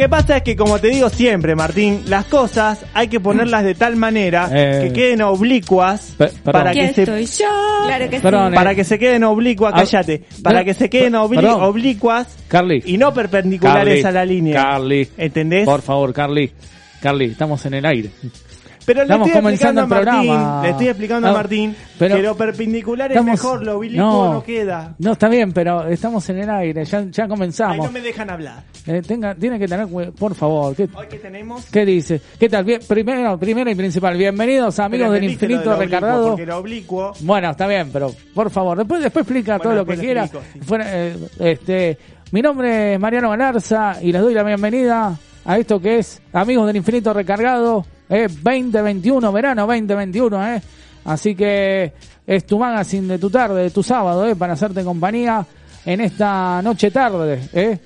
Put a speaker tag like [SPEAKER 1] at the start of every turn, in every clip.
[SPEAKER 1] Que pasa es que, como te digo siempre, Martín, las cosas hay que ponerlas de tal manera
[SPEAKER 2] Eh.
[SPEAKER 1] que queden oblicuas
[SPEAKER 2] Pe-
[SPEAKER 1] para que se
[SPEAKER 3] estoy yo. Claro que
[SPEAKER 2] Perdón,
[SPEAKER 3] sí.
[SPEAKER 2] eh.
[SPEAKER 1] para que se queden oblicuas,
[SPEAKER 2] Ah,
[SPEAKER 1] cállate, para que se queden obli-
[SPEAKER 2] perdón.
[SPEAKER 1] oblicuas
[SPEAKER 2] Carly.
[SPEAKER 1] y no perpendiculares
[SPEAKER 2] Carly,
[SPEAKER 1] a la línea.
[SPEAKER 2] Carly.
[SPEAKER 1] ¿Entendés?
[SPEAKER 2] Por favor, Carly. Carly, estamos en el aire.
[SPEAKER 1] Pero le
[SPEAKER 2] Estamos
[SPEAKER 1] estoy
[SPEAKER 2] comenzando
[SPEAKER 1] explicando a Martín,
[SPEAKER 2] programa.
[SPEAKER 1] le estoy explicando a Martín
[SPEAKER 2] pero-
[SPEAKER 1] que lo perpendicular es mejor, lo oblicuo no, queda.
[SPEAKER 2] No, está bien, pero estamos en el aire, ya, comenzamos.
[SPEAKER 1] no me dejan hablar.
[SPEAKER 2] Eh, tenga, tiene que tener, por favor, ¿qué,
[SPEAKER 1] Hoy que tenemos
[SPEAKER 2] qué dice? ¿Qué tal? Bien, primero, primero y principal, bienvenidos amigos
[SPEAKER 1] Pero
[SPEAKER 2] del infinito
[SPEAKER 1] del
[SPEAKER 2] recargado.
[SPEAKER 1] Oblicuo
[SPEAKER 2] Bueno, está bien, pero por favor, después después explica
[SPEAKER 1] Bueno,
[SPEAKER 2] todo lo que quiera.
[SPEAKER 1] explico, sí.
[SPEAKER 2] Fuera, eh, este, mi nombre es Mariano Galarza y les doy la bienvenida a esto que es Amigos del Infinito Recargado, eh, 2021, verano 2021, eh. Así que es tu magazine de tu tarde, de tu sábado, eh, para hacerte compañía en esta noche tarde, eh.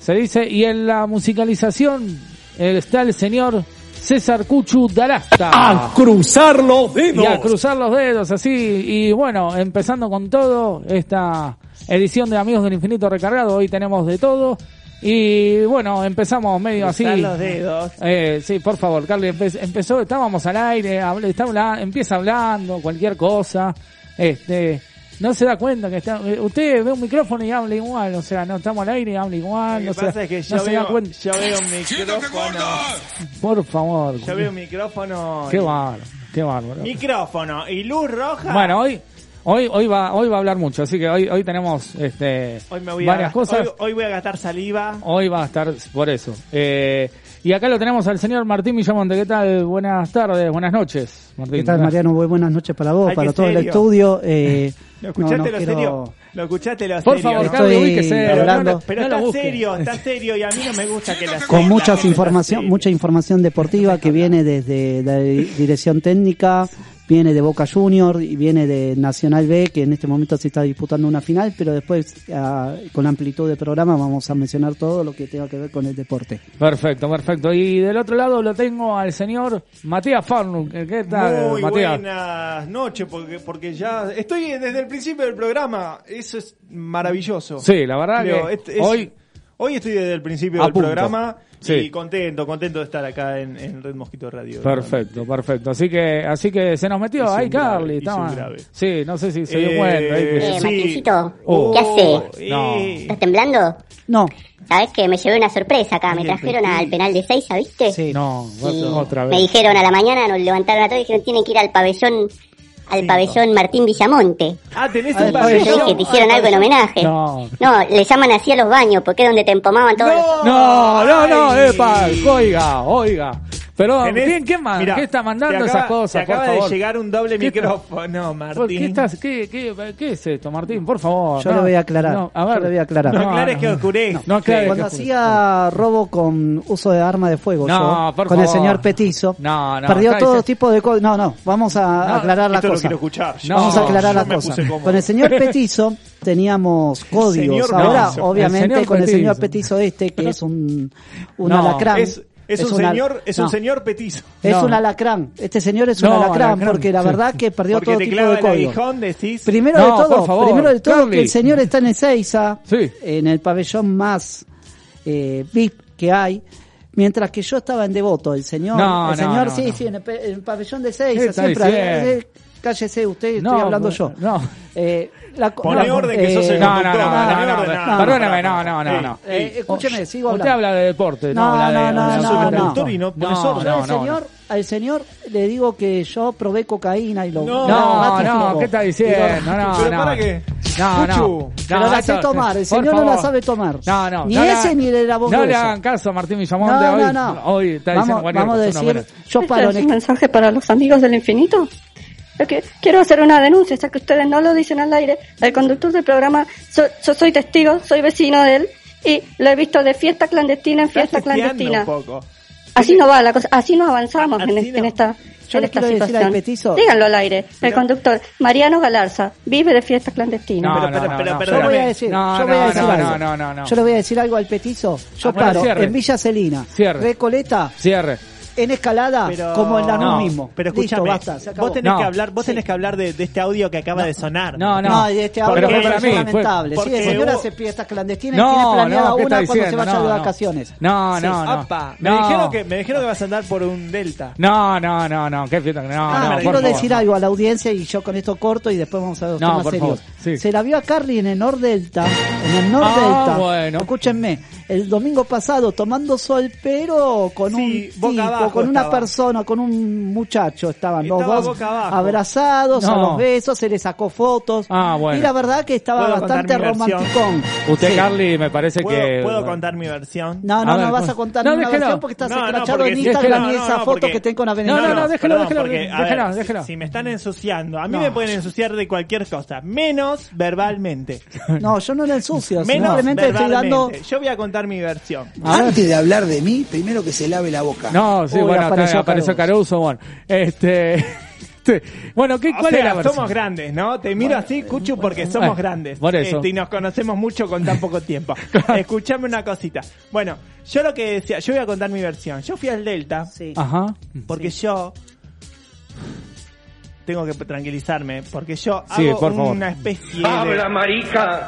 [SPEAKER 2] Se dice, y en la musicalización eh, está el señor César Cuchu Dalasta
[SPEAKER 4] A cruzar los dedos.
[SPEAKER 2] y a cruzar los dedos así y bueno empezando con todo esta edición de Amigos del Infinito recargado hoy tenemos de todo y bueno empezamos medio así
[SPEAKER 1] Cruzar los dedos.
[SPEAKER 2] Eh, sí por favor Carly empe- empezó estábamos al aire habla- está habla- empieza hablando cualquier cosa este no se da cuenta que está eh, usted ve un micrófono y habla igual o sea no estamos al aire y habla igual
[SPEAKER 1] Lo
[SPEAKER 2] no
[SPEAKER 1] que
[SPEAKER 2] se,
[SPEAKER 1] pasa es que yo,
[SPEAKER 2] no se da
[SPEAKER 1] veo,
[SPEAKER 2] cuenta
[SPEAKER 1] yo veo un micrófono.
[SPEAKER 2] por favor
[SPEAKER 1] Yo veo un micrófono.
[SPEAKER 2] qué bárbaro qué bárbaro
[SPEAKER 1] Micrófono y luz roja.
[SPEAKER 2] Bueno, hoy, hoy, hoy va, hoy va a hablar mucho, así que hoy, hoy tenemos, este,
[SPEAKER 1] hoy me voy
[SPEAKER 2] varias
[SPEAKER 1] a,
[SPEAKER 2] cosas.
[SPEAKER 1] Hoy, hoy voy a gastar saliva.
[SPEAKER 2] Hoy va a estar por eso. Eh, y acá lo tenemos al señor Martín Villamonte. ¿Qué tal? Buenas tardes, buenas noches, Martín.
[SPEAKER 4] ¿Qué tal, Mariano? Muy buenas noches para vos,
[SPEAKER 1] Ay,
[SPEAKER 4] para todo el estudio. Eh,
[SPEAKER 1] ¿Lo escuchaste
[SPEAKER 4] no, no
[SPEAKER 1] lo
[SPEAKER 4] quiero-
[SPEAKER 1] serio? ¿Lo escuchaste lo
[SPEAKER 2] Por
[SPEAKER 1] serio?
[SPEAKER 2] favor,
[SPEAKER 4] Estoy
[SPEAKER 2] ubíquese.
[SPEAKER 1] Pero,
[SPEAKER 4] hablando
[SPEAKER 1] no, pero está
[SPEAKER 2] busque.
[SPEAKER 1] serio, está serio y a mí no me gusta que la
[SPEAKER 4] Con mucha
[SPEAKER 1] Está
[SPEAKER 4] información, mucha información deportiva que viene desde la di- dirección técnica, viene de Boca Junior y viene de Nacional B, que en este momento se está disputando una final, pero después ah, con amplitud de programa vamos a mencionar todo lo que tenga que ver con el deporte.
[SPEAKER 2] Perfecto, perfecto. Y del otro lado lo tengo al señor Matías Farnum. ¿Qué tal,
[SPEAKER 1] Muy
[SPEAKER 2] Matías?
[SPEAKER 1] buenas noches, porque, porque ya estoy desde el principio del programa. Eso es maravilloso.
[SPEAKER 2] Sí, la verdad
[SPEAKER 1] Creo,
[SPEAKER 2] que
[SPEAKER 1] es- es-
[SPEAKER 2] hoy
[SPEAKER 1] hoy estoy desde el principio
[SPEAKER 2] A
[SPEAKER 1] del
[SPEAKER 2] punto.
[SPEAKER 1] programa
[SPEAKER 2] Sí.
[SPEAKER 1] y contento, contento de estar acá en, en Red Mosquito Radio.
[SPEAKER 2] Perfecto, perfecto. Así que, así que se nos metió
[SPEAKER 1] Hizo
[SPEAKER 2] ahí Carly.
[SPEAKER 1] grave.
[SPEAKER 2] Sí, no sé si se dio
[SPEAKER 1] Eh,
[SPEAKER 2] cuenta. ahí que-
[SPEAKER 5] Eh,
[SPEAKER 1] Sí.
[SPEAKER 5] Martincito,
[SPEAKER 2] Oh.
[SPEAKER 5] ¿qué hace?
[SPEAKER 2] No.
[SPEAKER 5] ¿Estás temblando?
[SPEAKER 4] No,
[SPEAKER 5] Sabes que me llevé una sorpresa acá, me trajeron al penal de Seiza, ¿viste?
[SPEAKER 4] sí.
[SPEAKER 2] No,
[SPEAKER 5] Y
[SPEAKER 2] otra
[SPEAKER 5] Me
[SPEAKER 2] vez.
[SPEAKER 5] dijeron a la mañana, nos levantaron a todos y dijeron tienen que ir al pabellón, al pabellón Martín Villamonte.
[SPEAKER 1] Ah, tenés
[SPEAKER 4] Ah,
[SPEAKER 1] un pabellón.
[SPEAKER 5] dije, te hicieron algo en homenaje.
[SPEAKER 2] No.
[SPEAKER 5] No, le llaman así a los baños, porque es donde te empomaban todos los...
[SPEAKER 2] No, no, no, epa, oiga, oiga. Pero,
[SPEAKER 1] Tenés-
[SPEAKER 2] ¿quién, quién, man-
[SPEAKER 1] Mirá,
[SPEAKER 2] ¿qué está mandando
[SPEAKER 1] acaba-
[SPEAKER 2] esas cosas,
[SPEAKER 1] te acaba
[SPEAKER 2] por favor?
[SPEAKER 1] de llegar un doble
[SPEAKER 2] ¿Qué está-
[SPEAKER 1] micrófono,
[SPEAKER 2] ¿Por
[SPEAKER 1] Martín.
[SPEAKER 2] ¿Qué, estás, qué, qué, qué es esto, Martín? Por favor.
[SPEAKER 4] Yo
[SPEAKER 2] no,
[SPEAKER 4] le voy a aclarar,
[SPEAKER 2] No, a ver.
[SPEAKER 4] yo le voy a aclarar.
[SPEAKER 1] No aclares que oscurece.
[SPEAKER 2] No, aclares
[SPEAKER 4] Cuando
[SPEAKER 2] que-
[SPEAKER 4] hacía robo con uso de arma de fuego,
[SPEAKER 2] No,
[SPEAKER 4] yo,
[SPEAKER 2] por
[SPEAKER 4] con el señor Petizo,
[SPEAKER 2] No, no,
[SPEAKER 4] perdió todo tipo de cosas. No, no, vamos a
[SPEAKER 2] No,
[SPEAKER 4] aclarar la
[SPEAKER 1] lo
[SPEAKER 4] cosa.
[SPEAKER 1] quiero escuchar.
[SPEAKER 2] No,
[SPEAKER 4] Vamos a aclarar la cosa. Con el señor Petizo teníamos códigos. Ahora, obviamente, con el señor
[SPEAKER 2] Petizo.
[SPEAKER 4] Este, que es un, un
[SPEAKER 2] No,
[SPEAKER 4] alacrán.
[SPEAKER 1] Es, es, un
[SPEAKER 4] una-
[SPEAKER 1] señor, es un señor petizo.
[SPEAKER 4] Es
[SPEAKER 2] No.
[SPEAKER 4] un alacrán. Este señor es un
[SPEAKER 2] No,
[SPEAKER 4] alacrán,
[SPEAKER 2] alacrán,
[SPEAKER 4] porque la
[SPEAKER 2] sí.
[SPEAKER 4] verdad que perdió
[SPEAKER 1] Porque
[SPEAKER 4] todo
[SPEAKER 1] te
[SPEAKER 4] tipo
[SPEAKER 1] clava
[SPEAKER 4] de
[SPEAKER 1] el aguijón, decís.
[SPEAKER 4] Primero
[SPEAKER 2] No,
[SPEAKER 4] de
[SPEAKER 2] por
[SPEAKER 4] todo,
[SPEAKER 2] favor,
[SPEAKER 4] primero de todo que el señor está en Ezeiza,
[SPEAKER 2] Sí.
[SPEAKER 4] en el pabellón más eh, VIP que hay, mientras que yo estaba en Devoto, el señor,
[SPEAKER 2] No,
[SPEAKER 4] el señor
[SPEAKER 2] no,
[SPEAKER 4] sí,
[SPEAKER 2] no.
[SPEAKER 4] sí, en el, pe- en el pabellón de
[SPEAKER 2] ¿Qué
[SPEAKER 4] Ezeiza siempre
[SPEAKER 2] diciendo?
[SPEAKER 4] eh, cállese usted,
[SPEAKER 2] No,
[SPEAKER 4] estoy hablando yo.
[SPEAKER 2] no.
[SPEAKER 4] Eh, la
[SPEAKER 1] Poné
[SPEAKER 4] no,
[SPEAKER 1] orden, que
[SPEAKER 4] eh,
[SPEAKER 1] sos el
[SPEAKER 2] No, no, no, no, no,
[SPEAKER 1] orden.
[SPEAKER 2] no, perdóname, no, no, no, no.
[SPEAKER 4] Eh, escúcheme, sigo
[SPEAKER 2] Usted
[SPEAKER 4] hablando.
[SPEAKER 2] habla de deporte, no,
[SPEAKER 4] No,
[SPEAKER 2] habla de...
[SPEAKER 4] no, no, no, no.
[SPEAKER 1] conductor y no pones orden.
[SPEAKER 2] No,
[SPEAKER 4] al
[SPEAKER 2] no,
[SPEAKER 4] señor, al señor le digo que yo probé cocaína y lo
[SPEAKER 1] No,
[SPEAKER 2] No, no, ¿qué está diciendo? No,
[SPEAKER 1] ¿Pero
[SPEAKER 2] no.
[SPEAKER 1] para qué?
[SPEAKER 2] No, no.
[SPEAKER 1] Cuchu.
[SPEAKER 4] Pero
[SPEAKER 2] No,
[SPEAKER 4] la sé tomar, el señor no la sabe tomar.
[SPEAKER 2] No, no.
[SPEAKER 4] Ni
[SPEAKER 2] no le
[SPEAKER 4] ese
[SPEAKER 2] hagan-
[SPEAKER 4] ni de la voz
[SPEAKER 2] No le hagan caso a Martín Villamonte
[SPEAKER 4] No,
[SPEAKER 2] hoy.
[SPEAKER 4] no, no.
[SPEAKER 2] Hoy está diciendo
[SPEAKER 4] vamos, a
[SPEAKER 2] cosa,
[SPEAKER 4] decir, yo
[SPEAKER 6] ¿Este
[SPEAKER 4] paro
[SPEAKER 6] es un mensaje para los amigos del infinito? Que- quiero hacer una denuncia, ya que ustedes no lo dicen al aire. El conductor del programa, so- yo soy testigo, soy vecino de él y lo he visto de fiesta clandestina en fiesta clandestina.
[SPEAKER 1] un poco.
[SPEAKER 6] Así no va la cosa, así no avanzamos
[SPEAKER 1] Así
[SPEAKER 6] en, es-
[SPEAKER 1] no.
[SPEAKER 6] en esta,
[SPEAKER 4] Yo
[SPEAKER 6] en esta
[SPEAKER 4] al
[SPEAKER 6] situación.
[SPEAKER 4] petizo-
[SPEAKER 6] Díganlo al aire. El conductor, Mariano Galarza, vive de fiesta clandestina.
[SPEAKER 2] No,
[SPEAKER 1] pero,
[SPEAKER 2] no,
[SPEAKER 1] pero,
[SPEAKER 2] no,
[SPEAKER 1] pero.
[SPEAKER 4] Yo voy a decir,
[SPEAKER 2] No,
[SPEAKER 4] yo voy a
[SPEAKER 2] no,
[SPEAKER 4] decir
[SPEAKER 2] no,
[SPEAKER 4] algo.
[SPEAKER 2] no, no.
[SPEAKER 4] Yo le voy a decir algo al petizo. Yo
[SPEAKER 2] Ah,
[SPEAKER 4] paro
[SPEAKER 2] cierre.
[SPEAKER 4] en Villa Celina,
[SPEAKER 2] Cierre.
[SPEAKER 4] Recoleta,
[SPEAKER 2] Cierre.
[SPEAKER 4] En escalada,
[SPEAKER 1] Pero-
[SPEAKER 4] como en la
[SPEAKER 2] No,
[SPEAKER 4] mismo.
[SPEAKER 1] Pero
[SPEAKER 4] Listo,
[SPEAKER 1] escúchame,
[SPEAKER 4] basta, se acabó.
[SPEAKER 1] vos tenés
[SPEAKER 2] No.
[SPEAKER 1] que hablar, vos tenés que hablar de, de este audio que acaba de sonar.
[SPEAKER 2] No, no.
[SPEAKER 4] No, y este audio
[SPEAKER 2] fue para mí, fue-
[SPEAKER 4] lamentable. Sí, el
[SPEAKER 1] porque
[SPEAKER 4] señor
[SPEAKER 1] hubo-
[SPEAKER 4] hace fiestas clandestinas y
[SPEAKER 2] No,
[SPEAKER 4] tiene planeada
[SPEAKER 2] no, ¿qué
[SPEAKER 4] una cuando se vaya
[SPEAKER 2] No,
[SPEAKER 4] de vacaciones.
[SPEAKER 2] No,
[SPEAKER 4] Sí.
[SPEAKER 2] no,
[SPEAKER 1] me, dijeron que, me dijeron que vas a andar por un delta.
[SPEAKER 2] No, no, no, no, qué fiesta. No,
[SPEAKER 4] Ah,
[SPEAKER 2] no,
[SPEAKER 4] quiero
[SPEAKER 2] por favor.
[SPEAKER 4] decir algo a la audiencia y yo con esto corto y después vamos a los
[SPEAKER 2] No,
[SPEAKER 4] temas serios.
[SPEAKER 2] sí.
[SPEAKER 4] Se la vio a Carly en el Nordelta, en el Nordelta.
[SPEAKER 2] Ah, bueno.
[SPEAKER 4] Escúchenme, el domingo pasado tomando sol, pero con
[SPEAKER 1] Sí,
[SPEAKER 4] un
[SPEAKER 1] boca
[SPEAKER 4] tipo,
[SPEAKER 1] abajo
[SPEAKER 4] con una
[SPEAKER 1] estaba.
[SPEAKER 4] persona, con un muchacho, estaban
[SPEAKER 1] Estaba
[SPEAKER 4] los dos abrazados, a los besos, se le sacó fotos.
[SPEAKER 2] Ah, bueno.
[SPEAKER 4] Y la verdad que estaba
[SPEAKER 1] ¿Puedo contar
[SPEAKER 4] bastante
[SPEAKER 1] mi
[SPEAKER 4] romanticón.
[SPEAKER 2] Usted,
[SPEAKER 4] Sí.
[SPEAKER 2] Carly, me parece
[SPEAKER 1] ¿Puedo,
[SPEAKER 2] que...
[SPEAKER 1] puedo contar mi versión?
[SPEAKER 4] No, no,
[SPEAKER 2] A ver,
[SPEAKER 4] no vas a contar
[SPEAKER 2] No,
[SPEAKER 4] ninguna
[SPEAKER 2] déjelo.
[SPEAKER 4] versión porque estás
[SPEAKER 1] No, no,
[SPEAKER 4] escrachado
[SPEAKER 1] porque
[SPEAKER 4] en Instagram y esa
[SPEAKER 1] no,
[SPEAKER 4] foto
[SPEAKER 1] porque-
[SPEAKER 4] que tengo con
[SPEAKER 2] No,
[SPEAKER 4] Avenida.
[SPEAKER 2] no, no, déjelo, déjelo.
[SPEAKER 1] Si me están ensuciando, a mí me pueden ensuciar de cualquier cosa, menos verbalmente.
[SPEAKER 4] No, yo no le ensucio,
[SPEAKER 1] Menos
[SPEAKER 4] simplemente estoy dando...
[SPEAKER 1] Yo voy a contar mi versión.
[SPEAKER 7] Antes de hablar de mí, primero que se lave la boca.
[SPEAKER 2] No, sí,
[SPEAKER 4] Uy,
[SPEAKER 2] bueno, está-
[SPEAKER 4] apareció
[SPEAKER 2] apareció,
[SPEAKER 4] Caruso.
[SPEAKER 2] Caruso, bueno. Este... este, bueno, ¿qué,
[SPEAKER 1] O
[SPEAKER 2] ¿cuál
[SPEAKER 1] sea,
[SPEAKER 2] es la
[SPEAKER 1] somos grandes, ¿no? Te miro así, Cuchu, porque somos
[SPEAKER 2] Bueno,
[SPEAKER 1] grandes.
[SPEAKER 2] por eso.
[SPEAKER 1] Este, y nos conocemos mucho con tan poco tiempo. Escuchame una cosita. Bueno, yo lo que decía, yo voy a contar mi versión. Yo fui al Delta
[SPEAKER 4] Sí.
[SPEAKER 2] Ajá.
[SPEAKER 1] porque yo tengo que tranquilizarme porque yo
[SPEAKER 2] Sí,
[SPEAKER 1] hago
[SPEAKER 2] por favor.
[SPEAKER 1] una especie de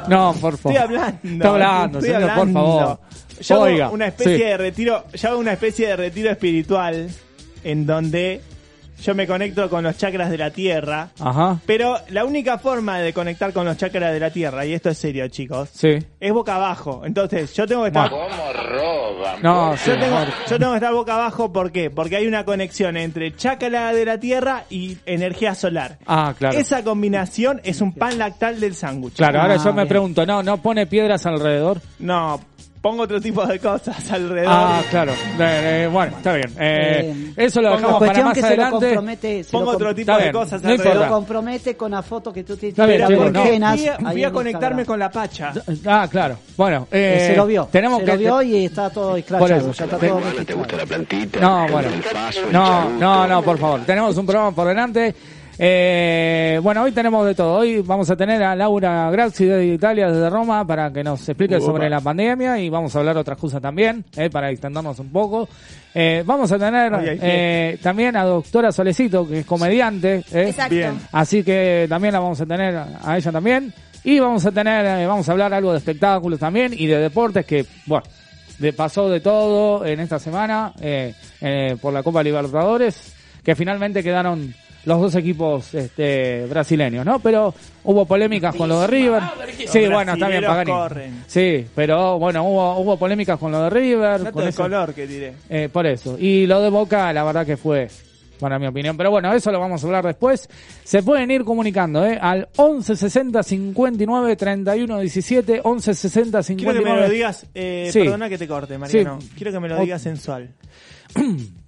[SPEAKER 2] No, por favor.
[SPEAKER 1] Estoy hablando.
[SPEAKER 2] Está hablando,
[SPEAKER 1] estoy
[SPEAKER 2] señor, por
[SPEAKER 1] hablando.
[SPEAKER 2] favor.
[SPEAKER 1] Yo hago
[SPEAKER 2] Oiga,
[SPEAKER 1] una especie
[SPEAKER 2] sí.
[SPEAKER 1] de retiro, yo hago una especie de retiro espiritual en donde yo me conecto con los chakras de la tierra.
[SPEAKER 2] Ajá.
[SPEAKER 1] Pero la única forma de conectar con los chakras de la tierra, y esto es serio, chicos,
[SPEAKER 2] Sí.
[SPEAKER 1] es boca abajo. Entonces, yo tengo que estar.
[SPEAKER 2] No, sí,
[SPEAKER 1] Yo tengo, yo tengo que estar boca abajo, ¿por qué? Porque hay una conexión entre chakra de la tierra y energía solar.
[SPEAKER 2] Ah, claro.
[SPEAKER 1] Esa combinación es un pan lactal del sándwich.
[SPEAKER 2] Claro, ahora
[SPEAKER 4] Ah,
[SPEAKER 2] yo me
[SPEAKER 4] bien.
[SPEAKER 2] pregunto, ¿no no pone piedras alrededor?
[SPEAKER 1] No, pongo otro tipo de cosas alrededor.
[SPEAKER 2] Ah, claro. Eh, eh, bueno, está bien. Eh,
[SPEAKER 4] Eh,
[SPEAKER 2] eso lo
[SPEAKER 4] La
[SPEAKER 2] dejamos para más
[SPEAKER 4] que se lo
[SPEAKER 2] adelante.
[SPEAKER 4] compromete, se
[SPEAKER 1] Pongo
[SPEAKER 4] lo,
[SPEAKER 1] otro tipo de
[SPEAKER 2] bien,
[SPEAKER 1] cosas
[SPEAKER 2] no
[SPEAKER 4] se
[SPEAKER 1] alrededor.
[SPEAKER 4] lo
[SPEAKER 2] importa.
[SPEAKER 4] compromete con la foto que tú tienes
[SPEAKER 2] Está bien, no.
[SPEAKER 1] Fui a,
[SPEAKER 4] ahí
[SPEAKER 1] fui a
[SPEAKER 4] en
[SPEAKER 1] conectarme
[SPEAKER 4] Instagram.
[SPEAKER 1] con la pacha.
[SPEAKER 2] Ah, claro. Bueno,
[SPEAKER 4] Eh, se lo vio,
[SPEAKER 2] Tenemos
[SPEAKER 4] se
[SPEAKER 2] que
[SPEAKER 4] lo vio y está todo escrachado, ya está
[SPEAKER 2] Te-
[SPEAKER 4] todo registrado.
[SPEAKER 2] No, bueno. No, no, no, por favor. Tenemos un programa por delante. Eh, bueno, hoy tenemos de todo. Hoy vamos a tener a Laura Grazzi de Italia, desde Roma, para que nos explique
[SPEAKER 1] Opa.
[SPEAKER 2] sobre la pandemia y vamos a hablar otras cosas también, eh, para extendernos un poco. Eh, vamos a tener eh, también a doctora Solecito, que es comediante. eh.
[SPEAKER 3] Exacto.
[SPEAKER 1] Bien.
[SPEAKER 2] Así que también la vamos a tener a ella también. Y vamos a tener, eh, vamos a hablar algo de espectáculos también y de deportes que, bueno, de, pasó de todo en esta semana eh, eh, por la Copa Libertadores, que finalmente quedaron los dos equipos este, brasileños, ¿no? Pero hubo polémicas con lo de River. Sí, bueno, está bien, Pagani.
[SPEAKER 1] corren.
[SPEAKER 2] Sí, pero bueno, hubo, hubo polémicas con lo de River.
[SPEAKER 1] Dato
[SPEAKER 2] con
[SPEAKER 1] de
[SPEAKER 2] eso.
[SPEAKER 1] color que diré.
[SPEAKER 2] Eh, por eso. Y lo de Boca, la verdad que fue, para mi opinión. Pero bueno, eso lo vamos a hablar después. Se pueden ir comunicando, ¿eh? Al 11 60 59 31 17, 11 60
[SPEAKER 1] Quiero que me lo
[SPEAKER 2] 59.
[SPEAKER 1] digas, eh,
[SPEAKER 2] Sí.
[SPEAKER 1] perdona que te corte, Mariano.
[SPEAKER 2] Sí.
[SPEAKER 1] Quiero que me lo digas sensual.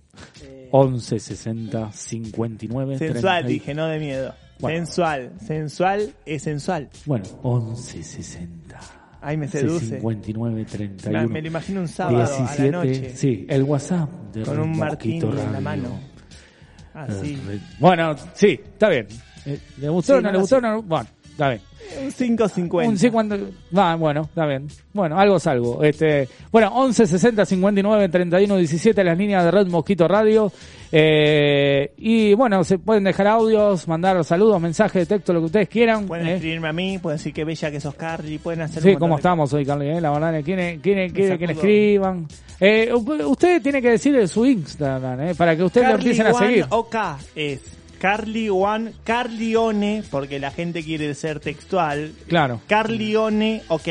[SPEAKER 2] 11 60 59
[SPEAKER 1] Sensual,
[SPEAKER 2] 30.
[SPEAKER 1] dije, no de miedo.
[SPEAKER 2] Bueno.
[SPEAKER 1] Sensual. Sensual es sensual.
[SPEAKER 2] Bueno, 11 60
[SPEAKER 1] Ay, me seduce.
[SPEAKER 2] 59
[SPEAKER 1] Me,
[SPEAKER 2] 31.
[SPEAKER 1] me lo imagino un sábado a la
[SPEAKER 2] 17,
[SPEAKER 1] noche.
[SPEAKER 2] sí, el WhatsApp de
[SPEAKER 1] Con un martini en la mano.
[SPEAKER 2] Eh,
[SPEAKER 1] Así.
[SPEAKER 2] Red- Bueno, sí, está bien. Eh, ¿Le gustó
[SPEAKER 1] Sí,
[SPEAKER 2] o no
[SPEAKER 1] no,
[SPEAKER 2] le gustó? No, bueno, está bien.
[SPEAKER 1] Un 5.50.
[SPEAKER 2] Un 50. Va, bueno, está bien. Bueno, algo es algo. Este, bueno, 11 60 59 31 17 las líneas de Red Mosquito Radio. Eh, y bueno, se pueden dejar audios, mandar saludos, mensajes de texto, lo que ustedes quieran.
[SPEAKER 1] Pueden
[SPEAKER 2] eh.
[SPEAKER 1] escribirme a mí, pueden decir que bella que sos Carly, pueden hacer
[SPEAKER 2] Sí, como estamos hoy, Carly, eh, la verdad, que quiere, quiere, quiere que le escriban. Eh, usted tiene que decir su Instagram, eh, para que ustedes lo
[SPEAKER 1] Carly
[SPEAKER 2] empiecen a seguir.
[SPEAKER 1] OK es. Carlione, Carlione, porque la gente quiere ser textual.
[SPEAKER 2] Claro.
[SPEAKER 1] Carlione, ok.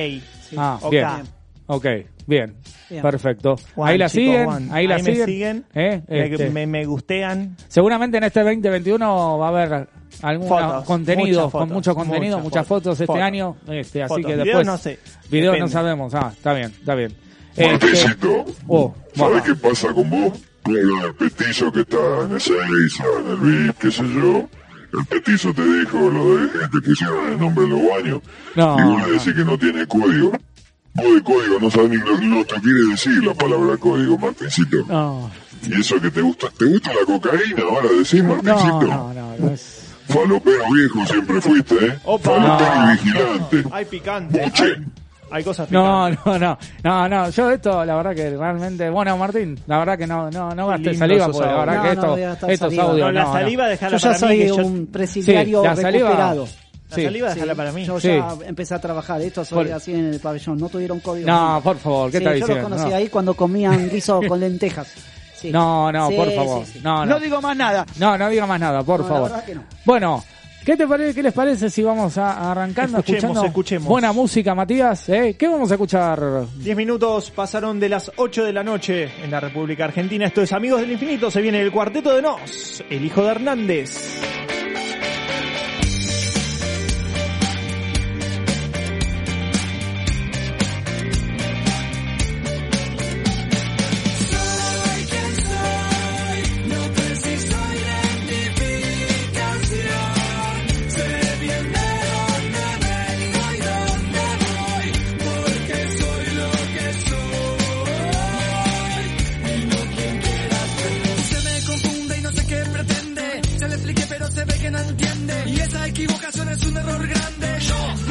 [SPEAKER 2] Ah,
[SPEAKER 1] Ok.
[SPEAKER 2] bien. Ok, bien.
[SPEAKER 4] Bien.
[SPEAKER 2] Perfecto. Ahí la
[SPEAKER 1] chicos,
[SPEAKER 2] siguen, ahí la siguen.
[SPEAKER 1] siguen.
[SPEAKER 2] ¿eh?
[SPEAKER 1] Me,
[SPEAKER 2] Este,
[SPEAKER 1] me- me gustean.
[SPEAKER 2] Seguramente en este 2021 va a haber algún
[SPEAKER 1] Fotos,
[SPEAKER 2] contenido, con mucho contenido,
[SPEAKER 1] muchas
[SPEAKER 2] muchas
[SPEAKER 1] fotos.
[SPEAKER 2] fotos, este
[SPEAKER 1] Fotos.
[SPEAKER 2] año. Este, así que
[SPEAKER 1] Videos
[SPEAKER 2] después.
[SPEAKER 1] no sé.
[SPEAKER 2] Videos
[SPEAKER 1] Depende.
[SPEAKER 2] no sabemos. Ah, está bien, está bien. Este, oh,
[SPEAKER 8] ¿sabes qué pasa con vos? Lo del petizo que está en el Seiza, en el VIP, qué sé yo. El petizo te dijo lo de que te pusieron el nombre de los baños.
[SPEAKER 2] No,
[SPEAKER 8] y vos
[SPEAKER 2] no.
[SPEAKER 8] le decís que no tiene código. Vos de código no sabes ni lo, que quiere decir la palabra código, Martincito.
[SPEAKER 2] No,
[SPEAKER 8] Y eso que te gusta, ¿te gusta la cocaína? Ahora decís,
[SPEAKER 2] no,
[SPEAKER 8] Martincito.
[SPEAKER 2] no, no, no es.
[SPEAKER 8] Falopero viejo siempre fuiste, ¿eh?
[SPEAKER 1] Opa.
[SPEAKER 8] Falopero
[SPEAKER 2] No.
[SPEAKER 8] vigilante.
[SPEAKER 1] Hay picante.
[SPEAKER 8] Buche.
[SPEAKER 1] Hay, hay cosas
[SPEAKER 2] No,
[SPEAKER 1] picantes.
[SPEAKER 2] no, no, no, no, yo esto, la verdad que realmente, bueno Martín, la verdad que no, no, no gasté saliva porque la verdad
[SPEAKER 4] No,
[SPEAKER 2] que
[SPEAKER 4] no
[SPEAKER 2] esto,
[SPEAKER 4] gastar
[SPEAKER 2] estos
[SPEAKER 4] saliva.
[SPEAKER 2] audios,
[SPEAKER 1] No, la
[SPEAKER 2] no, no.
[SPEAKER 1] saliva
[SPEAKER 4] Yo ya
[SPEAKER 1] para mí.
[SPEAKER 4] soy
[SPEAKER 1] que yo-
[SPEAKER 4] un presidiario
[SPEAKER 2] Sí, la saliva-
[SPEAKER 4] recuperado.
[SPEAKER 1] La
[SPEAKER 2] Sí.
[SPEAKER 1] saliva
[SPEAKER 4] Sí,
[SPEAKER 1] dejala para mí.
[SPEAKER 4] Yo
[SPEAKER 2] Sí.
[SPEAKER 4] ya empecé a trabajar. Esto soy
[SPEAKER 2] Por-
[SPEAKER 4] así en el pabellón. No tuvieron código.
[SPEAKER 2] No, por favor, ¿qué
[SPEAKER 4] Sí,
[SPEAKER 2] está
[SPEAKER 4] yo
[SPEAKER 2] diciendo?
[SPEAKER 4] los conocí
[SPEAKER 2] No.
[SPEAKER 4] ahí cuando comían guiso con lentejas. Sí.
[SPEAKER 2] No, no,
[SPEAKER 4] Sí,
[SPEAKER 2] por favor.
[SPEAKER 4] sí.
[SPEAKER 2] No, no.
[SPEAKER 7] No digo más nada.
[SPEAKER 2] No, no diga más nada, por
[SPEAKER 4] No, la
[SPEAKER 2] favor.
[SPEAKER 4] verdad que no.
[SPEAKER 2] Bueno, ¿qué te parece, qué les parece si vamos a arrancando
[SPEAKER 1] Escuchemos,
[SPEAKER 2] escuchando
[SPEAKER 1] escuchemos.
[SPEAKER 2] buena música, Matías? ¿eh? ¿Qué vamos a escuchar?
[SPEAKER 1] 10 minutos pasaron de las 8 de la noche en la República Argentina. Esto es Amigos del Infinito. Se viene el cuarteto de Nos, el hijo de Hernández.
[SPEAKER 9] Es un error grande. Yo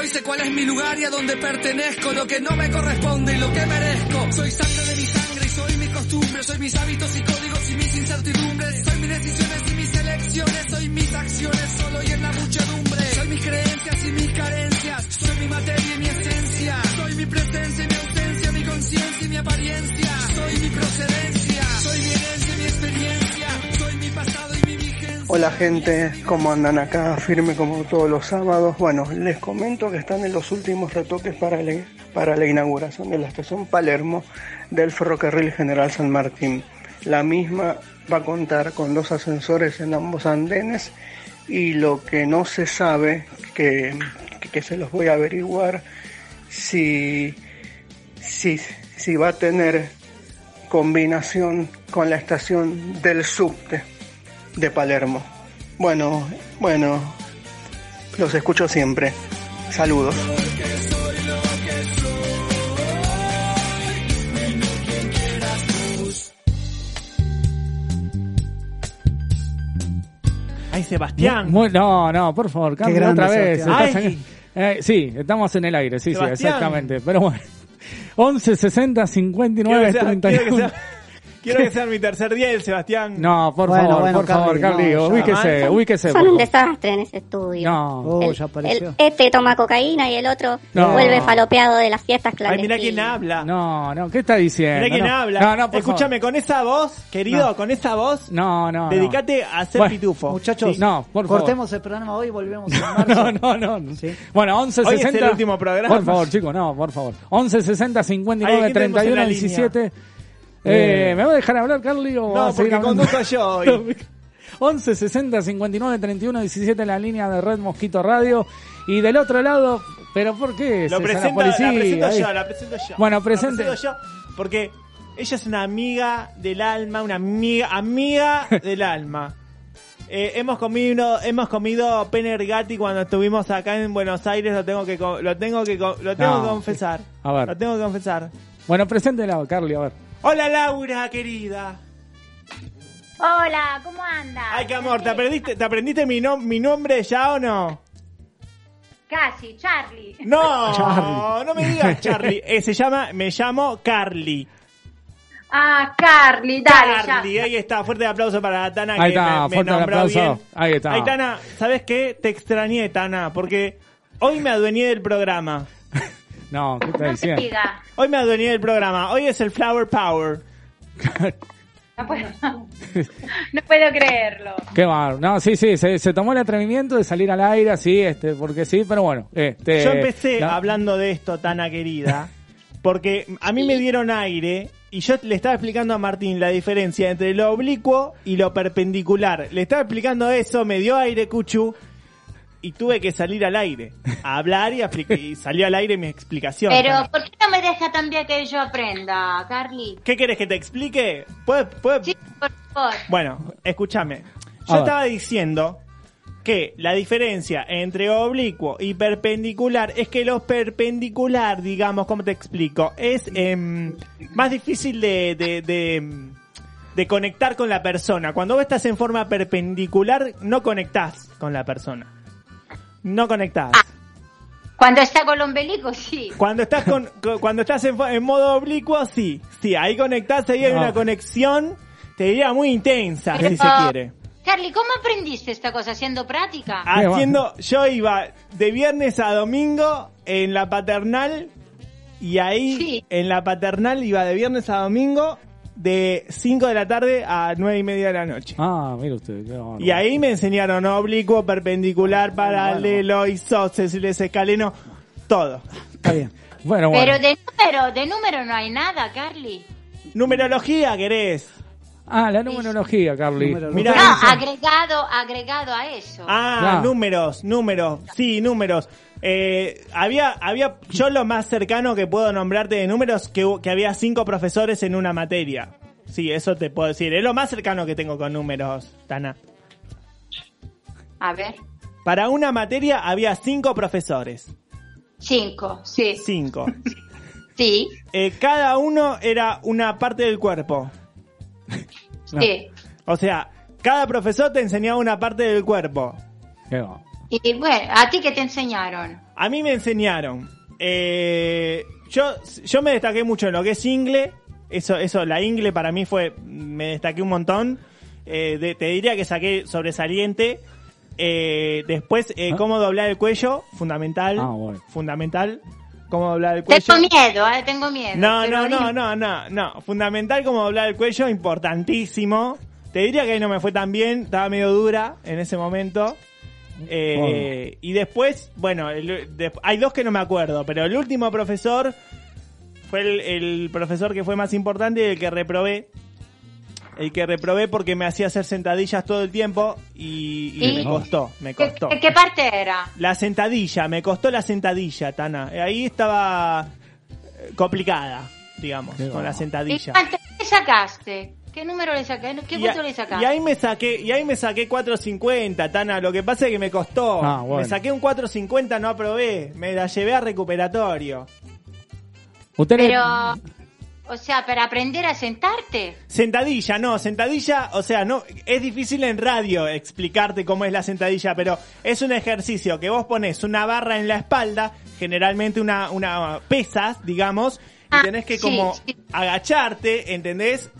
[SPEAKER 9] soy, sé cuál es mi lugar y a dónde pertenezco, lo que no me corresponde y lo que merezco. Soy sangre de mi sangre y soy mis costumbres, soy mis hábitos y códigos y mis incertidumbres, soy mis decisiones y mis elecciones, soy mis acciones solo y en la muchedumbre, soy mis creencias y mis carencias, soy mi materia y mi esencia, soy mi presencia y mi ausencia, mi conciencia y mi apariencia, soy mi procedencia,
[SPEAKER 10] Hola gente, ¿cómo andan acá? Firme como todos los sábados. Bueno, les comento que están en los últimos retoques para la, para la inauguración de la estación Palermo del ferrocarril General San Martín. La misma va a contar con dos ascensores en ambos andenes y lo que no se sabe, que, que se los voy a averiguar, si, si, si va a tener combinación con la estación del subte de Palermo. Bueno, bueno, los escucho siempre. Saludos.
[SPEAKER 1] Ay, Sebastián.
[SPEAKER 2] Muy- no, no, por favor,
[SPEAKER 4] grande,
[SPEAKER 2] otra vez.
[SPEAKER 1] Ay.
[SPEAKER 2] en- eh, sí, estamos en el aire, sí, sí,
[SPEAKER 1] Sebastián.
[SPEAKER 2] exactamente. Pero bueno, 11 60
[SPEAKER 1] Quiero
[SPEAKER 2] 59
[SPEAKER 1] que, sea, quiero, que
[SPEAKER 2] 31.
[SPEAKER 1] Quiero que sea mi tercer día el Sebastián.
[SPEAKER 2] No, por
[SPEAKER 4] Bueno,
[SPEAKER 2] favor,
[SPEAKER 4] bueno,
[SPEAKER 2] por favor,
[SPEAKER 4] Carly,
[SPEAKER 2] Carly,
[SPEAKER 4] no, ya.
[SPEAKER 2] ubíquese,
[SPEAKER 1] Ah,
[SPEAKER 2] ubíquese.
[SPEAKER 5] Son un
[SPEAKER 2] favor.
[SPEAKER 5] desastre en ese estudio.
[SPEAKER 2] No,
[SPEAKER 4] Oh,
[SPEAKER 5] El-
[SPEAKER 4] ya
[SPEAKER 5] el-
[SPEAKER 4] apareció.
[SPEAKER 5] este toma cocaína y el otro
[SPEAKER 2] No.
[SPEAKER 5] vuelve falopeado de las fiestas
[SPEAKER 1] Ay,
[SPEAKER 5] clandestinas.
[SPEAKER 1] mira quién habla.
[SPEAKER 2] no, no, ¿qué está diciendo?
[SPEAKER 1] Mira quién
[SPEAKER 2] no,
[SPEAKER 1] habla.
[SPEAKER 2] No, no, por
[SPEAKER 1] Escúchame, con esa voz, querido,
[SPEAKER 2] No.
[SPEAKER 1] con esa voz,
[SPEAKER 2] favor. No, no. no.
[SPEAKER 1] dedícate a ser
[SPEAKER 2] Bueno,
[SPEAKER 1] pitufo.
[SPEAKER 4] Muchachos,
[SPEAKER 1] Sí.
[SPEAKER 2] No, por favor.
[SPEAKER 4] cortemos el programa hoy y volvemos en marzo.
[SPEAKER 2] No, no, no.
[SPEAKER 4] Sí.
[SPEAKER 2] Bueno, 11
[SPEAKER 1] Hoy es
[SPEAKER 2] 60.
[SPEAKER 1] el último programa.
[SPEAKER 2] Por favor, chicos, no, por favor. 11 60
[SPEAKER 1] Ay,
[SPEAKER 2] 59
[SPEAKER 1] ¿quién tenemos en
[SPEAKER 2] 31
[SPEAKER 1] la línea?
[SPEAKER 2] 17. Eh, ¿Me va a dejar hablar, Carly? O
[SPEAKER 1] No, porque conduzco yo hoy.
[SPEAKER 2] 11 60 59 31 17 en la línea de Red Mosquito Radio. Y del otro lado, ¿pero por qué?
[SPEAKER 1] Lo presento,
[SPEAKER 2] policía?
[SPEAKER 1] la presento yo, la presento yo.
[SPEAKER 2] Bueno, presente.
[SPEAKER 1] La presento yo porque ella es una amiga del alma, una amiga, amiga del alma. Eh, hemos comido hemos comido pene ergati cuando estuvimos acá en Buenos Aires, lo tengo que lo tengo que lo tengo
[SPEAKER 2] No.
[SPEAKER 1] que confesar.
[SPEAKER 2] A ver.
[SPEAKER 1] Lo tengo que confesar.
[SPEAKER 2] Bueno, preséntela, Carly, a ver.
[SPEAKER 1] Hola Laura, querida.
[SPEAKER 3] Hola, ¿cómo andas?
[SPEAKER 1] Ay, qué amor, ¿te aprendiste, te aprendiste mi, nom- mi nombre ya o no?
[SPEAKER 3] Casi, Charlie.
[SPEAKER 1] No,
[SPEAKER 4] Charlie.
[SPEAKER 1] no me digas Charlie. Eh, se llama, me llamo Carly.
[SPEAKER 3] Ah, Carly, dale,
[SPEAKER 1] Carly,
[SPEAKER 3] ya.
[SPEAKER 1] ahí está, fuerte aplauso para Tana
[SPEAKER 2] Ahí
[SPEAKER 1] que
[SPEAKER 2] está,
[SPEAKER 1] me, me
[SPEAKER 2] fuerte
[SPEAKER 1] nombró
[SPEAKER 2] aplauso.
[SPEAKER 1] bien.
[SPEAKER 2] Ahí está.
[SPEAKER 1] Ay, Tana, ¿sabes qué? Te extrañé, Tana, porque hoy me adueñé del programa.
[SPEAKER 2] No, ¿qué está
[SPEAKER 3] No
[SPEAKER 2] diciendo?
[SPEAKER 3] diga.
[SPEAKER 1] Hoy me adueñé del programa. Hoy es el Flower Power.
[SPEAKER 3] No puedo, no puedo creerlo.
[SPEAKER 2] Qué mal. No, sí, sí, se, se tomó el atrevimiento de salir al aire, así, este, porque sí, pero bueno. Este,
[SPEAKER 1] Yo empecé
[SPEAKER 2] la-
[SPEAKER 1] hablando de esto, Tana querida, porque a mí me dieron aire y yo le estaba explicando a Martín la diferencia entre lo oblicuo y lo perpendicular. Le estaba explicando eso, me dio aire, Cuchu, y tuve que salir al aire, a hablar y, y salió al aire mi explicación.
[SPEAKER 3] Pero. ¿por qué no me deja también que yo aprenda, Carly?
[SPEAKER 1] ¿Qué querés que te explique? ¿Puedo- puedo-
[SPEAKER 3] Sí, por favor.
[SPEAKER 1] Bueno, escúchame.
[SPEAKER 2] A
[SPEAKER 1] Yo
[SPEAKER 2] ver.
[SPEAKER 1] estaba diciendo que la diferencia entre oblicuo y perpendicular es que lo perpendicular, digamos, ¿cómo te explico? Es em, más difícil de, de, de, em, de conectar con la persona. Cuando vos estás en forma perpendicular, no conectás con la persona. No conectás.
[SPEAKER 3] Cuando está con el ombelico, sí.
[SPEAKER 1] Cuando estás con, cu- cuando estás en, modo oblicuo, sí. Sí, ahí conectás, ahí hay
[SPEAKER 2] No.
[SPEAKER 1] una conexión, te diría muy intensa, si se quiere.
[SPEAKER 3] Carly, ¿cómo aprendiste esta cosa? ¿Haciendo práctica?
[SPEAKER 2] Va.
[SPEAKER 1] haciendo, yo iba de viernes a domingo en la paternal y ahí
[SPEAKER 3] Sí.
[SPEAKER 1] en la paternal iba de viernes a domingo de 5 de la tarde a 9 y media de la noche.
[SPEAKER 2] Ah, mire usted. qué bárbaro.
[SPEAKER 1] Y ahí me enseñaron oblicuo, perpendicular, paralelo, isósceles, escaleno, todo.
[SPEAKER 4] Está bien.
[SPEAKER 2] Bueno, bueno.
[SPEAKER 3] Pero de número, de número no hay nada, Carly.
[SPEAKER 1] Numerología, querés.
[SPEAKER 2] Ah, la numerología, Carly.
[SPEAKER 1] Mirá,
[SPEAKER 3] No, agregado, agregado a eso.
[SPEAKER 1] Ah,
[SPEAKER 2] Claro.
[SPEAKER 1] números, números, sí, números. Eh, había, había, yo lo más cercano que puedo nombrarte de números que, que había cinco profesores en una materia. Sí, eso te puedo decir. Es lo más cercano que tengo con números, Tana.
[SPEAKER 3] A ver.
[SPEAKER 1] Para una materia había cinco profesores.
[SPEAKER 3] Cinco, sí.
[SPEAKER 1] Cinco.
[SPEAKER 3] Sí,
[SPEAKER 1] Eh, cada uno era una parte del cuerpo.
[SPEAKER 3] sí.
[SPEAKER 1] O sea, cada profesor te enseñaba una parte del cuerpo.
[SPEAKER 2] Qué.
[SPEAKER 3] Y bueno, ¿a ti qué te enseñaron?
[SPEAKER 1] A mí me enseñaron. eh, yo, yo me destaqué mucho en lo que es ingle. Eso, eso, la ingle para mí fue. Me destaqué un montón. Eh, de- te diría que saqué sobresaliente. Eh, después, eh,
[SPEAKER 2] ¿Ah?
[SPEAKER 1] cómo doblar el cuello. Fundamental.
[SPEAKER 2] Ah, bueno.
[SPEAKER 1] Fundamental. Cómo doblar el cuello.
[SPEAKER 3] Tengo miedo, eh, tengo miedo.
[SPEAKER 1] No, no, no, no, no, no. Fundamental como doblar el cuello, importantísimo. Te diría que ahí no me fue tan bien, estaba medio dura en ese momento. Eh, Y después, bueno, el- de- hay dos que no me acuerdo, pero el último profesor fue el, el profesor que fue más importante y el que reprobé. el que reprobé porque me hacía hacer sentadillas todo el tiempo y, y
[SPEAKER 3] ¿Y?
[SPEAKER 1] me costó, me
[SPEAKER 3] ¿Qué,
[SPEAKER 1] costó.
[SPEAKER 3] qué- qué parte era?
[SPEAKER 1] La sentadilla, me costó la sentadilla, Tana. Ahí estaba eh, complicada, digamos,
[SPEAKER 2] Qué
[SPEAKER 1] con la
[SPEAKER 3] ¿Y
[SPEAKER 1] sentadilla.
[SPEAKER 3] cuánto le sacaste? ¿Qué número le sacaste? ¿Qué
[SPEAKER 1] Y,
[SPEAKER 3] punto
[SPEAKER 1] a-
[SPEAKER 3] le sacaste?
[SPEAKER 1] y ahí me saqué, y ahí me saqué 450, Tana. Lo que pasa es que me costó.
[SPEAKER 2] Ah, bueno.
[SPEAKER 1] Me saqué un 450, no aprobé. Me la llevé a recuperatorio.
[SPEAKER 2] Usted le-
[SPEAKER 3] Pero, o sea, para aprender a sentarte.
[SPEAKER 1] Sentadilla, no, sentadilla, o sea, no, es difícil en radio explicarte cómo es la sentadilla, pero es un ejercicio que vos pones una barra en la espalda, generalmente una, una pesas, digamos, y
[SPEAKER 3] Ah,
[SPEAKER 1] tenés que
[SPEAKER 3] sí,
[SPEAKER 1] como
[SPEAKER 3] sí.
[SPEAKER 1] agacharte, ¿entendés?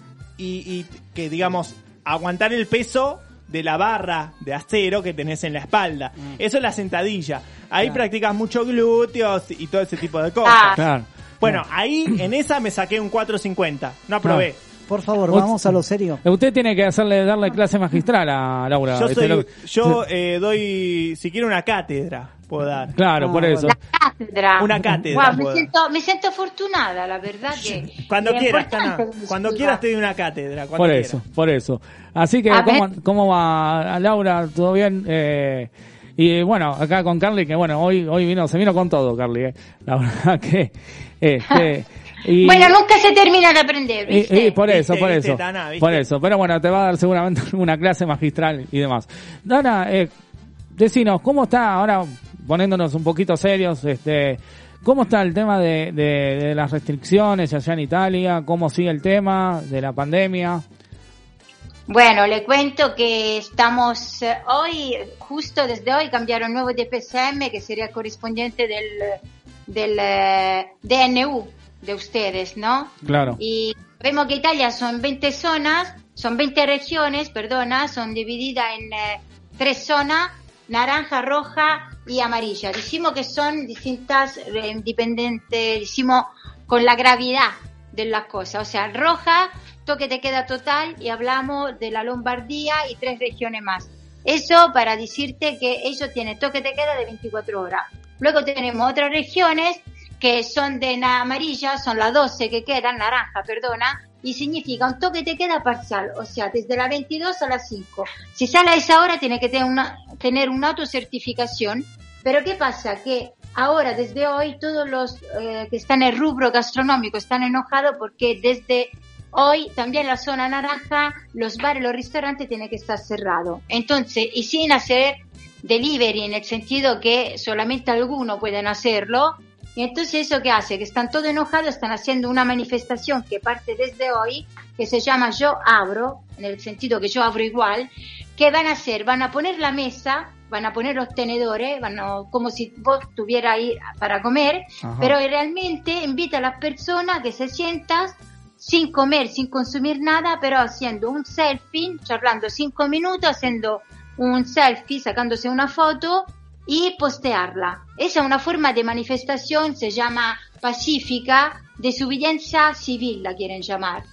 [SPEAKER 1] Y, y que, digamos, aguantar el peso de la barra de acero que tenés en la espalda. Eso es la sentadilla. Ahí
[SPEAKER 2] Claro.
[SPEAKER 1] practicas mucho glúteos y todo ese tipo de cosas.
[SPEAKER 3] Ah.
[SPEAKER 2] Claro.
[SPEAKER 1] Bueno, ahí en esa me saqué un 450. No aprobé.
[SPEAKER 4] Por favor, vamos a lo serio.
[SPEAKER 2] Usted tiene que hacerle darle clase magistral a Laura.
[SPEAKER 1] Yo, soy,
[SPEAKER 2] lo-
[SPEAKER 1] yo eh, doy, si quiero una cátedra, puedo dar.
[SPEAKER 2] Claro,
[SPEAKER 4] Ah,
[SPEAKER 2] por eso.
[SPEAKER 4] bueno.
[SPEAKER 3] Cátedra.
[SPEAKER 1] Una cátedra,
[SPEAKER 3] me, siento, me siento afortunada, la verdad que...
[SPEAKER 1] Cuando quieras, cuando quieras te doy una cátedra.
[SPEAKER 2] Por
[SPEAKER 1] quieras.
[SPEAKER 2] eso, por eso. Así que,
[SPEAKER 3] A
[SPEAKER 2] ¿cómo, cómo va Laura? ¿Todo bien? Eh, y bueno, acá con Carly, que bueno, hoy hoy vino, se vino con todo, Carly. eh. La verdad que... Este, y,
[SPEAKER 3] Bueno, nunca se termina de aprender,
[SPEAKER 2] y-
[SPEAKER 3] ¿viste?
[SPEAKER 2] y por eso,
[SPEAKER 1] Viste,
[SPEAKER 2] por eso. Por eso. Pero bueno, te va a dar seguramente una clase magistral y demás. Dana, eh, decinos, ¿cómo está ahora, poniéndonos un poquito serios, este... ¿Cómo está el tema de, de- de las restricciones allá en Italia? ¿Cómo sigue el tema de la pandemia?
[SPEAKER 3] Bueno, le cuento que estamos eh, hoy, justo desde hoy cambiaron nuevo DPSM, que sería correspondiente del, del eh, DNU de ustedes, ¿no?
[SPEAKER 2] Claro.
[SPEAKER 3] Y vemos que Italia son 20 zonas, son 20 regiones, perdona, son divididas en eh, tres zonas, naranja, roja y amarilla. Decimos que son distintas, eh, independientes, decimos con la gravedad de las cosas. O sea, roja, toque te queda total y hablamos de la Lombardía y tres regiones más. Eso para decirte que ellos tienen toque te queda de 24 horas. Luego tenemos otras regiones que son de amarilla, son las 12 que quedan, naranja, perdona, y significa un toque te queda parcial, o sea, desde las 22 a las 5. Si sale a esa hora tiene que tener una, tener una autocertificación, pero ¿qué pasa? Que ahora, desde hoy, todos los eh, que están en el rubro gastronómico están enojados porque desde hoy también la zona naranja, los bares, los restaurantes tienen que estar cerrados. Entonces, y sin hacer delivery en el sentido que solamente algunos pueden hacerlo, y entonces eso que hace, que están todos enojados, están haciendo una manifestación que parte desde hoy, que se llama Yo Abro, en el sentido que yo abro igual, que van a hacer, van a poner la mesa, van a poner los tenedores, van a- como si vos tuvieras ahí para comer,
[SPEAKER 2] Ajá.
[SPEAKER 3] pero realmente invita a las personas que se sientas sin comer, sin consumir nada, pero haciendo un selfie, charlando cinco minutos, haciendo un selfie, sacándose una foto y postearla. Esa es una forma de manifestación, se llama pacífica, desobediencia civil, la quieren llamar.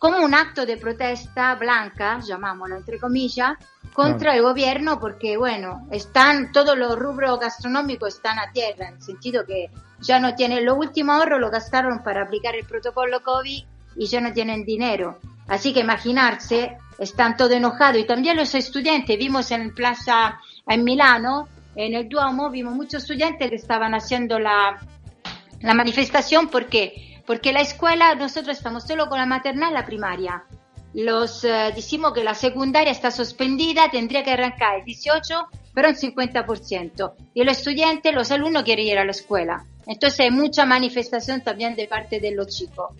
[SPEAKER 3] Como un acto de protesta blanca, llamámoslo entre comillas, contra el gobierno porque, bueno, están, todos los rubros gastronómicos están a tierra, en el sentido que ya no tienen, lo último ahorro lo gastaron para aplicar el protocolo COVID y ya no tienen dinero. Así que imaginarse, están todos enojados. Y también los estudiantes, vimos en Plaza, en Milano, en el Duomo, vimos muchos estudiantes que estaban haciendo la, la manifestación. Porque porque la escuela nosotros estamos solo con la maternal y la primaria. Los eh, decimos que la secundaria está suspendida tendría que arrancar el 18 pero un 50% y los estudiantes los alumnos quieren ir a la escuela. Entonces hay mucha manifestación también de parte de los chicos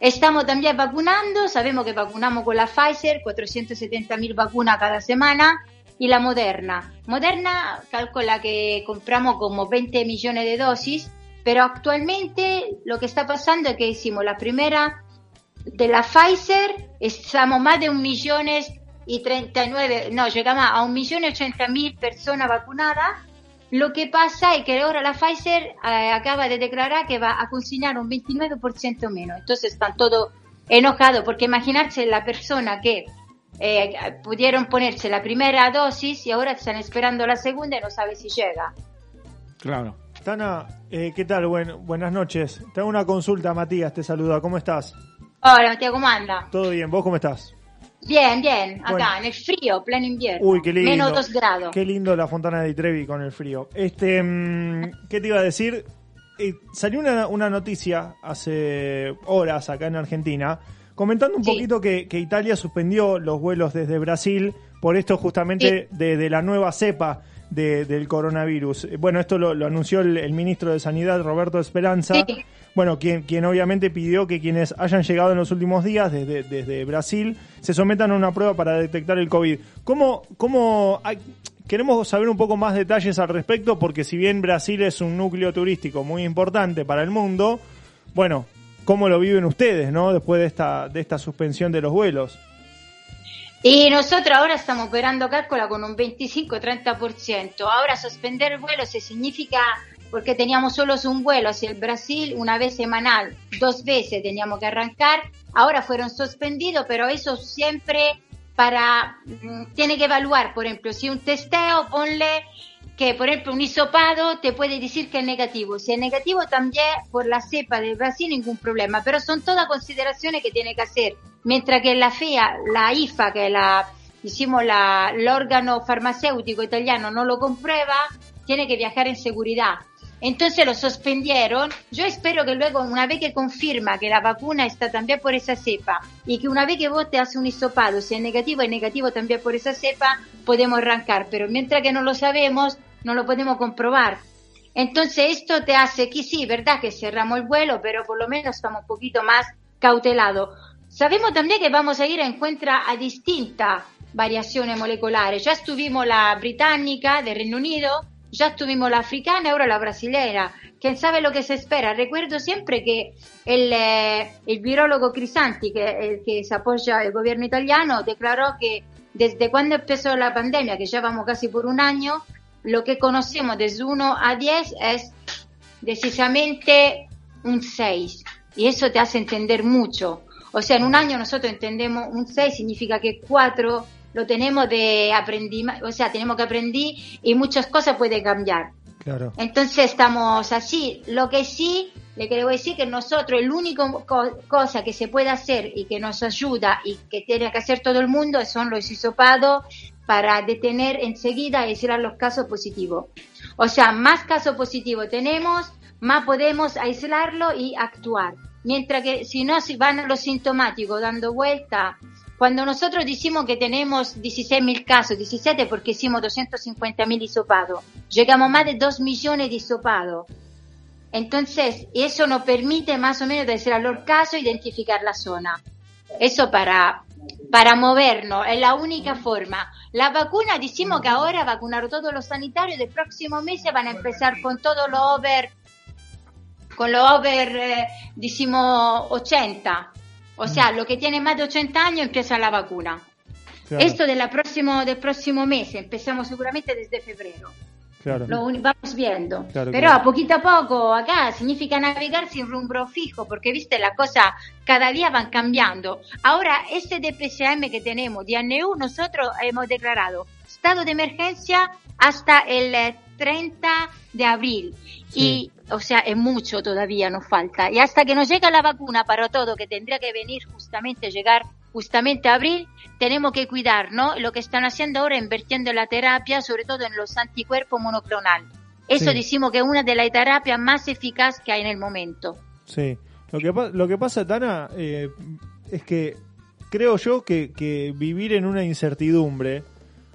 [SPEAKER 3] Estamos también vacunando, sabemos que vacunamos con la Pfizer, 470 mil vacunas cada semana, y la Moderna. Moderna calcula que compramos como 20 millones de dosis, pero actualmente lo que está pasando es que hicimos la primera de la Pfizer, estamos más de un millón y 39, no, llegamos a un millón y 80 mil personas vacunadas. Lo que pasa es que ahora la Pfizer eh, acaba de declarar que va a consignar un 29% menos. Entonces están todos enojados porque imaginarse la persona que eh, pudieron ponerse la primera dosis y ahora están esperando la segunda y no sabe si llega.
[SPEAKER 2] Claro.
[SPEAKER 1] Tana, eh, ¿qué tal? Buen- buenas noches. Tengo una consulta, Matías, te saluda. ¿Cómo estás?
[SPEAKER 3] Hola, Matías, ¿cómo anda?
[SPEAKER 1] ¿Todo bien? ¿Vos cómo estás?
[SPEAKER 3] Bien, bien, acá
[SPEAKER 1] Bueno.
[SPEAKER 3] en el frío, pleno invierno.
[SPEAKER 1] Uy, qué lindo.
[SPEAKER 3] Menos 2 grados.
[SPEAKER 1] Qué lindo la Fontana de Trevi con el frío. Este, mm, ¿qué te iba a decir? Eh, salió una, una noticia hace horas acá en Argentina comentando un
[SPEAKER 3] Sí.
[SPEAKER 1] poquito que, que Italia suspendió los vuelos desde Brasil por esto justamente de, de la nueva cepa de- del coronavirus. Eh, Bueno, esto lo, lo anunció el, el ministro de Sanidad, Roberto Esperanza.
[SPEAKER 3] Sí.
[SPEAKER 1] Bueno, quien, quien obviamente pidió que quienes hayan llegado en los últimos días desde, desde Brasil se sometan a una prueba para detectar el COVID. ¿Cómo, cómo hay- queremos saber un poco más detalles al respecto? Porque si bien Brasil es un núcleo turístico muy importante para el mundo, bueno, ¿cómo lo viven ustedes, no? Después de esta, de esta suspensión de los vuelos.
[SPEAKER 3] Y nosotros ahora estamos operando cálcula con un 25-30%. Ahora suspender el vuelo se significa porque teníamos solo un vuelo hacia el Brasil una vez semanal, dos veces teníamos que arrancar. Ahora fueron suspendidos, pero eso siempre para mm, tiene que evaluar, por ejemplo, si un testeo, ponle que, por ejemplo, un hisopado te puede decir que es negativo. Si es negativo también por la cepa del Brasil, ningún problema. Pero son todas consideraciones que tiene que hacer. Mientras que la FEA, la IFA, que la, hicimos la, el órgano farmacéutico italiano, no lo comprueba, tiene que viajar en seguridad. Entonces lo suspendieron. Yo espero que luego, una vez que confirma que la vacuna está también por esa cepa y que una vez que vos te haces un hisopado, si es negativo, es negativo también por esa cepa, podemos arrancar. Pero mientras que no lo sabemos, no lo podemos comprobar. Entonces esto te hace que sí, verdad que cerramos el vuelo, pero por lo menos estamos un poquito más cautelados. Sabemos también que vamos a ir a encuentra a distintas variaciones moleculares. Ya estuvimos la británica de Reino Unido, ya estuvimos la africana ahora la brasilera. ¿Quién sabe lo que se espera? Recuerdo siempre que el, eh, el virólogo Crisanti, que, que se apoya el gobierno italiano, declaró que desde cuando empezó la pandemia, que ya vamos casi por un año, lo que conocemos desde 1 a 10 es decisamente un 6. Y eso te hace entender mucho. O sea, en un año nosotros entendemos un 6, significa que 4 lo tenemos de aprendí, o sea, tenemos que aprender y muchas cosas pueden cambiar.
[SPEAKER 1] Claro.
[SPEAKER 3] Entonces estamos así. Lo que sí, le quiero decir que nosotros, único co- cosa que se puede hacer y que nos ayuda y que tiene que hacer todo el mundo son los hisopados para detener enseguida y aislar los casos positivos. O sea, más casos positivos tenemos, más podemos aislarlo y actuar. Mientras que si no, si van los sintomáticos dando vuelta, cuando nosotros decimos que tenemos 16.000 casos, 17 porque hicimos 250.000 hisopados, llegamos a más de 2 millones de hisopados. Entonces, eso nos permite más o menos aislar los casos, identificar la zona. Eso para, para movernos, es la única forma. La vacuna, decimos que ahora vacunar todos los sanitarios, del próximo mes se van a empezar con todo lo over, con lo over, eh, decimos 80. O sea, lo que tiene más de 80 años empieza la vacuna.
[SPEAKER 1] Claro,
[SPEAKER 3] Esto de la próximo, del próximo mes, empezamos seguramente desde febrero.
[SPEAKER 1] Claro.
[SPEAKER 3] Lo vamos viendo.
[SPEAKER 1] Claro,
[SPEAKER 3] Pero
[SPEAKER 1] claro.
[SPEAKER 3] a poquito a poco acá significa navegar sin rumbo fijo, porque viste, la cosa cada día van cambiando. Ahora, este DPCM que tenemos, DNU, nosotros hemos declarado estado de emergencia hasta el eh, 30 de abril. Y, o sea, es mucho todavía nos falta. Y hasta que nos llega la vacuna para todo, que tendría que venir justamente, llegar justamente abril, tenemos que cuidar, ¿no? Lo que están haciendo ahora, invirtiendo en la terapia, sobre todo en los anticuerpos monoclonal. Eso
[SPEAKER 1] Sí.
[SPEAKER 3] decimos que es una de las terapias más eficaces que hay en el momento.
[SPEAKER 1] Sí. Lo que, lo que pasa, Tana, eh, es que creo yo que, que vivir en una incertidumbre,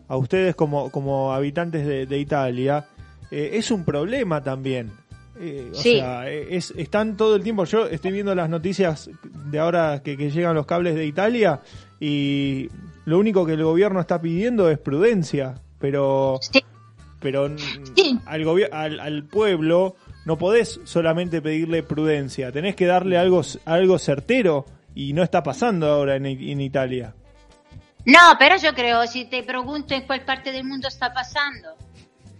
[SPEAKER 1] a ustedes como, como habitantes de, de Italia, eh, es un problema también. Eh, o
[SPEAKER 3] Sí.
[SPEAKER 1] sea, eh, es, están todo el tiempo, yo estoy viendo las noticias de ahora que, que llegan los cables de Italia y lo único que el gobierno está pidiendo es prudencia, pero pero al, al, al pueblo no podés solamente pedirle prudencia, tenés que darle algo, algo certero y no está pasando ahora en, en Italia.
[SPEAKER 3] No, pero yo creo, si te pregunto en cuál parte del mundo está pasando.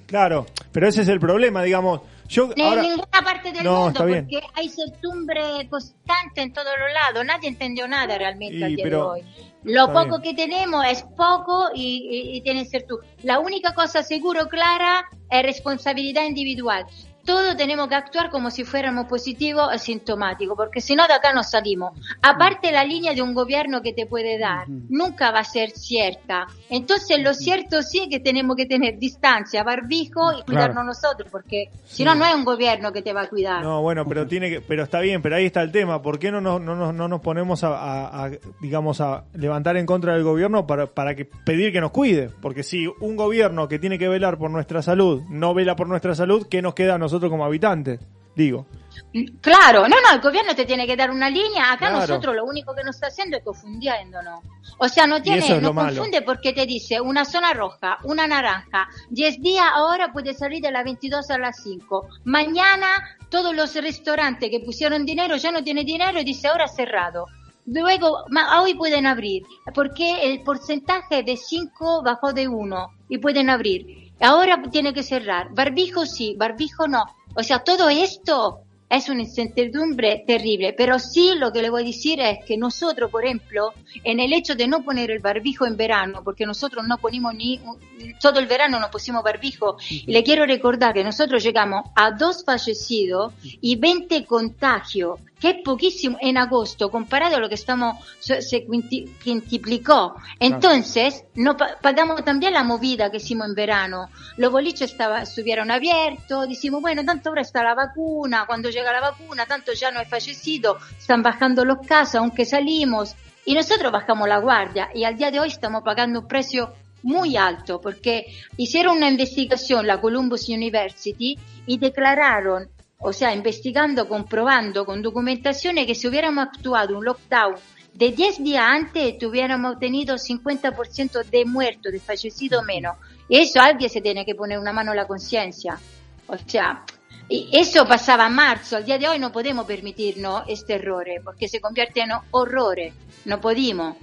[SPEAKER 1] Claro, pero ese es el problema, digamos. Yo
[SPEAKER 3] En
[SPEAKER 1] ahora,
[SPEAKER 3] ninguna parte del
[SPEAKER 1] No,
[SPEAKER 3] mundo,
[SPEAKER 1] está bien.
[SPEAKER 3] porque hay certidumbre constante en todos los lados. Nadie entendió nada realmente
[SPEAKER 1] Y,
[SPEAKER 3] al día
[SPEAKER 1] pero-
[SPEAKER 3] de hoy. Lo poco que tenemos es poco y, y, y tiene certidumbre. La única cosa seguro, clara, es responsabilidad individual. Todos tenemos que actuar como si fuéramos positivos asintomáticos, porque si no de acá no salimos. Aparte la línea de un gobierno que te puede dar nunca va a ser cierta. Entonces lo cierto sí es que tenemos que tener distancia, barbijo y cuidarnos nosotros, porque si no no es un gobierno que te va a cuidar.
[SPEAKER 1] No, bueno, pero tiene que, pero está bien, pero ahí está el tema. ¿Por qué no nos, no, nos- no nos ponemos a, a- a, digamos, a levantar en contra del gobierno para, para que pedir que nos cuide? Porque si un gobierno que tiene que velar por nuestra salud no vela por nuestra salud, ¿qué nos queda a nosotros como habitantes? Digo.
[SPEAKER 3] Claro, no, no, el gobierno te tiene que dar una línea. Acá
[SPEAKER 1] Claro.
[SPEAKER 3] nosotros lo único que nos está haciendo es confundiéndonos. O sea, no tiene,
[SPEAKER 1] es
[SPEAKER 3] no
[SPEAKER 1] lo malo.
[SPEAKER 3] confunde porque te dice una zona roja, una naranja. 10 días ahora puede salir de las 22 a las 5. Mañana todos los restaurantes que pusieron dinero ya no tienen dinero y dice ahora cerrado. Luego, ma- hoy pueden abrir, porque el porcentaje de 5 bajó de 1 y pueden abrir. Ahora tiene que cerrar. Barbijo sí, barbijo no. O sea, todo esto es una incertidumbre terrible, pero sí lo que le voy a decir es que nosotros, por ejemplo, en el hecho de no poner el barbijo en verano, porque nosotros no ponemos ni, todo el verano no pusimos barbijo, y le quiero recordar que nosotros llegamos a dos fallecidos y 20 contagios, que es poquísimo en agosto, comparado a lo que estamos, se se quinti- quintuplicó. Entonces, no pa- pagamos también la movida que hicimos en verano. Los boliches estaba, estuvieron abiertos, decimos, bueno, tanto ahora está la vacuna, cuando llega la vacuna, tanto ya no he fallecido, están bajando los casos, aunque salimos. Y nosotros bajamos la guardia y al día de hoy estamos pagando un precio muy alto porque hicieron una investigación, la Columbus University, y declararon, o sea, investigando, comprobando con documentación que si hubiéramos actuado un lockdown de 10 días antes, tuviéramos tenido 50% de muertos, de fallecidos menos. Y eso alguien se tiene que poner una mano en la conciencia. O sea, y eso pasaba a marzo, al día de hoy no podemos permitirnos este error, porque se convierte en horrores, no podemos.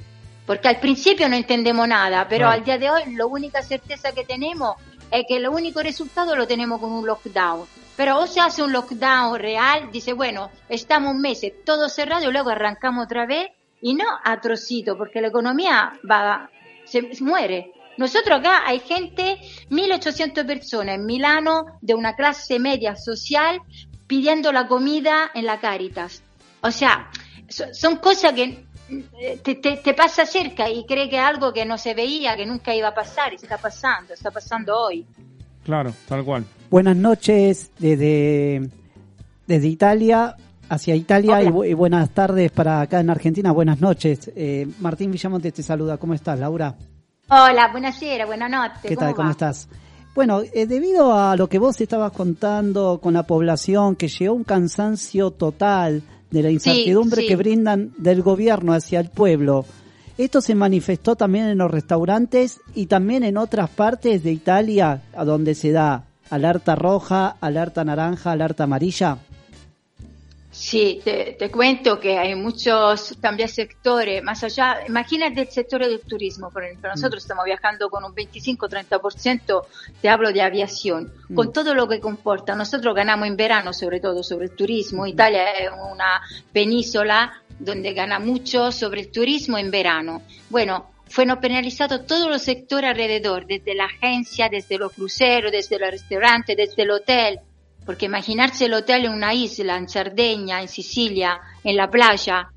[SPEAKER 3] Porque al principio no entendemos nada, pero al día de hoy la única certeza que tenemos es que el único resultado lo tenemos con un lockdown. Pero o se hace un lockdown real, dice, bueno, estamos un mes todo cerrado y luego arrancamos otra vez, y no a trocito, porque la economía va, se muere. Nosotros acá hay gente, 1800 personas en Milano de una clase media social pidiendo la comida en la Caritas. O sea, so- son cosas que eh, te, te, te pasa cerca y cree que es algo que no se veía, que nunca iba a pasar, y está pasando, está pasando hoy.
[SPEAKER 2] Claro, tal cual.
[SPEAKER 4] Buenas noches desde, desde Italia, hacia Italia y, bu- y buenas tardes para acá en Argentina. Buenas noches. Eh, Martín Villamonte te saluda. ¿Cómo estás, Laura?
[SPEAKER 3] Hola, buonasera, buenas noches.
[SPEAKER 4] ¿Qué tal?
[SPEAKER 3] ¿Cómo
[SPEAKER 4] estás? Bueno, eh, debido a lo que vos estabas contando con la población, que llegó un cansancio total de la incertidumbre
[SPEAKER 3] sí.
[SPEAKER 4] que brindan del gobierno hacia el pueblo, esto se manifestó también en los restaurantes y también en otras partes de Italia, a donde se da alerta roja, alerta naranja, alerta amarilla.
[SPEAKER 3] Sí, te, te cuento que hay muchos también sectores, más allá, imagínate el sector del turismo, por ejemplo, nosotros estamos viajando con un 25-30%, te hablo de aviación, con todo lo que comporta, nosotros ganamos en verano sobre todo sobre el turismo, Italia es una península donde gana mucho sobre el turismo en verano. Bueno, fueron penalizados todos los sectores alrededor, desde la agencia, desde los cruceros, desde los restaurantes, desde el hotel, porque imaginarse el hotel en una isla, en Cerdeña, en Sicilia, en la playa,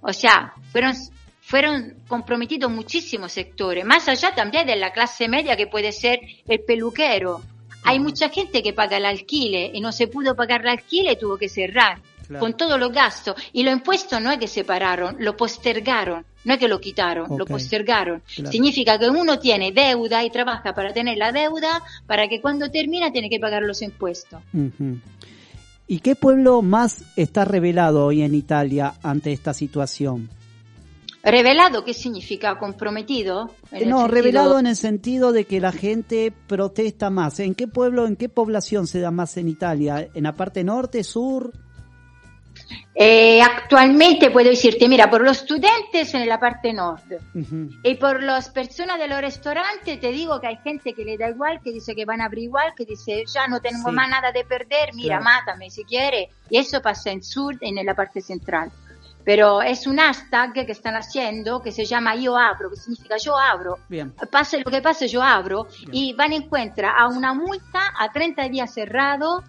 [SPEAKER 3] o sea, fueron, fueron comprometidos muchísimos sectores, más allá también de la clase media que puede ser el peluquero. Hay mucha gente que paga el alquiler y no se pudo pagar el alquiler y tuvo que cerrar.
[SPEAKER 11] Claro.
[SPEAKER 3] Con todos los gastos. Y los impuestos no es que se pararon, lo postergaron. No es que lo quitaron, lo postergaron.
[SPEAKER 4] Claro.
[SPEAKER 3] Significa que uno tiene deuda y trabaja para tener la deuda, para que cuando termina tiene que pagar los impuestos.
[SPEAKER 4] Ujú. ¿Y qué pueblo más está revelado hoy en Italia ante esta situación?
[SPEAKER 3] Revelado, ¿qué significa? Comprometido.
[SPEAKER 4] No,
[SPEAKER 3] sentido-
[SPEAKER 4] revelado en el sentido de que la gente protesta más. ¿En qué pueblo, en qué población se da más en Italia? ¿En la parte norte, sur?
[SPEAKER 3] Eh, actualmente puedo decirte, mira, por los estudiantes en la parte norte. Y por las personas de los restaurantes, te digo que hay gente que le da igual, que dice que van a abrir igual, que dice, ya no tengo
[SPEAKER 11] Sí.
[SPEAKER 3] más nada de perder, mira,
[SPEAKER 11] Claro.
[SPEAKER 3] mátame si quiere. Y eso pasa en sur y en la parte central. Pero es un hashtag que están haciendo que se llama Yo abro, que significa yo abro.
[SPEAKER 4] Bien.
[SPEAKER 3] Pase lo que pase, yo abro. Y van a encontrar a una multa a 30 días cerrado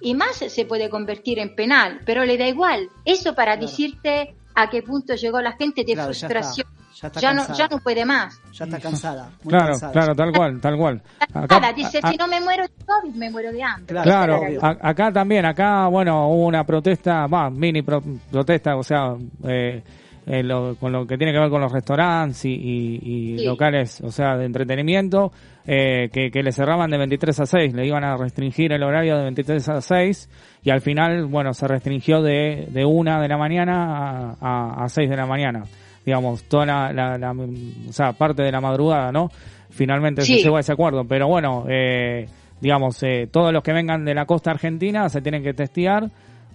[SPEAKER 3] y más se puede convertir en penal, pero le da igual. Eso para decirte a qué punto llegó la gente de
[SPEAKER 4] Claro, ya
[SPEAKER 3] frustración.
[SPEAKER 4] Ya está
[SPEAKER 3] Ya no, ya no puede más.
[SPEAKER 4] Ya está cansada. muy
[SPEAKER 2] Claro,
[SPEAKER 4] cansada.
[SPEAKER 2] claro, tal cual, tal cual. Acá-
[SPEAKER 3] dice,
[SPEAKER 2] a-
[SPEAKER 3] si no me muero de COVID, me muero de hambre.
[SPEAKER 2] Claro, a- acá también, acá, bueno, hubo una protesta, va, mini pro- protesta, o sea, eh, eh, lo- con lo que tiene que ver con los restaurantes y, y- y
[SPEAKER 3] Sí.
[SPEAKER 2] locales, o sea, de entretenimiento, eh, que, que le cerraban de 23 a 6, le iban a restringir el horario de 23 a 6 y al final, bueno, se restringió de, de 1 de la mañana a, a, a 6 de la mañana, digamos, toda la, la- la- o sea, parte de la madrugada, ¿no? Finalmente se llegó a ese acuerdo, pero bueno, eh, digamos, eh, todos los que vengan de la costa argentina se tienen que testear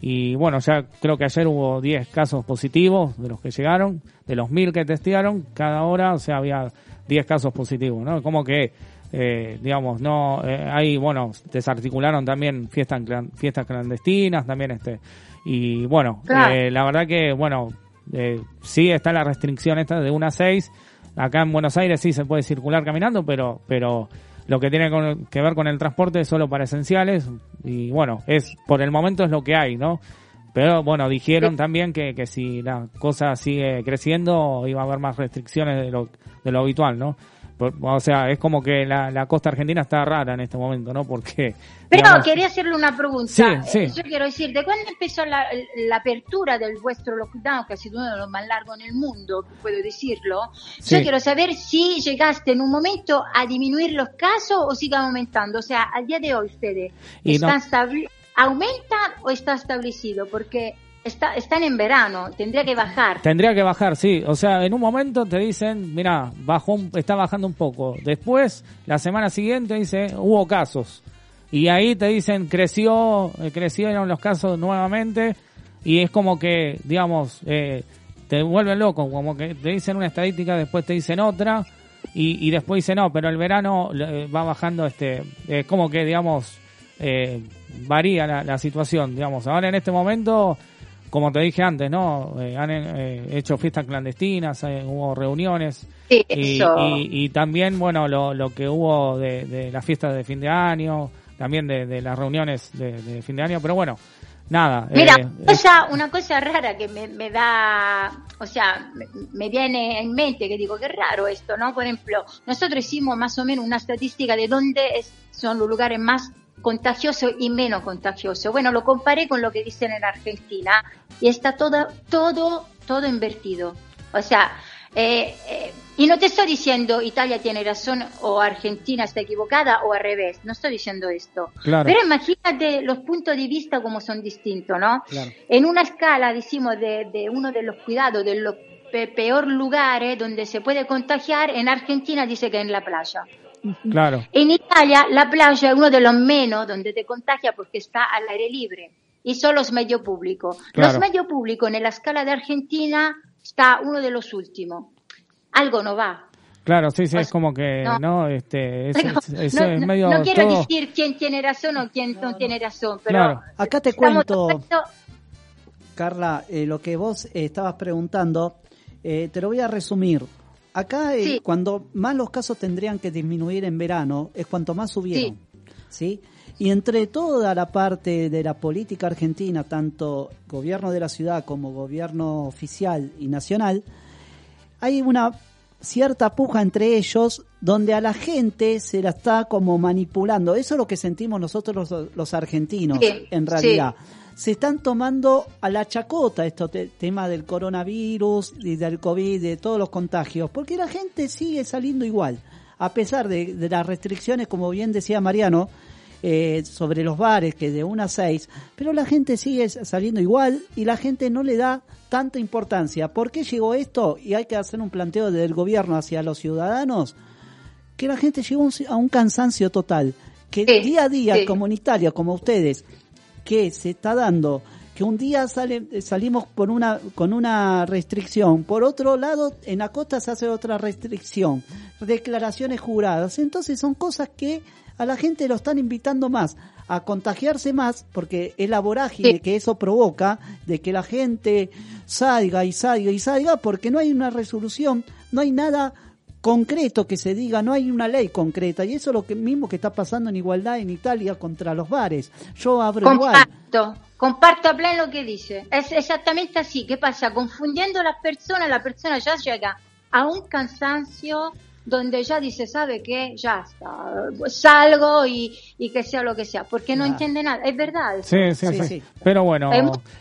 [SPEAKER 2] y bueno, ya creo que ayer hubo 10 casos positivos de los que llegaron, de los 1000 que testearon, cada hora, o sea, había 10 casos positivos, ¿no? Como que, eh, digamos, no, eh, ahí, bueno, desarticularon también fiestas, fiestas clandestinas, también este, y bueno,
[SPEAKER 3] Claro.
[SPEAKER 2] eh, la verdad que, bueno, eh, sí está la restricción esta de 1 a 6, acá en Buenos Aires sí se puede circular caminando, pero, pero lo que tiene con- que ver con el transporte es solo para esenciales y bueno, es por el momento es lo que hay, ¿no? Pero bueno, dijeron también que, que si la cosa sigue creciendo iba a haber más restricciones de lo, de lo habitual, ¿no? O sea, es como que la, la costa argentina está rara en este momento, ¿no? Porque...
[SPEAKER 3] Pero
[SPEAKER 2] digamos,
[SPEAKER 3] quería hacerle una pregunta.
[SPEAKER 2] Sí, sí.
[SPEAKER 3] Eh, Yo quiero decir, ¿de cuándo empezó la, la apertura del vuestro lockdown, que ha sido uno de los más largos en el mundo, puedo decirlo?
[SPEAKER 2] Sí.
[SPEAKER 3] Yo quiero saber si llegaste en un momento a disminuir los casos o sigue aumentando. O sea, al día de hoy ustedes,
[SPEAKER 2] Y no-
[SPEAKER 3] ¿están establi- ¿aumentan o está establecido? Porque está, están en verano, tendría que bajar.
[SPEAKER 2] Tendría que bajar, sí. O sea, en un momento te dicen, mira, bajó, está bajando un poco. Después, la semana siguiente dice, hubo casos. Y ahí te dicen, creció, eh, crecieron los casos nuevamente. Y es como que, digamos, eh, te vuelven loco. Como que te dicen una estadística, después te dicen otra. Y, y después dicen, no, pero el verano eh, va bajando, este, es como que, digamos, eh, varía la, la situación, digamos. Ahora en este momento, como te dije antes, ¿no? Eh, han eh, hecho fiestas clandestinas, eh, hubo reuniones.
[SPEAKER 3] Sí,
[SPEAKER 2] y,
[SPEAKER 3] eso.
[SPEAKER 2] y- y también, bueno, lo, lo que hubo de, de las fiestas de fin de año, también de, de las reuniones de, de fin de año, pero bueno, nada.
[SPEAKER 3] Mira,
[SPEAKER 2] eh,
[SPEAKER 3] una cosa, una cosa rara que me, me da, o sea, me, me viene en mente que digo, qué raro esto, ¿no? Por ejemplo, nosotros hicimos más o menos una estadística de dónde es- son los lugares más contagiosos y menos contagiosos. Bueno, lo comparé con lo que dicen en Argentina y está todo, todo, todo invertido. O sea, eh, eh, y no te estoy diciendo Italia tiene razón o Argentina está equivocada o al revés, no estoy diciendo esto.
[SPEAKER 2] Claro.
[SPEAKER 3] Pero imagínate los puntos de vista como son distintos, ¿no?
[SPEAKER 4] Claro.
[SPEAKER 3] En una escala, decimos, de, de uno de los cuidados, de los pe- peor lugares donde se puede contagiar, en Argentina dice que en la playa.
[SPEAKER 2] Claro.
[SPEAKER 3] En Italia, la playa es uno de los menos donde te contagia porque está al aire libre y son los medios públicos.
[SPEAKER 2] Claro.
[SPEAKER 3] Los medios públicos en la escala de Argentina está uno de los últimos. Algo no va.
[SPEAKER 2] Claro, sí, sí, es como que,
[SPEAKER 3] no.
[SPEAKER 2] ¿no? Este, es,
[SPEAKER 3] No,
[SPEAKER 2] es- es-
[SPEAKER 3] no,
[SPEAKER 2] es
[SPEAKER 3] no-
[SPEAKER 2] medio
[SPEAKER 3] no quiero
[SPEAKER 2] todo-
[SPEAKER 3] decir quién tiene razón o quién no tiene razón, pero
[SPEAKER 2] Claro.
[SPEAKER 4] Acá te cuento, Carla, eh, lo que vos eh, estabas preguntando, eh, te lo voy a resumir. Acá, eh,
[SPEAKER 3] Sí.
[SPEAKER 4] cuando más los casos tendrían que disminuir en verano, es cuanto más subieron. ¿sí? Y entre toda la parte de la política argentina, tanto gobierno de la ciudad como gobierno oficial y nacional, hay una cierta puja entre ellos donde a la gente se la está como manipulando. Eso es lo que sentimos nosotros los, los argentinos,
[SPEAKER 3] Sí,
[SPEAKER 4] en realidad. Se están tomando a la chacota esto te- tema del coronavirus y del COVID, de todos los contagios, porque la gente sigue saliendo igual, a pesar de, de las restricciones, como bien decía Mariano, eh, sobre los bares, que de 1 a 6, pero la gente sigue saliendo igual y la gente no le da tanta importancia. ¿Por qué llegó esto? Y hay que hacer un planteo del gobierno hacia los ciudadanos, que la gente llegó a un- a un cansancio total, que
[SPEAKER 3] Sí,
[SPEAKER 4] día a día,
[SPEAKER 3] sí.
[SPEAKER 4] Italia, como ustedes, que se está dando que un día sale, salimos por una, con una restricción, por otro lado en la costa se hace otra restricción, declaraciones juradas, entonces son cosas que a la gente lo están invitando más a contagiarse más, porque es la vorágine
[SPEAKER 3] Sí.
[SPEAKER 4] que eso provoca, de que la gente salga y salga y salga, porque no hay una resolución, no hay nada concreto que se diga, no hay una ley concreta y eso es lo que mismo que está pasando en igualdad en Italia contra los bares. Yo abro igual.
[SPEAKER 3] Comparto, comparto a pleno lo que dice. Es exactamente así. ¿Qué pasa? Confundiendo las personas, la persona ya llega a un cansancio donde ya dice, ¿sabe qué? Ya está, salgo y, y que sea lo que sea, porque no entiende nada. Es verdad.
[SPEAKER 2] Sí, sí, sí, Pero bueno,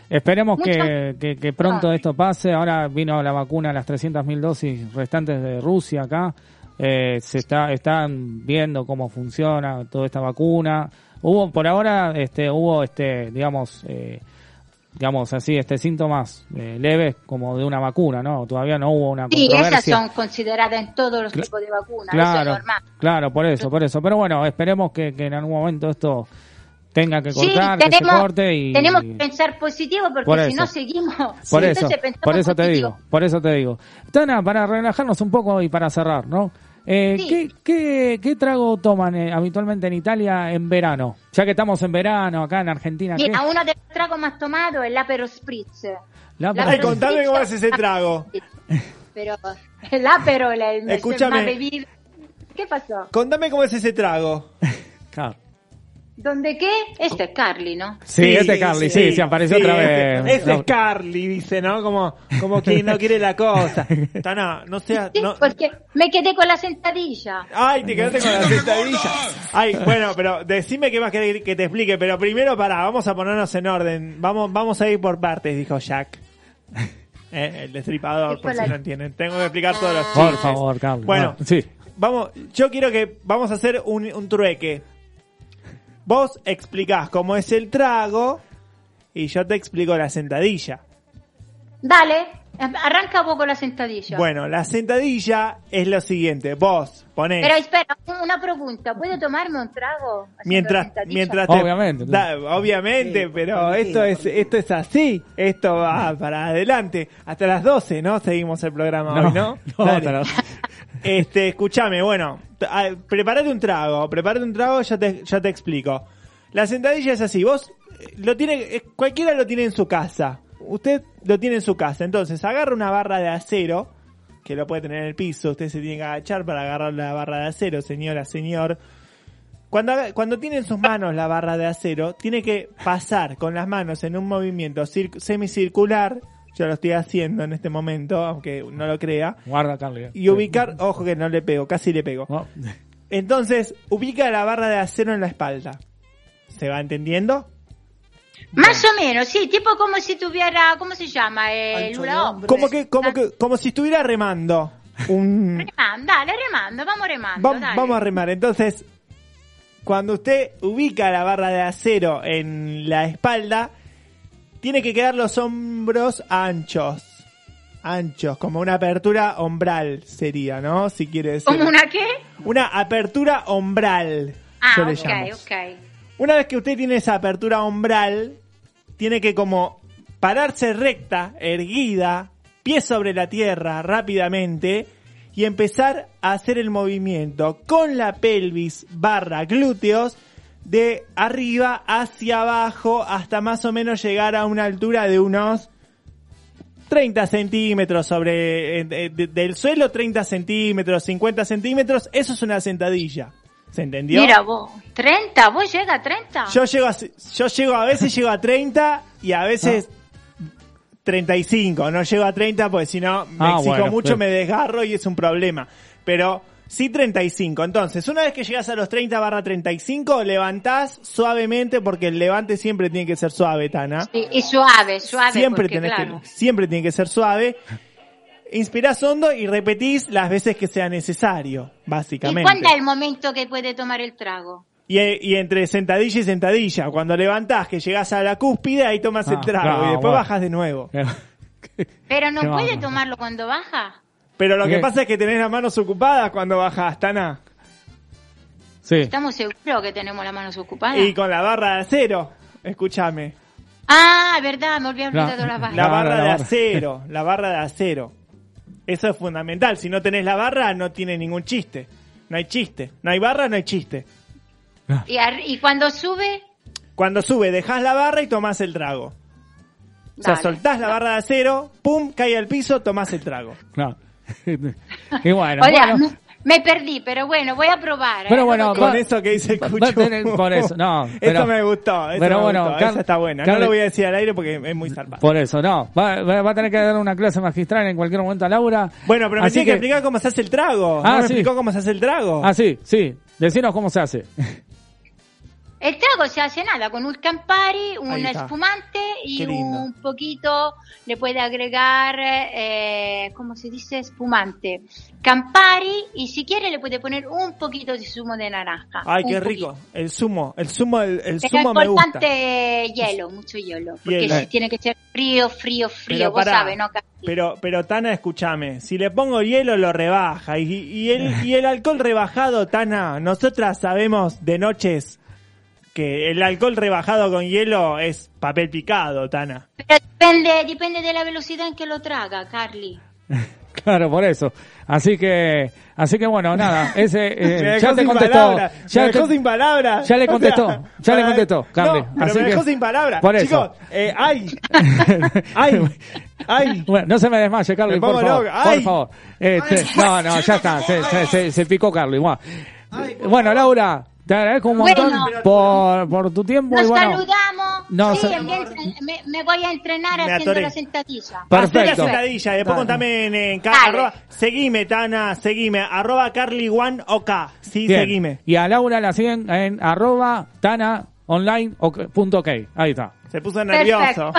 [SPEAKER 2] esperemos que, que pronto esto pase. Ahora vino la vacuna, las 300.000 dosis restantes de Rusia acá. Eh, se está están viendo cómo funciona toda esta vacuna. Hubo por ahora este hubo este digamos eh, digamos así este síntomas eh, leves como de una vacuna, ¿no? Todavía no hubo una
[SPEAKER 3] Sí, esas son consideradas en todos los tipos de vacunas. Eso es
[SPEAKER 2] Claro,
[SPEAKER 3] normal.
[SPEAKER 2] claro, por eso, por eso. Pero bueno, esperemos que, que en algún momento esto tenga que
[SPEAKER 3] Sí,
[SPEAKER 2] cortar, que se corte y
[SPEAKER 3] tenemos que pensar positivo porque
[SPEAKER 2] Por
[SPEAKER 3] si no seguimos.
[SPEAKER 2] Por eso, por eso te digo, por eso te digo. Tana, para relajarnos un poco y para cerrar, ¿no? Eh,
[SPEAKER 3] Sí.
[SPEAKER 2] ¿qué, qué, qué trago toman eh, habitualmente en Italia en verano? Ya que estamos en verano acá en Argentina. ¿qué?
[SPEAKER 3] Mira, uno de los tragos más tomados es el Aperol Spritz.
[SPEAKER 2] La-
[SPEAKER 3] El
[SPEAKER 1] Ay,
[SPEAKER 3] Aperol
[SPEAKER 1] contame cómo es ese trago.
[SPEAKER 3] Pero el Aperol es
[SPEAKER 1] Escúchame.
[SPEAKER 3] más bebido. ¿Qué pasó?
[SPEAKER 1] Contame cómo es ese trago.
[SPEAKER 2] Claro.
[SPEAKER 3] ¿Dónde qué? Este es Carly, ¿no?
[SPEAKER 2] Sí, este Carly, sí, sí, apareció otra
[SPEAKER 1] este-
[SPEAKER 2] vez.
[SPEAKER 1] Ese es Carly, dice, ¿no? Como, como quien no quiere la cosa. Tana, no sea...
[SPEAKER 3] Sí,
[SPEAKER 1] No,
[SPEAKER 3] porque me quedé con la sentadilla.
[SPEAKER 1] Ay, te quedaste con la sentadilla. Ay, bueno, pero decime qué más querés que te explique. Pero primero, para, vamos a ponernos en orden. Vamos, vamos a ir por partes, dijo Jack. Eh, el destripador,
[SPEAKER 3] ¿Qué
[SPEAKER 1] por si no entienden. Tengo que explicar todos los
[SPEAKER 2] Por
[SPEAKER 1] chistes.
[SPEAKER 2] favor, Carly.
[SPEAKER 1] Bueno,
[SPEAKER 2] No, sí.
[SPEAKER 1] vamos, yo quiero que vamos a hacer un, un trueque. Vos explicás cómo es el trago y yo te explico la sentadilla.
[SPEAKER 3] Dale, arranca vos con la sentadilla.
[SPEAKER 1] Bueno, la sentadilla es lo siguiente. Vos ponés...
[SPEAKER 3] Pero espera, una pregunta. ¿Puedo tomarme un trago?
[SPEAKER 1] mientras mientras te-
[SPEAKER 2] Obviamente.
[SPEAKER 1] da- obviamente pero esto es esto es así esto va para adelante hasta las 12 no seguimos el programa
[SPEAKER 2] No,
[SPEAKER 1] hoy no,
[SPEAKER 2] no,
[SPEAKER 1] Dale.
[SPEAKER 2] hasta las-
[SPEAKER 1] este escúchame bueno ah, prepárate un trago prepárate un trago yo te yo te explico. La sentadilla es así vos eh, lo tiene eh, cualquiera lo tiene en su casa. Usted lo tiene en su casa. Entonces agarra una barra de acero que lo puede tener en el piso usted se tiene que agachar para agarrar la barra de acero señora señor. Cuando, cuando tiene en sus manos la barra de acero, tiene que pasar con las manos en un movimiento cir- semicircular. Yo lo estoy haciendo en este momento, aunque no lo crea.
[SPEAKER 2] Guarda, Carly.
[SPEAKER 1] Y ubicar, ojo que no le pego, casi le pego.
[SPEAKER 2] No.
[SPEAKER 1] Entonces, ubica la barra de acero en la espalda. ¿Se va entendiendo?
[SPEAKER 3] Más o menos, sí, tipo como si tuviera, ¿cómo se llama? El hula.
[SPEAKER 1] Como que, como que, como si estuviera remando. Un,
[SPEAKER 3] Remando, dale, remando, vamos remando,
[SPEAKER 1] Va-
[SPEAKER 3] dale.
[SPEAKER 1] vamos a remar. Entonces, cuando usted ubica la barra de acero en la espalda, tiene que quedar los hombros anchos. Anchos, como una apertura ombral sería, ¿no? Si quiere decir.
[SPEAKER 3] ¿Como una qué?
[SPEAKER 1] Una apertura ombral.
[SPEAKER 3] Ah,
[SPEAKER 1] yo le
[SPEAKER 3] ok,
[SPEAKER 1] llamo.
[SPEAKER 3] ok.
[SPEAKER 1] Una vez que usted tiene esa apertura ombral, tiene que como pararse recta, erguida, pie sobre la tierra rápidamente y empezar a hacer el movimiento con la pelvis barra glúteos de arriba hacia abajo hasta más o menos llegar a una altura de unos 30 centímetros sobre eh, de- de- del suelo, 30 centímetros, 50 centímetros, eso es una sentadilla. ¿Se entendió?
[SPEAKER 3] Mira vos, 30, vos llega a 30.
[SPEAKER 1] Yo llego a, yo llego a veces llego a 30 y a veces 35. No llego a 30 porque si no me
[SPEAKER 2] Ah,
[SPEAKER 1] exijo
[SPEAKER 2] bueno,
[SPEAKER 1] mucho, me desgarro y es un problema. Pero sí 35. Entonces, una vez que llegas a los 30 barra 35, levantás suavemente porque el levante siempre tiene que ser suave, Tana.
[SPEAKER 3] Sí, y suave, suave.
[SPEAKER 1] siempre
[SPEAKER 3] porque,
[SPEAKER 1] tenés
[SPEAKER 3] claro.
[SPEAKER 1] que, siempre tiene que ser suave. Inspirás hondo y repetís las veces que sea necesario,
[SPEAKER 3] ¿Y
[SPEAKER 1] básicamente.
[SPEAKER 3] cuándo es el momento que puede tomar el trago?
[SPEAKER 1] Y, y entre sentadilla y sentadilla, cuando levantás que llegás a la cúspide, ahí tomas el
[SPEAKER 2] Ah,
[SPEAKER 1] trago y después
[SPEAKER 2] bueno.
[SPEAKER 1] bajas de nuevo.
[SPEAKER 3] Pero no puede tomarlo cuando baja.
[SPEAKER 1] Pero lo que
[SPEAKER 2] Bien.
[SPEAKER 1] pasa es que tenés las manos ocupadas cuando bajás, Tana.
[SPEAKER 2] Sí.
[SPEAKER 3] Estamos seguros que tenemos las manos ocupadas.
[SPEAKER 1] Y con la barra de acero, escúchame.
[SPEAKER 3] Ah, verdad, me olvidé
[SPEAKER 2] La-
[SPEAKER 3] olvidado la barra.
[SPEAKER 1] La
[SPEAKER 2] Claro,
[SPEAKER 1] barra
[SPEAKER 2] la
[SPEAKER 1] de acero, la barra de acero. Eso es fundamental. Si no tenés la barra, no tiene ningún chiste. No hay chiste. No hay barra, no hay chiste.
[SPEAKER 3] Y, ar- y cuando sube,
[SPEAKER 1] Cuando sube, dejás la barra y tomás el trago. O sea, soltás la barra de acero, pum, cae al piso, tomás el trago.
[SPEAKER 2] Claro. y bueno,
[SPEAKER 3] O sea,
[SPEAKER 2] bueno.
[SPEAKER 3] me- me perdí, pero bueno, voy a probar.
[SPEAKER 2] Pero
[SPEAKER 3] ¿eh?
[SPEAKER 2] bueno,
[SPEAKER 1] Con
[SPEAKER 2] va-
[SPEAKER 1] eso que dice Cucho.
[SPEAKER 2] por eso, no. pero-
[SPEAKER 1] Esto me gustó. Eso
[SPEAKER 2] pero
[SPEAKER 1] me
[SPEAKER 2] bueno,
[SPEAKER 1] gustó, esa está buena. No lo voy a decir al aire porque es muy zarpado.
[SPEAKER 2] Por eso, no. Va, va- va a tener que dar una clase magistral en cualquier momento a Laura.
[SPEAKER 1] Bueno, pero me
[SPEAKER 2] Así
[SPEAKER 1] tiene que... explicar cómo se hace el trago.
[SPEAKER 2] Ah,
[SPEAKER 1] ¿No me
[SPEAKER 2] sí.
[SPEAKER 1] explicó cómo se hace el trago?
[SPEAKER 2] Ah, sí, sí. Decinos cómo se hace.
[SPEAKER 3] El trago se hace nada, con un Campari, un espumante y un poquito le puede agregar, eh, ¿cómo se dice? Espumante. Campari y si quiere le puede poner un poquito de zumo de naranja.
[SPEAKER 1] Ay, qué rico. El zumo, el zumo, el, el zumo
[SPEAKER 3] es
[SPEAKER 1] me gusta.
[SPEAKER 3] importante hielo, mucho hielo, porque
[SPEAKER 1] Hielo.
[SPEAKER 3] si tiene que ser frío, frío, frío,
[SPEAKER 1] Pero
[SPEAKER 3] vos sabes, ¿no?
[SPEAKER 1] Pero, pero Tana, escúchame, si le pongo hielo lo rebaja y, y el, y el alcohol rebajado, Tana, nosotras sabemos de noches que el alcohol rebajado con hielo es papel picado, Tana.
[SPEAKER 3] Pero depende, depende de la velocidad en que lo traga, Carly.
[SPEAKER 2] Claro, por eso. Así que, así que bueno, nada, ese, eh,
[SPEAKER 1] Me dejó
[SPEAKER 2] ya te contestó.
[SPEAKER 1] palabras,
[SPEAKER 2] ya
[SPEAKER 1] me dejó
[SPEAKER 2] te-
[SPEAKER 1] sin palabras.
[SPEAKER 2] Ya le
[SPEAKER 1] O sea,
[SPEAKER 2] contestó, ya le contestó, Carly.
[SPEAKER 1] No, pero
[SPEAKER 2] Así
[SPEAKER 1] me
[SPEAKER 2] que-
[SPEAKER 1] dejó sin palabras.
[SPEAKER 2] Por eso.
[SPEAKER 1] Chicos, eh, ay, ay, ay.
[SPEAKER 2] Bueno, no se me desmaye, Carly,
[SPEAKER 1] Me
[SPEAKER 2] por favor. Por
[SPEAKER 1] Ay.
[SPEAKER 2] favor. Este, no, no, ya está, se, se, se, se picó Carly. Bueno, Bueno, Laura, te agradezco un montón
[SPEAKER 3] Bueno.
[SPEAKER 2] por, por tu tiempo
[SPEAKER 3] Nos
[SPEAKER 2] y bueno.
[SPEAKER 3] saludamos.
[SPEAKER 2] No,
[SPEAKER 3] sí, me, me- me voy a entrenar
[SPEAKER 1] Me
[SPEAKER 3] haciendo
[SPEAKER 1] atoré.
[SPEAKER 3] la sentadilla.
[SPEAKER 1] Hacé la
[SPEAKER 2] Perfecto.
[SPEAKER 1] sentadilla, después contame en, en arroba, seguime, Tana, seguime, arroba Carly One OK, sí,
[SPEAKER 2] Bien.
[SPEAKER 1] seguime.
[SPEAKER 2] Y a Laura la siguen en arroba tana online ok- punto ok. Ahí está.
[SPEAKER 1] Se puso nervioso.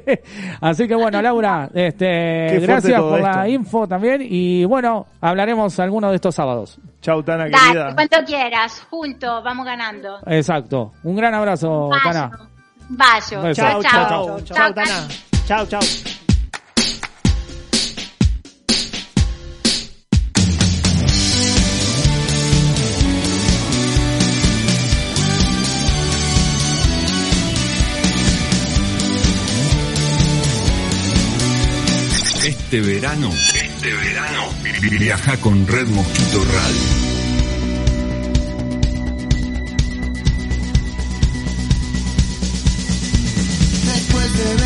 [SPEAKER 2] Así que bueno, Laura, este, gracias por la info también y bueno, hablaremos alguno de estos sábados.
[SPEAKER 1] Chau, Tana,
[SPEAKER 3] Dale,
[SPEAKER 1] querida.
[SPEAKER 3] cuando quieras, juntos, vamos ganando.
[SPEAKER 2] Exacto. Un gran abrazo, Tana.
[SPEAKER 3] Vayo.
[SPEAKER 1] Chau,
[SPEAKER 3] Chao,
[SPEAKER 1] chau,
[SPEAKER 3] chao.
[SPEAKER 1] chau, chau, Tana. Chau, chau.
[SPEAKER 11] Este verano, este verano, viaja con Red Mosquito Radio.
[SPEAKER 12] Después de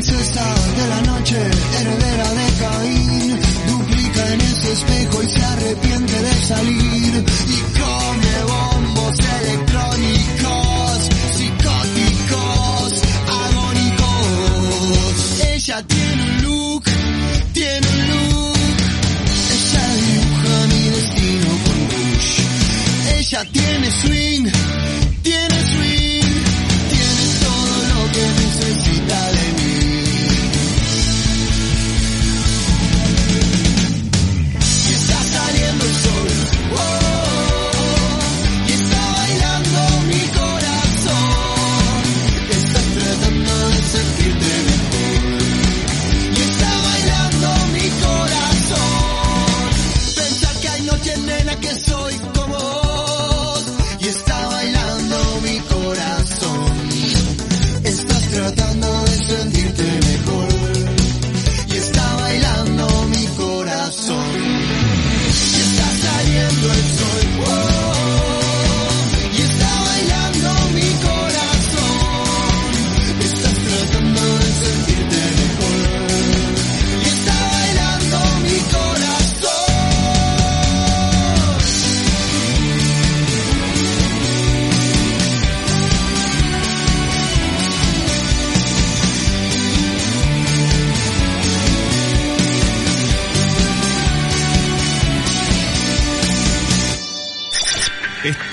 [SPEAKER 12] Princesa de la noche, heredera de Caín, duplica en ese espejo y se arrepiente de salir. Y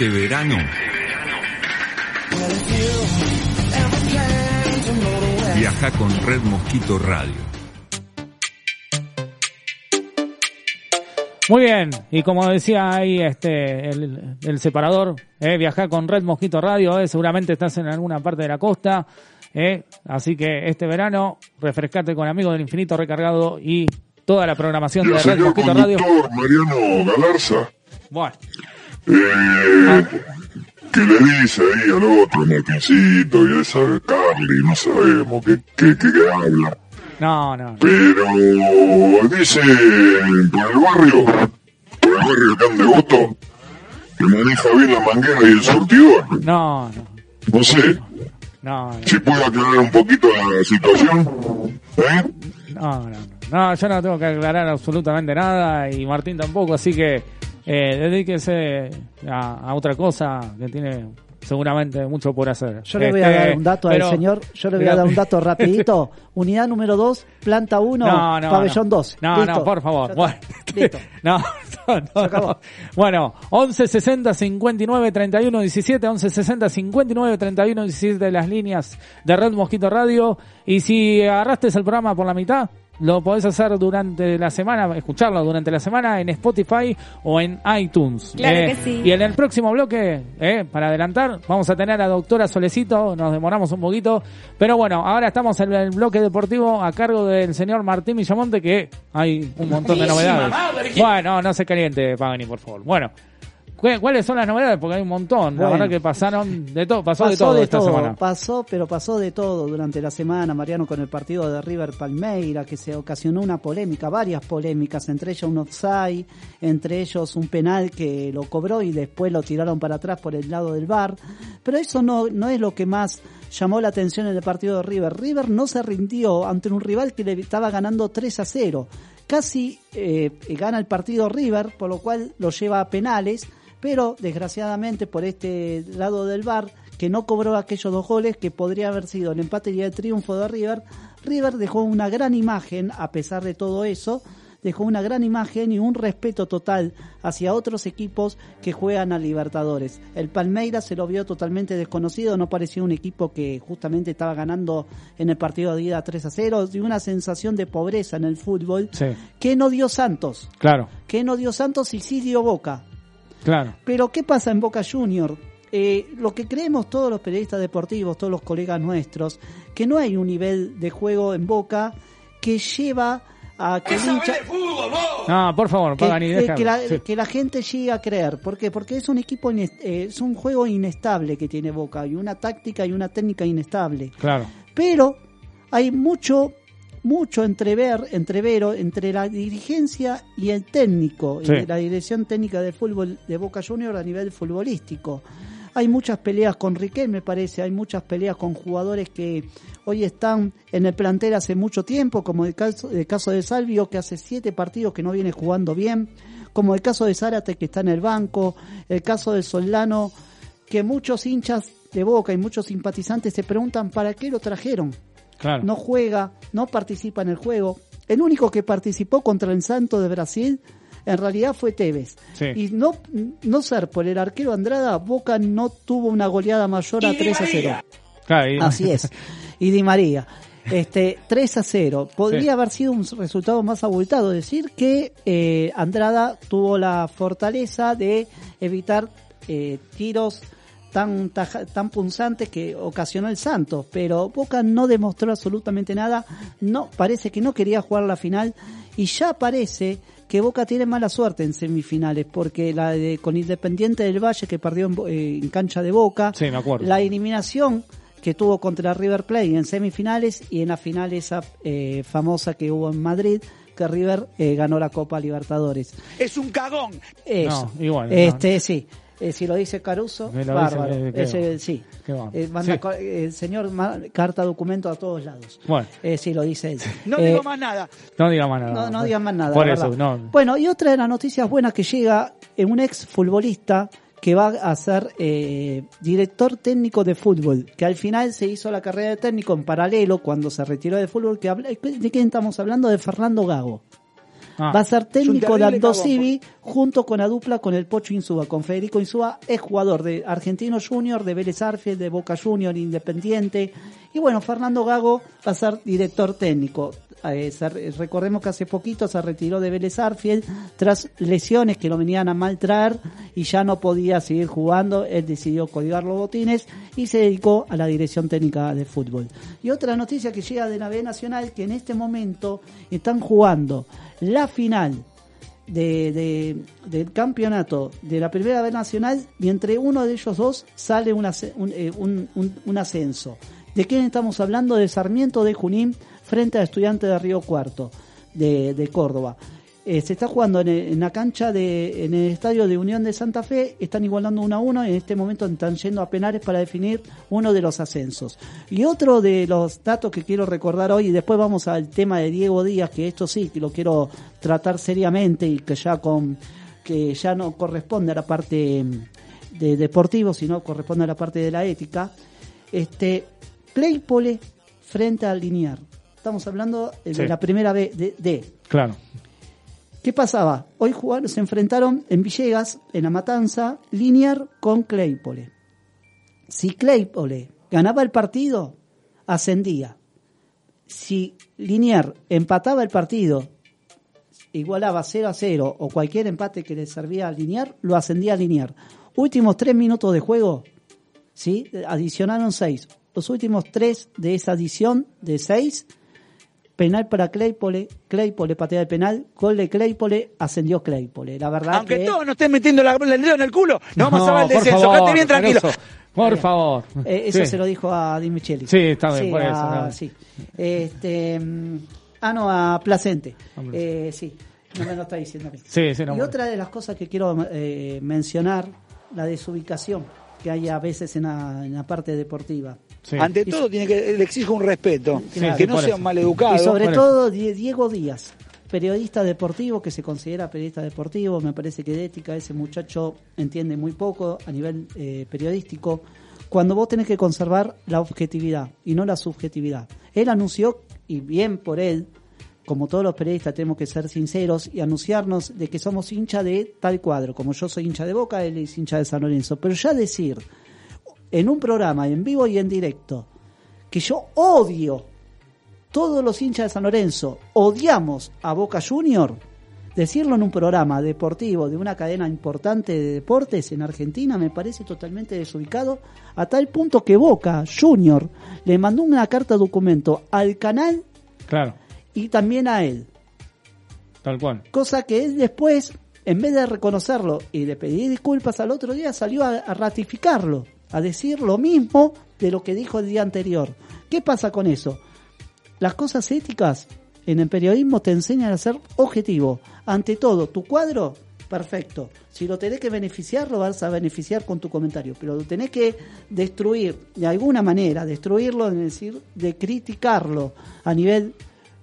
[SPEAKER 11] Verano. Viaja con Red Mosquito Radio.
[SPEAKER 2] Muy bien, y como decía ahí este el, el separador, eh, viajar con Red Mosquito Radio, eh, seguramente estás en alguna parte de la costa, eh, así que este verano refrescate con Amigos del Infinito recargado y toda la programación
[SPEAKER 8] Y el
[SPEAKER 2] de Red
[SPEAKER 8] señor
[SPEAKER 2] Mosquito Radio.
[SPEAKER 8] conductor Mariano Galarza,
[SPEAKER 2] Bueno,
[SPEAKER 8] eh, que le dice ahí al otro Martincito y a esa Carly, no sabemos qué, qué, qué, qué habla.
[SPEAKER 2] no, no,
[SPEAKER 8] Pero dice por el barrio, por el barrio acá en Devoto, que maneja bien la manguera y el surtidor.
[SPEAKER 2] no, no,
[SPEAKER 8] No sé
[SPEAKER 2] no, no,
[SPEAKER 8] si puedo aclarar un poquito la situación. ¿Eh?
[SPEAKER 2] no, no, no, yo no tengo que aclarar absolutamente nada y Martín tampoco, así que eh, dedíquese a, a otra cosa que tiene seguramente mucho por hacer.
[SPEAKER 4] Yo le voy a
[SPEAKER 2] Este,
[SPEAKER 4] dar un dato
[SPEAKER 2] pero-
[SPEAKER 4] al señor, yo le voy a dar un dato rapidito. Unidad número 2, planta 1,
[SPEAKER 2] No, no,
[SPEAKER 4] pabellón
[SPEAKER 2] no.
[SPEAKER 4] 2.
[SPEAKER 2] No, no, por favor. Bueno,
[SPEAKER 4] Listo.
[SPEAKER 2] no, no, no, no. Bueno, 11 60 59 31 17, 11 60 59 31 17 de las líneas de Red Mosquito Radio. Y si agarraste el programa por la mitad, lo podés hacer durante la semana, escucharlo durante la semana en Spotify o en iTunes.
[SPEAKER 13] Claro
[SPEAKER 2] Eh,
[SPEAKER 13] que sí.
[SPEAKER 2] Y en el próximo bloque, eh, para adelantar, vamos a tener a doctora Solecito, nos demoramos un poquito, pero bueno, ahora estamos en el bloque deportivo a cargo del señor Martín Villamonte, que hay un montón de novedades. Bueno, no se caliente, Pagani, por favor. Bueno, ¿cu- ¿cuáles son las novedades? Porque hay un montón, la
[SPEAKER 4] Bueno.
[SPEAKER 2] verdad que pasaron de todo, pasó, de todo
[SPEAKER 4] de
[SPEAKER 2] esta
[SPEAKER 4] todo,
[SPEAKER 2] semana.
[SPEAKER 4] pasó, pero pasó de todo durante la semana, Mariano, con el partido de River Palmeira, que se ocasionó una polémica, varias polémicas, entre ellas un offside, entre ellos un penal que lo cobró y después lo tiraron para atrás por el lado del bar. Pero eso no, no es lo que más llamó la atención en el partido de River. River no se rindió ante un rival que le estaba ganando 3 a 0. Casi eh, gana el partido River, por lo cual lo lleva a penales, pero desgraciadamente por este lado del bar que no cobró aquellos dos goles que podría haber sido el empate y el triunfo de River, River dejó una gran imagen a pesar de todo eso, dejó una gran imagen y un respeto total hacia otros equipos que juegan a Libertadores. El Palmeiras se lo vio totalmente desconocido, no parecía un equipo que justamente estaba ganando en el partido de ida 3 a 0, y una sensación de pobreza en el fútbol
[SPEAKER 2] Sí,
[SPEAKER 4] que no dio Santos,
[SPEAKER 2] claro,
[SPEAKER 4] que no dio Santos y sí dio Boca.
[SPEAKER 2] Claro.
[SPEAKER 4] Pero ¿qué pasa en Boca Junior? Eh, lo que creemos todos los periodistas deportivos, todos los colegas nuestros, que no hay un nivel de juego en Boca que lleva a que el hincha,
[SPEAKER 2] No, por favor,
[SPEAKER 4] que,
[SPEAKER 2] Pagani,
[SPEAKER 4] que- la,
[SPEAKER 2] Sí.
[SPEAKER 4] que la gente llegue a creer. ¿Por qué? Porque es un equipo, ines- eh, es un juego inestable que tiene Boca y una táctica y una técnica inestable.
[SPEAKER 2] Claro,
[SPEAKER 4] Pero hay mucho, mucho entrever, entrevero entre la dirigencia y el técnico,
[SPEAKER 2] Sí.
[SPEAKER 4] y la dirección técnica del fútbol de Boca Juniors a nivel futbolístico. Hay muchas peleas con Riquel, me parece, hay muchas peleas con jugadores que hoy están en el plantel hace mucho tiempo, como el caso, el caso de Salvio, que hace siete partidos que no viene jugando bien, como el caso de Zárate, que está en el banco, el caso de Solano, que muchos hinchas de Boca y muchos simpatizantes se preguntan para qué lo trajeron.
[SPEAKER 2] Claro.
[SPEAKER 4] No juega, no participa en el juego. El único que participó contra el Santo de Brasil en realidad fue Tevez.
[SPEAKER 2] Sí.
[SPEAKER 4] Y no, no ser por el arquero Andrada, Boca no tuvo una goleada mayor a 3 a 0.
[SPEAKER 2] Claro, y-
[SPEAKER 4] Así es. Y Di María. Este, 3 a 0. Podría
[SPEAKER 2] Sí.
[SPEAKER 4] haber sido un resultado más abultado. Decir que eh, Andrada tuvo la fortaleza de evitar eh, tiros tan, taja- tan punzantes que ocasionó el Santos. Pero Boca no demostró absolutamente nada. No, parece que no quería jugar la final. Y ya parece que Boca tiene mala suerte en semifinales. Porque la de, con Independiente del Valle que perdió en, Bo- eh, en cancha de Boca.
[SPEAKER 2] Sí, me acuerdo.
[SPEAKER 4] La eliminación que tuvo contra River Plate en semifinales y en la final esa eh, famosa que hubo en Madrid, que River eh, ganó la Copa Libertadores.
[SPEAKER 7] Es un cagón.
[SPEAKER 4] Eso.
[SPEAKER 2] No, igual, no.
[SPEAKER 4] Este, sí. Eh, si lo dice Caruso,
[SPEAKER 2] Me lo
[SPEAKER 4] bárbaro.
[SPEAKER 2] dice, eh, qué
[SPEAKER 4] Ese,
[SPEAKER 2] va.
[SPEAKER 4] sí.
[SPEAKER 2] Qué va.
[SPEAKER 4] Eh, manda
[SPEAKER 2] Sí.
[SPEAKER 4] co- eh, el señor ma- carta documento a todos lados.
[SPEAKER 2] Bueno,
[SPEAKER 4] Eh, sí, lo dice él.
[SPEAKER 7] No
[SPEAKER 4] Eh,
[SPEAKER 7] digo más nada.
[SPEAKER 2] no diga más nada.
[SPEAKER 4] no, no digan más nada.
[SPEAKER 2] Por eso, no.
[SPEAKER 4] Bueno, y otra de las noticias buenas que llega en un ex futbolista que va a ser eh, director técnico de fútbol, que al final se hizo la carrera de técnico en paralelo cuando se retiró de fútbol. Que habla- ¿De quién estamos hablando? De Fernando Gago.
[SPEAKER 2] Ah.
[SPEAKER 4] Va a ser técnico de Aldo Civi junto con la dupla con el Pocho Insúa. Con Federico Insúa es jugador de Argentino Junior, de Vélez Arfield, de Boca Junior, Independiente. Y bueno, Fernando Gago va a ser director técnico. Recordemos que hace poquito se retiró de Vélez Arfield tras lesiones que lo venían a mal traer y ya no podía seguir jugando. Él decidió colgar los botines y se dedicó a la dirección técnica de fútbol. Y otra noticia que llega de la B Nacional que en este momento están jugando la final de, de- del campeonato de la Primera B Nacional y entre uno de ellos dos sale un, eh, ascenso. ¿De quién estamos hablando? De Sarmiento de Junín frente a Estudiantes de Río Cuarto de, Córdoba. Eh, se está jugando en, la cancha de, en el estadio de Unión de Santa Fe, están igualando uno a uno y en este momento están yendo a penales para definir uno de los ascensos. Y otro de los datos que quiero recordar hoy, y después vamos al tema de Diego Díaz, que esto sí, que lo quiero tratar seriamente y que ya con que ya no corresponde a la parte de deportivo, sino corresponde a la parte de la ética. Este Claypole frente al Liniar. Estamos hablando eh, de
[SPEAKER 2] Sí.
[SPEAKER 4] la primera vez de, de
[SPEAKER 2] Claro.
[SPEAKER 4] ¿Qué pasaba? Hoy jugaron, se enfrentaron en Villegas, en la Matanza, Linier con Claypole. Si Claypole ganaba el partido, ascendía. Si Linier empataba el partido, igualaba 0 a 0 o cualquier empate que le servía a Linier, lo ascendía a Linier. Últimos tres minutos de juego, ¿sí? Adicionaron seis. Los últimos tres de esa adición de seis penal para Claypole, Claypole patea el penal, gol de Claypole, ascendió Claypole. La verdad
[SPEAKER 7] Aunque
[SPEAKER 4] que
[SPEAKER 7] todos nos estén metiendo la, el dedo en el culo, no vamos a ver el
[SPEAKER 2] por
[SPEAKER 7] descenso.
[SPEAKER 2] favor,
[SPEAKER 7] Quédate bien tranquilo.
[SPEAKER 2] por eso, Por favor.
[SPEAKER 4] Eh, eso
[SPEAKER 2] Sí.
[SPEAKER 4] se lo dijo a Di Micheli.
[SPEAKER 2] Sí, está bien, por eso,
[SPEAKER 4] a-
[SPEAKER 2] está bien.
[SPEAKER 4] sí. Este, mm, ah, no, a Placente. Eh, sí, no me lo está diciendo a mí.
[SPEAKER 2] Sí, sí, no,
[SPEAKER 4] y otra de las cosas que quiero eh, mencionar, la desubicación que hay a veces en la, en la parte deportiva.
[SPEAKER 7] Ante
[SPEAKER 4] Y-
[SPEAKER 7] todo, tiene que, le exijo un respeto.
[SPEAKER 4] Claro.
[SPEAKER 7] que no sean maleducados.
[SPEAKER 4] Y sobre todo Die- Diego Díaz, periodista deportivo, que se considera periodista deportivo, me parece que de ética ese muchacho entiende muy poco a nivel eh, periodístico, cuando vos tenés que conservar la objetividad y no la subjetividad. Él anunció, y bien por él, como todos los periodistas tenemos que ser sinceros y anunciarnos de que somos hincha de tal cuadro, como yo soy hincha de Boca, él es hincha de San Lorenzo, pero ya decir en un programa en vivo y en directo que yo odio todos los hinchas de San Lorenzo odiamos a Boca Junior, decirlo en un programa deportivo de una cadena importante de deportes en Argentina me parece totalmente desubicado, a tal punto que Boca Junior le mandó una carta documento al canal
[SPEAKER 2] Claro,
[SPEAKER 4] y también a él.
[SPEAKER 2] tal cual.
[SPEAKER 4] Cosa que él después, en vez de reconocerlo y de pedir disculpas al otro día, salió a, a ratificarlo, a decir lo mismo de lo que dijo el día anterior. ¿Qué pasa con eso? Las cosas éticas en el periodismo te enseñan a ser objetivo. Ante todo, tu cuadro, perfecto. Si lo tenés que beneficiar, lo vas a beneficiar con tu comentario. Pero lo tenés que destruir de alguna manera, destruirlo, es decir, de criticarlo a nivel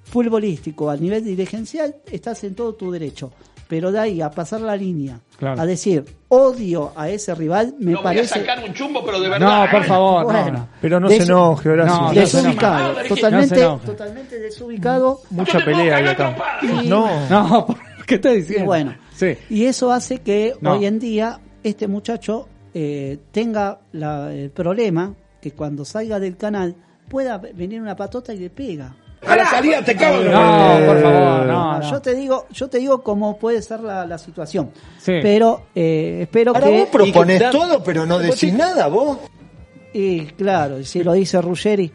[SPEAKER 4] futbolístico, a nivel dirigencial, estás en todo tu derecho. Pero de ahí a pasar la línea,
[SPEAKER 2] Claro.
[SPEAKER 4] a decir odio a ese rival, me
[SPEAKER 14] No voy a
[SPEAKER 4] parece.
[SPEAKER 14] sacar un chumbo, pero de verdad.
[SPEAKER 2] No, por favor,
[SPEAKER 4] Bueno,
[SPEAKER 2] no.
[SPEAKER 1] Pero no se enoje, Horacio.
[SPEAKER 2] No,
[SPEAKER 4] desubicado, totalmente,
[SPEAKER 2] No se enoje.
[SPEAKER 4] totalmente desubicado.
[SPEAKER 1] Mucha pelea hay acá.
[SPEAKER 4] Y-
[SPEAKER 1] No.
[SPEAKER 2] No, ¿qué estás
[SPEAKER 4] Y
[SPEAKER 2] diciendo?
[SPEAKER 4] bueno,
[SPEAKER 2] Sí.
[SPEAKER 4] y eso hace que
[SPEAKER 2] No.
[SPEAKER 4] hoy en día este muchacho eh, tenga la- el problema que cuando salga del canal pueda venir una patota y le pega.
[SPEAKER 7] A la salida te cago en
[SPEAKER 2] No, por favor, no, no.
[SPEAKER 4] Yo te digo, yo te digo cómo puede ser la, la situación.
[SPEAKER 2] Sí.
[SPEAKER 4] Pero eh, espero
[SPEAKER 13] Ahora
[SPEAKER 4] que
[SPEAKER 13] vos
[SPEAKER 7] que-
[SPEAKER 13] todo, pero no decís nada, vos.
[SPEAKER 4] y claro, si lo dice Ruggeri,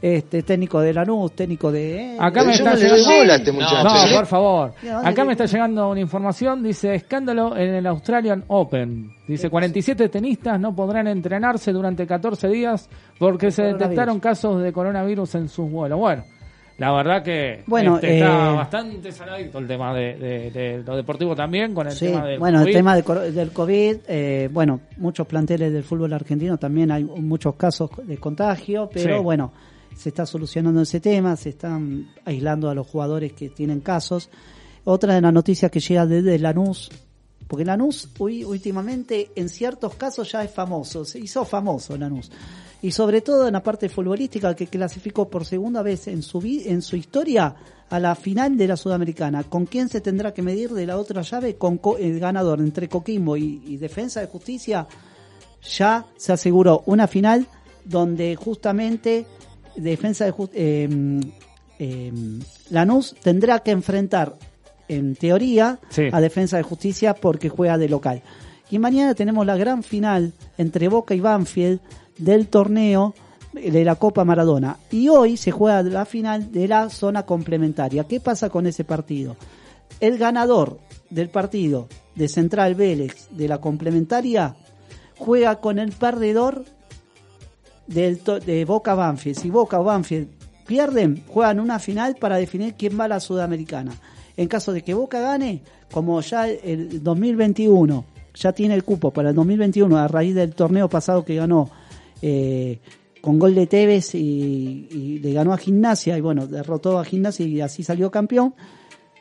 [SPEAKER 4] este técnico de Lanús, técnico de eh,
[SPEAKER 2] Acá me está llegando...
[SPEAKER 13] este.
[SPEAKER 2] No, por favor.
[SPEAKER 4] ¿De dónde
[SPEAKER 2] Acá me está llegando una información, dice escándalo en el Australian Open. Dice 47 tenistas no podrán entrenarse durante 14 días porque se detectaron casos de coronavirus en sus vuelos. Bueno, la verdad que
[SPEAKER 4] Bueno,
[SPEAKER 2] este, está
[SPEAKER 4] eh,
[SPEAKER 2] bastante saladito el tema de, de- de lo deportivo también con el
[SPEAKER 4] Sí,
[SPEAKER 2] tema del
[SPEAKER 4] bueno, el
[SPEAKER 2] COVID.
[SPEAKER 4] tema de coro- del COVID, eh, bueno, muchos planteles del fútbol argentino también hay muchos casos de contagio, pero
[SPEAKER 2] Sí.
[SPEAKER 4] bueno, se está solucionando ese tema, se están aislando a los jugadores que tienen casos. Otra de las noticias que llega desde Lanús, Porque Lanús hoy, últimamente en ciertos casos ya es famoso, se hizo famoso Lanús. Y sobre todo en la parte futbolística que clasificó por segunda vez en su, vi- en su historia a la final de la Sudamericana. ¿Con quién se tendrá que medir de la otra llave? Con Co- el ganador entre Coquimbo y, y Defensa de Justicia. Ya se aseguró una final donde justamente Defensa de Justicia... Lanús tendrá que enfrentar, en teoría,
[SPEAKER 2] Sí.
[SPEAKER 4] a Defensa de Justicia porque juega de local. Y mañana tenemos la gran final entre Boca y Banfield del torneo de la Copa Maradona. Y hoy se juega la final de la zona complementaria. ¿Qué pasa con ese partido? El ganador del partido de Central Vélez de la complementaria juega con el perdedor del de Boca Banfield. Si Boca o Banfield pierden, juegan una final para definir quién va a la Sudamericana. En caso de que Boca gane, como ya el 2021 ya tiene el cupo para el 2021 a raíz del torneo pasado que ganó eh, con gol de Tevez y, y le ganó a Gimnasia y bueno, derrotó a Gimnasia y así salió campeón,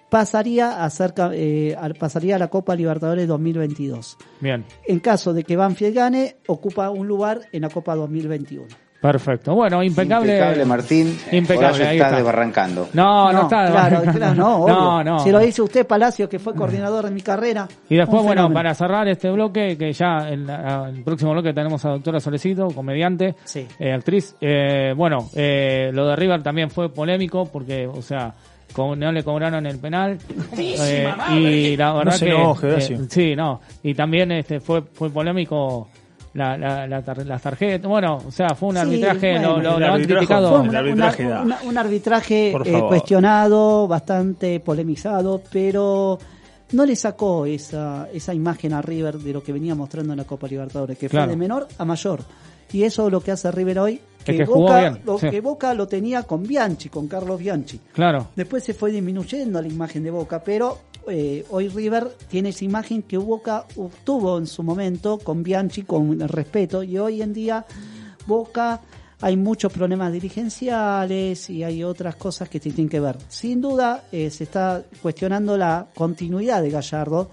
[SPEAKER 4] pasaría a, ser, eh, pasaría a la Copa Libertadores 2022.
[SPEAKER 2] Bien,
[SPEAKER 4] En caso de que Banfield gane, ocupa un lugar en la Copa 2021.
[SPEAKER 2] Perfecto. Bueno, impecable.
[SPEAKER 14] Impecable, Martín.
[SPEAKER 2] Impecable,
[SPEAKER 14] Horacio
[SPEAKER 2] ahí
[SPEAKER 14] está
[SPEAKER 2] está.
[SPEAKER 14] desbarrancando.
[SPEAKER 2] No, no, está.
[SPEAKER 4] Claro, claro, no, obvio.
[SPEAKER 2] no, no.
[SPEAKER 4] Si lo dice usted, Palacio, que fue coordinador de mi carrera.
[SPEAKER 2] Y después, bueno, para cerrar este bloque, que ya en la- el próximo bloque tenemos a doctora Solecito, comediante,
[SPEAKER 4] Sí.
[SPEAKER 2] eh, actriz. Eh, bueno, eh, lo de River también fue polémico porque, o sea, co- no le cobraron el penal. Eh, y la verdad
[SPEAKER 1] se
[SPEAKER 2] que.
[SPEAKER 1] enoje,
[SPEAKER 2] eh, sí, no. Y también este fue, fue polémico. La, la, la tar- las tarjetas, bueno, o sea, fue un
[SPEAKER 4] Sí,
[SPEAKER 2] arbitraje,
[SPEAKER 4] bueno.
[SPEAKER 2] lo, lo- han criticado.
[SPEAKER 4] Un,
[SPEAKER 1] arbitraje
[SPEAKER 4] una-
[SPEAKER 1] da.
[SPEAKER 4] una- un arbitraje
[SPEAKER 1] Por
[SPEAKER 4] eh, cuestionado, bastante polemizado, pero no le sacó esa, esa imagen a River de lo que venía mostrando en la Copa Libertadores, que
[SPEAKER 2] Claro.
[SPEAKER 4] fue de menor a mayor. Y eso es lo que hace River hoy, que, Boca,
[SPEAKER 2] bien,
[SPEAKER 4] lo,
[SPEAKER 2] sí.
[SPEAKER 4] que Boca lo tenía con Bianchi, con Carlos Bianchi.
[SPEAKER 2] Claro.
[SPEAKER 4] Después se fue disminuyendo la imagen de Boca, pero eh, hoy River tiene esa imagen que Boca obtuvo en su momento con Bianchi, con respeto, y hoy en día Boca hay muchos problemas dirigenciales y hay otras cosas que tienen que ver. Sin duda eh, se está cuestionando la continuidad de Gallardo.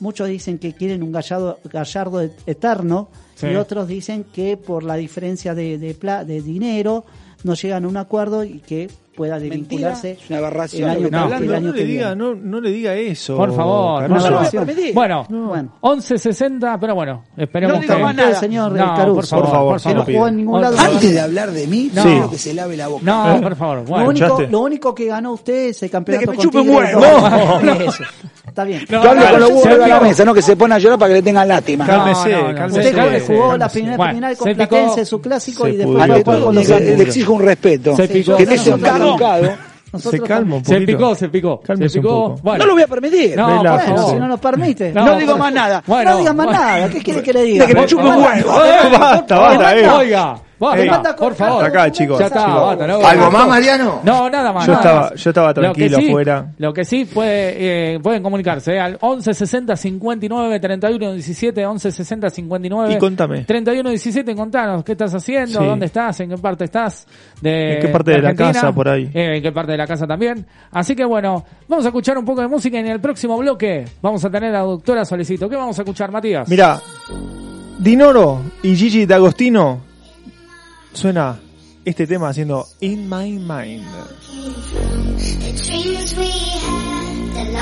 [SPEAKER 4] Muchos dicen que quieren un Gallardo, Gallardo eterno
[SPEAKER 2] Sí.
[SPEAKER 4] y otros dicen que por la diferencia de, de, pla- de dinero no llegan a un acuerdo y que pueda desvincularse
[SPEAKER 7] Es una aberración
[SPEAKER 4] el
[SPEAKER 7] lo
[SPEAKER 4] año,
[SPEAKER 7] que está
[SPEAKER 4] el
[SPEAKER 7] hablando.
[SPEAKER 4] año
[SPEAKER 1] no,
[SPEAKER 4] que
[SPEAKER 1] le
[SPEAKER 4] viene.
[SPEAKER 1] diga, no, no le diga eso.
[SPEAKER 2] Por favor,
[SPEAKER 4] no.
[SPEAKER 2] Bueno,
[SPEAKER 4] Bueno.
[SPEAKER 2] 11.60, pero bueno, esperemos
[SPEAKER 7] No diga
[SPEAKER 2] que...
[SPEAKER 7] más nada.
[SPEAKER 4] señor
[SPEAKER 2] No,
[SPEAKER 4] Caruso.
[SPEAKER 2] por favor,
[SPEAKER 1] Por favor,
[SPEAKER 2] por
[SPEAKER 1] se
[SPEAKER 4] que
[SPEAKER 1] lo
[SPEAKER 4] no
[SPEAKER 1] pido.
[SPEAKER 4] jugó en ningún lado.
[SPEAKER 7] Antes de hablar de mí,
[SPEAKER 2] No.
[SPEAKER 7] quiero que se lave la boca.
[SPEAKER 2] No, por favor,
[SPEAKER 4] lo,
[SPEAKER 2] bueno.
[SPEAKER 4] lo único que ganó usted es el campeonato
[SPEAKER 7] me
[SPEAKER 4] con
[SPEAKER 7] chupe un huevo.
[SPEAKER 4] No, Eso. Está bien.
[SPEAKER 2] No,
[SPEAKER 7] Yo hablo
[SPEAKER 2] no,
[SPEAKER 7] con los huevos a la mesa, no que se pone a llorar para que le tengan lástima.
[SPEAKER 1] Cálmese, cálmese.
[SPEAKER 4] Usted jugó, la primera final con. Platense, su clásico, y después con
[SPEAKER 7] le,
[SPEAKER 4] los
[SPEAKER 7] le
[SPEAKER 4] Santos.
[SPEAKER 7] exijo un respeto. Que
[SPEAKER 4] Se.
[SPEAKER 7] Educado
[SPEAKER 4] Nosotros
[SPEAKER 1] Se calma un
[SPEAKER 2] Se
[SPEAKER 1] poquito.
[SPEAKER 2] picó, se picó.
[SPEAKER 1] Cálmese
[SPEAKER 2] se
[SPEAKER 1] un
[SPEAKER 2] picó.
[SPEAKER 1] poco.
[SPEAKER 2] Bueno,
[SPEAKER 7] No lo voy a permitir.
[SPEAKER 2] No,
[SPEAKER 4] Bueno,
[SPEAKER 2] favor.
[SPEAKER 4] si no nos permite.
[SPEAKER 2] No,
[SPEAKER 7] No digo más nada.
[SPEAKER 2] Bueno,
[SPEAKER 4] no diga más
[SPEAKER 2] bueno.
[SPEAKER 4] nada. ¿Qué quiere que le diga?
[SPEAKER 7] De que me chupe un huevo.
[SPEAKER 2] Eh,
[SPEAKER 1] Basta, basta, eh.
[SPEAKER 2] Oiga, basta,
[SPEAKER 1] Ey,
[SPEAKER 2] por favor.
[SPEAKER 1] hasta acá, chicos.
[SPEAKER 2] Ya está,
[SPEAKER 1] Chicos.
[SPEAKER 2] no,
[SPEAKER 14] ¿Algo más, Mariano?
[SPEAKER 2] No, nada más.
[SPEAKER 1] Yo
[SPEAKER 2] nada
[SPEAKER 1] estaba-
[SPEAKER 2] más.
[SPEAKER 1] yo estaba
[SPEAKER 2] Lo que
[SPEAKER 1] tranquilo
[SPEAKER 2] sí-
[SPEAKER 1] afuera.
[SPEAKER 2] Lo que sí puede, eh, pueden comunicarse eh, al 11 60 59 31 17, 11 60 59
[SPEAKER 1] Y contame.
[SPEAKER 2] 31 17, contanos qué estás haciendo,
[SPEAKER 1] Sí.
[SPEAKER 2] dónde estás, en qué parte estás de
[SPEAKER 1] ¿En qué parte de la casa por ahí?
[SPEAKER 2] eh, en qué parte de la casa también. Así que bueno, vamos a escuchar un poco de música y en el próximo bloque vamos a tener a la doctora Solecito. ¿Qué vamos a escuchar, Matías?
[SPEAKER 1] Mira, Dinoro y Gigi D'Agostino suena este tema haciendo In My Mind.
[SPEAKER 15] The dreams we had, the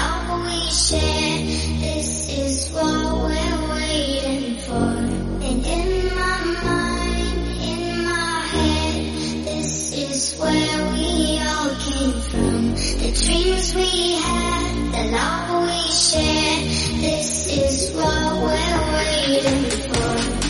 [SPEAKER 15] love we shared, this is what we're waiting for.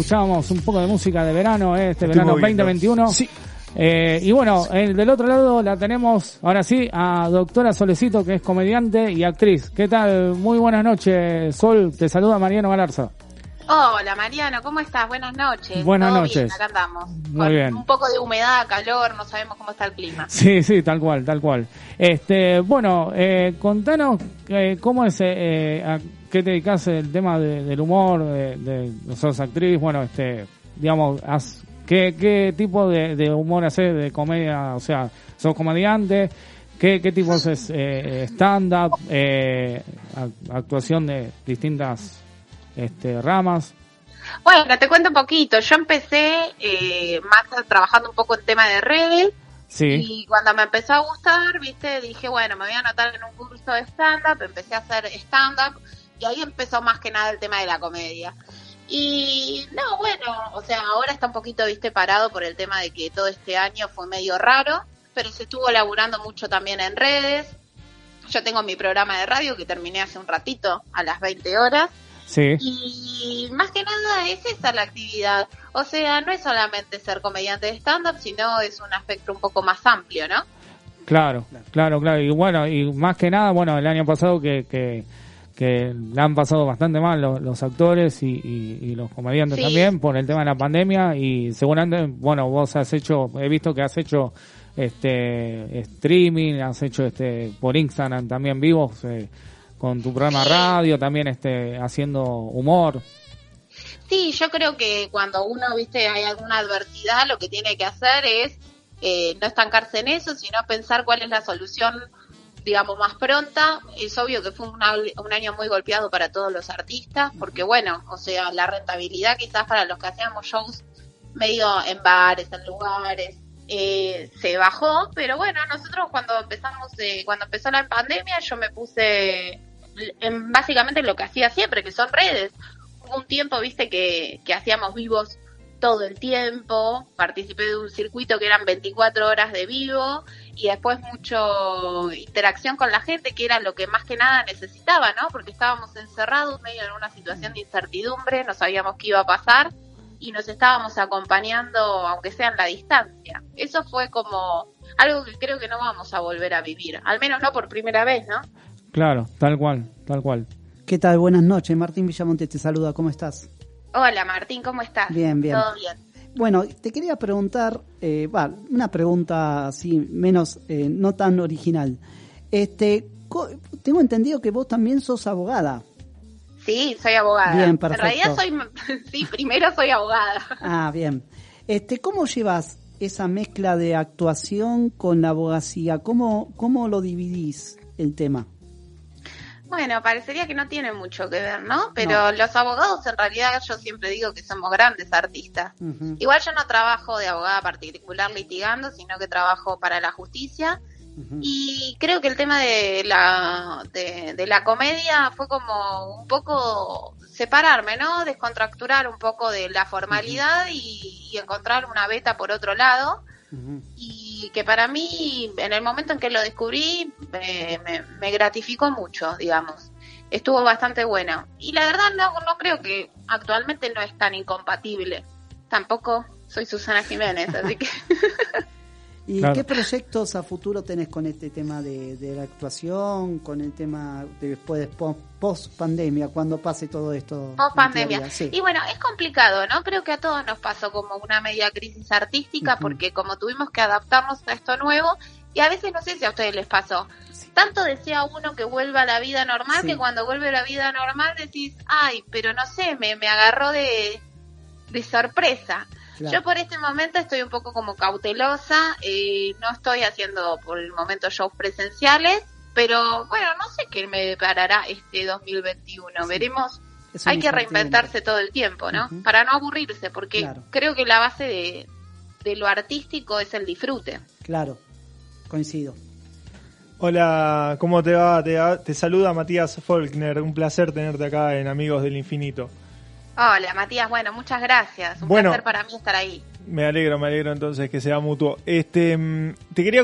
[SPEAKER 2] Así escuchamos un poco de música de verano, eh, este
[SPEAKER 1] Estoy
[SPEAKER 2] verano
[SPEAKER 1] moviendo.
[SPEAKER 2] 2021. Eh, y bueno, eh, del otro lado la tenemos, ahora sí, a doctora Solecito, que es comediante y actriz. ¿Qué tal? Muy buenas noches, Sol. Te saluda Mariano Galarza.
[SPEAKER 14] Hola Mariano, ¿cómo estás? Buenas noches.
[SPEAKER 2] Buenas
[SPEAKER 14] ¿Todo
[SPEAKER 2] noches.
[SPEAKER 14] Bien, acá andamos.
[SPEAKER 2] Muy bien.
[SPEAKER 14] Un poco de humedad, calor, no sabemos cómo está el clima.
[SPEAKER 2] Sí, sí, tal cual, tal cual. Este, bueno, eh, contanos eh, cómo es, eh, eh, qué te dedicas el tema de- del humor, de, de sos actriz, bueno, este, digamos, has- qué, qué tipo de, de humor haces, de comedia, o sea, sos comediante, qué, qué tipo es eh, stand-up, eh, ac- actuación de distintas este, ramas.
[SPEAKER 14] Bueno, te cuento un poquito. Yo empecé eh, más trabajando un poco en tema de redes.
[SPEAKER 2] Sí,
[SPEAKER 14] y cuando me empezó a gustar, viste, dije, bueno, me voy a anotar en un curso de stand-up, empecé a hacer stand-up y ahí empezó más que nada el tema de la comedia. Y no, bueno, o sea, ahora está un poquito, viste, parado por el tema de que todo este año fue medio raro, pero se estuvo laburando mucho también en redes. Yo tengo mi programa de radio que terminé hace un ratito, a las 20 horas.
[SPEAKER 2] sí.
[SPEAKER 14] Y más que nada es esa la actividad. O sea, no es solamente ser comediante de stand-up, sino es un aspecto un poco más amplio, ¿no?
[SPEAKER 2] Claro, claro, claro. Y bueno, y más que nada, bueno, el año pasado que, que, que la han pasado bastante mal los, los actores y, y- y los comediantes
[SPEAKER 14] Sí.
[SPEAKER 2] también por el tema de la pandemia y seguramente, bueno, vos has hecho, he visto que has hecho este streaming, has hecho este por Instagram también vivos eh, con tu programa radio, también este haciendo humor.
[SPEAKER 14] Sí, yo creo que cuando uno, viste, hay alguna adversidad, lo que tiene que hacer es eh, no estancarse en eso, sino pensar cuál es la solución, digamos, más pronta. Es obvio que fue una- un año muy golpeado para todos los artistas, porque bueno, o sea, la rentabilidad quizás para los que hacíamos shows medio en bares, en lugares, eh, se bajó, pero bueno, nosotros cuando empezamos, eh, cuando empezó la pandemia, yo me puse en básicamente lo que hacía siempre, que son redes. Hubo un tiempo, viste, que, que hacíamos vivos todo el tiempo, participé de un circuito que eran 24 horas de vivo y después mucho interacción con la gente, que era lo que más que nada necesitaba, ¿no? Porque estábamos encerrados medio en una situación de incertidumbre, no sabíamos qué iba a pasar y nos estábamos acompañando, aunque sea en la distancia. Eso fue como algo que creo que no vamos a volver a vivir, al menos no por primera vez, ¿no?
[SPEAKER 2] Claro, tal cual, tal cual.
[SPEAKER 4] ¿Qué tal? Buenas noches. Martín Villamonte te saluda. ¿Cómo estás?
[SPEAKER 14] Hola Martín, ¿cómo estás?
[SPEAKER 4] Bien, bien.
[SPEAKER 14] ¿Todo bien?
[SPEAKER 4] Bueno, te quería preguntar, eh, va, una pregunta así, menos, eh, no tan original. Este, tengo entendido que vos también sos abogada.
[SPEAKER 14] Sí, soy abogada.
[SPEAKER 4] Bien,
[SPEAKER 14] En
[SPEAKER 4] perfecto.
[SPEAKER 14] realidad soy, sí, primero soy abogada.
[SPEAKER 4] Ah, bien. Este, ¿cómo llevas esa mezcla de actuación con la abogacía? ¿Cómo, cómo lo dividís el tema?
[SPEAKER 14] Bueno, parecería que no tiene mucho que ver, ¿no? Pero los abogados en realidad yo siempre digo que somos grandes artistas. Igual yo no trabajo de abogada particular litigando, sino que trabajo para la justicia. Y creo que el tema de la, de, de la comedia fue como un poco separarme, ¿no? Descontracturar un poco de la formalidad y, y encontrar una beta por otro lado. Y que para mí, en el momento en que lo descubrí, me, me- me gratificó mucho, digamos. Estuvo bastante bueno. Y la verdad no, no creo que actualmente no es tan incompatible. Tampoco soy Susana Jiménez, así que...
[SPEAKER 4] ¿Y
[SPEAKER 2] Claro.
[SPEAKER 4] qué proyectos a futuro tenés con este tema de, de la actuación, con el tema de después, post pandemia, cuando pase todo esto?
[SPEAKER 14] Post pandemia.
[SPEAKER 4] Sí.
[SPEAKER 14] Y bueno, es complicado, ¿no? Creo que a todos nos pasó como una media crisis artística porque como tuvimos que adaptarnos a esto nuevo y a veces no sé si a ustedes les pasó. Tanto desea uno que vuelva a la vida normal
[SPEAKER 4] Sí.
[SPEAKER 14] que cuando vuelve a la vida normal decís, ay, pero no sé, me, me agarró de, de sorpresa.
[SPEAKER 4] Claro.
[SPEAKER 14] Yo por este momento estoy un poco como cautelosa, eh, no estoy haciendo por el momento shows presenciales, pero bueno, no sé qué me deparará este 2021, veremos.
[SPEAKER 4] Es una
[SPEAKER 14] Hay que reinventarse todo el tiempo, ¿no? Para no aburrirse, porque
[SPEAKER 4] Claro.
[SPEAKER 14] creo que la base de, de lo artístico es el disfrute.
[SPEAKER 4] Claro, coincido.
[SPEAKER 1] Hola, ¿cómo te va? Te, te saluda Matías Faulkner. Un placer tenerte acá en Amigos del Infinito.
[SPEAKER 14] Hola, Matías, bueno, muchas gracias. Un
[SPEAKER 1] Bueno.
[SPEAKER 14] placer para mí estar ahí.
[SPEAKER 1] Me alegro, me alegro entonces que sea mutuo. Este, mm, te quería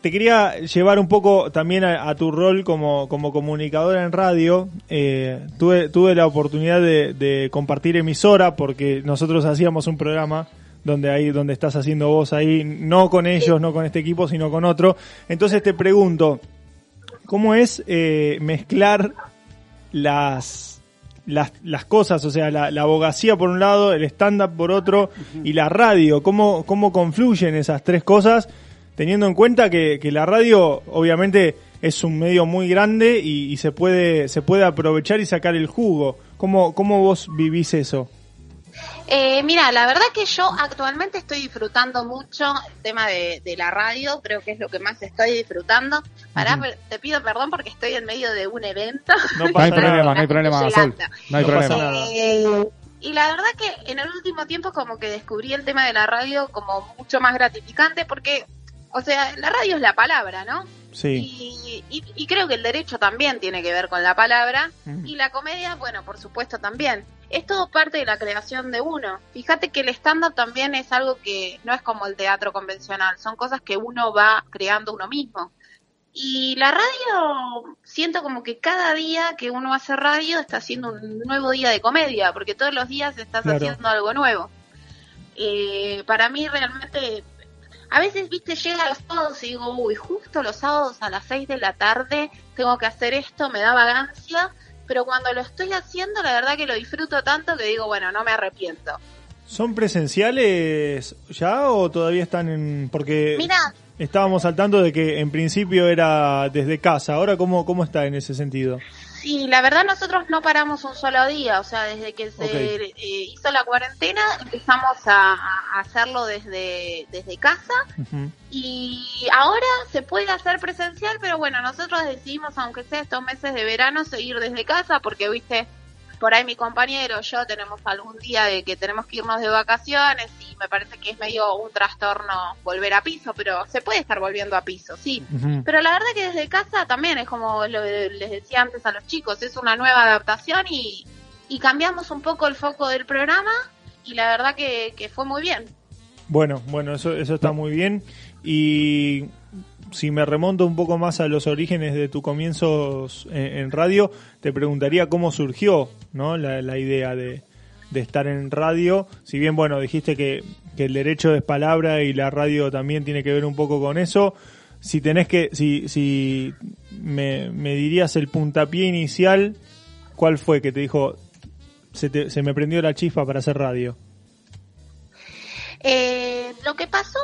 [SPEAKER 1] te quería llevar un poco también a, a tu rol como, como comunicadora en radio. Eh, tuve, tuve la oportunidad de, de compartir emisora porque nosotros hacíamos un programa donde ahí, donde estás haciendo vos ahí, no con ellos, no con este equipo, sino con otro. Entonces te pregunto, ¿cómo es eh, mezclar las, las, las cosas, o sea, la, la abogacía por un lado, el stand-up por otro y la radio? ¿Cómo, ¿Cómo confluyen esas tres cosas? Teniendo en cuenta que, que la radio, obviamente, es un medio muy grande y, y se puede se puede aprovechar y sacar el jugo. ¿Cómo, cómo vos vivís eso?
[SPEAKER 14] Eh, mira, la verdad que yo actualmente estoy disfrutando mucho el tema de, de la radio, creo que es lo que más estoy disfrutando. Pará, te pido perdón porque estoy en medio de un evento.
[SPEAKER 2] No hay problema, no hay problema, Sol. No hay
[SPEAKER 1] No pasa
[SPEAKER 2] problema.
[SPEAKER 1] nada.
[SPEAKER 14] Eh, y la verdad que en el último tiempo como que descubrí el tema de la radio como mucho más gratificante porque, o sea, la radio es la palabra, ¿no?
[SPEAKER 1] Sí.
[SPEAKER 14] Y, y- y creo que el derecho también tiene que ver con la palabra y la comedia, bueno, por supuesto también. Es todo parte de la creación de uno. Fíjate que el stand-up también es algo que no es como el teatro convencional, son cosas que uno va creando uno mismo. Y la radio, siento como que cada día que uno hace radio está haciendo un nuevo día de comedia, porque todos los días estás
[SPEAKER 1] Claro.
[SPEAKER 14] haciendo algo nuevo. Eh, para mí realmente, a veces, viste, llega los sábados y digo, uy, justo los sábados a las 6 de la tarde tengo que hacer esto, me da vagancia, pero cuando lo estoy haciendo, la verdad que lo disfruto tanto que digo, bueno, no me arrepiento.
[SPEAKER 1] ¿Son presenciales ya o todavía están en...? Porque
[SPEAKER 14] Mira,
[SPEAKER 1] estábamos al tanto de que en principio era desde casa. Ahora, ¿cómo, cómo está en ese sentido?
[SPEAKER 14] Sí, la verdad nosotros no paramos un solo día, o sea, desde que se eh, hizo la cuarentena empezamos a, a hacerlo desde, desde casa. Y ahora se puede hacer presencial, pero bueno, nosotros decidimos, aunque sea estos meses de verano, seguir desde casa porque, viste, por ahí mi compañero, yo tenemos algún día de que tenemos que irnos de vacaciones y me parece que es medio un trastorno volver a piso, pero se puede estar volviendo a piso, sí. Pero la verdad que desde casa también es como lo, les decía antes a los chicos, es una nueva adaptación y, y cambiamos un poco el foco del programa y la verdad que, que fue muy bien.
[SPEAKER 1] Bueno, bueno, eso, eso está muy bien. Y si me remonto un poco más a los orígenes de tus comienzos en, radio, te preguntaría cómo surgió ¿no? la, idea de, estar en radio. Si bien, bueno, dijiste que, que el derecho es palabra y la radio también tiene que ver un poco con eso. Si tenés que, si, si me, me dirías el puntapié inicial, ¿cuál fue que te dijo, se, te- se me prendió la chispa para hacer radio?
[SPEAKER 14] Eh, lo que pasó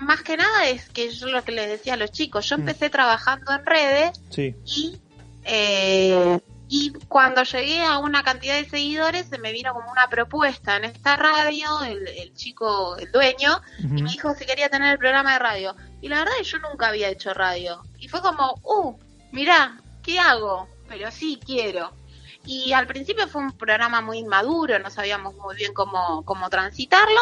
[SPEAKER 14] más que nada es que yo lo que les decía a los chicos, yo empecé trabajando en redes
[SPEAKER 1] Sí.
[SPEAKER 14] y eh, y cuando llegué a una cantidad de seguidores se me vino como una propuesta en esta radio, el, el chico, el dueño, y me dijo si quería tener el programa de radio. Y la verdad es que yo nunca había hecho radio. Y fue como, uh, mirá, ¿qué hago? Pero sí quiero. Y al principio fue un programa muy inmaduro, no sabíamos muy bien cómo, cómo transitarlo.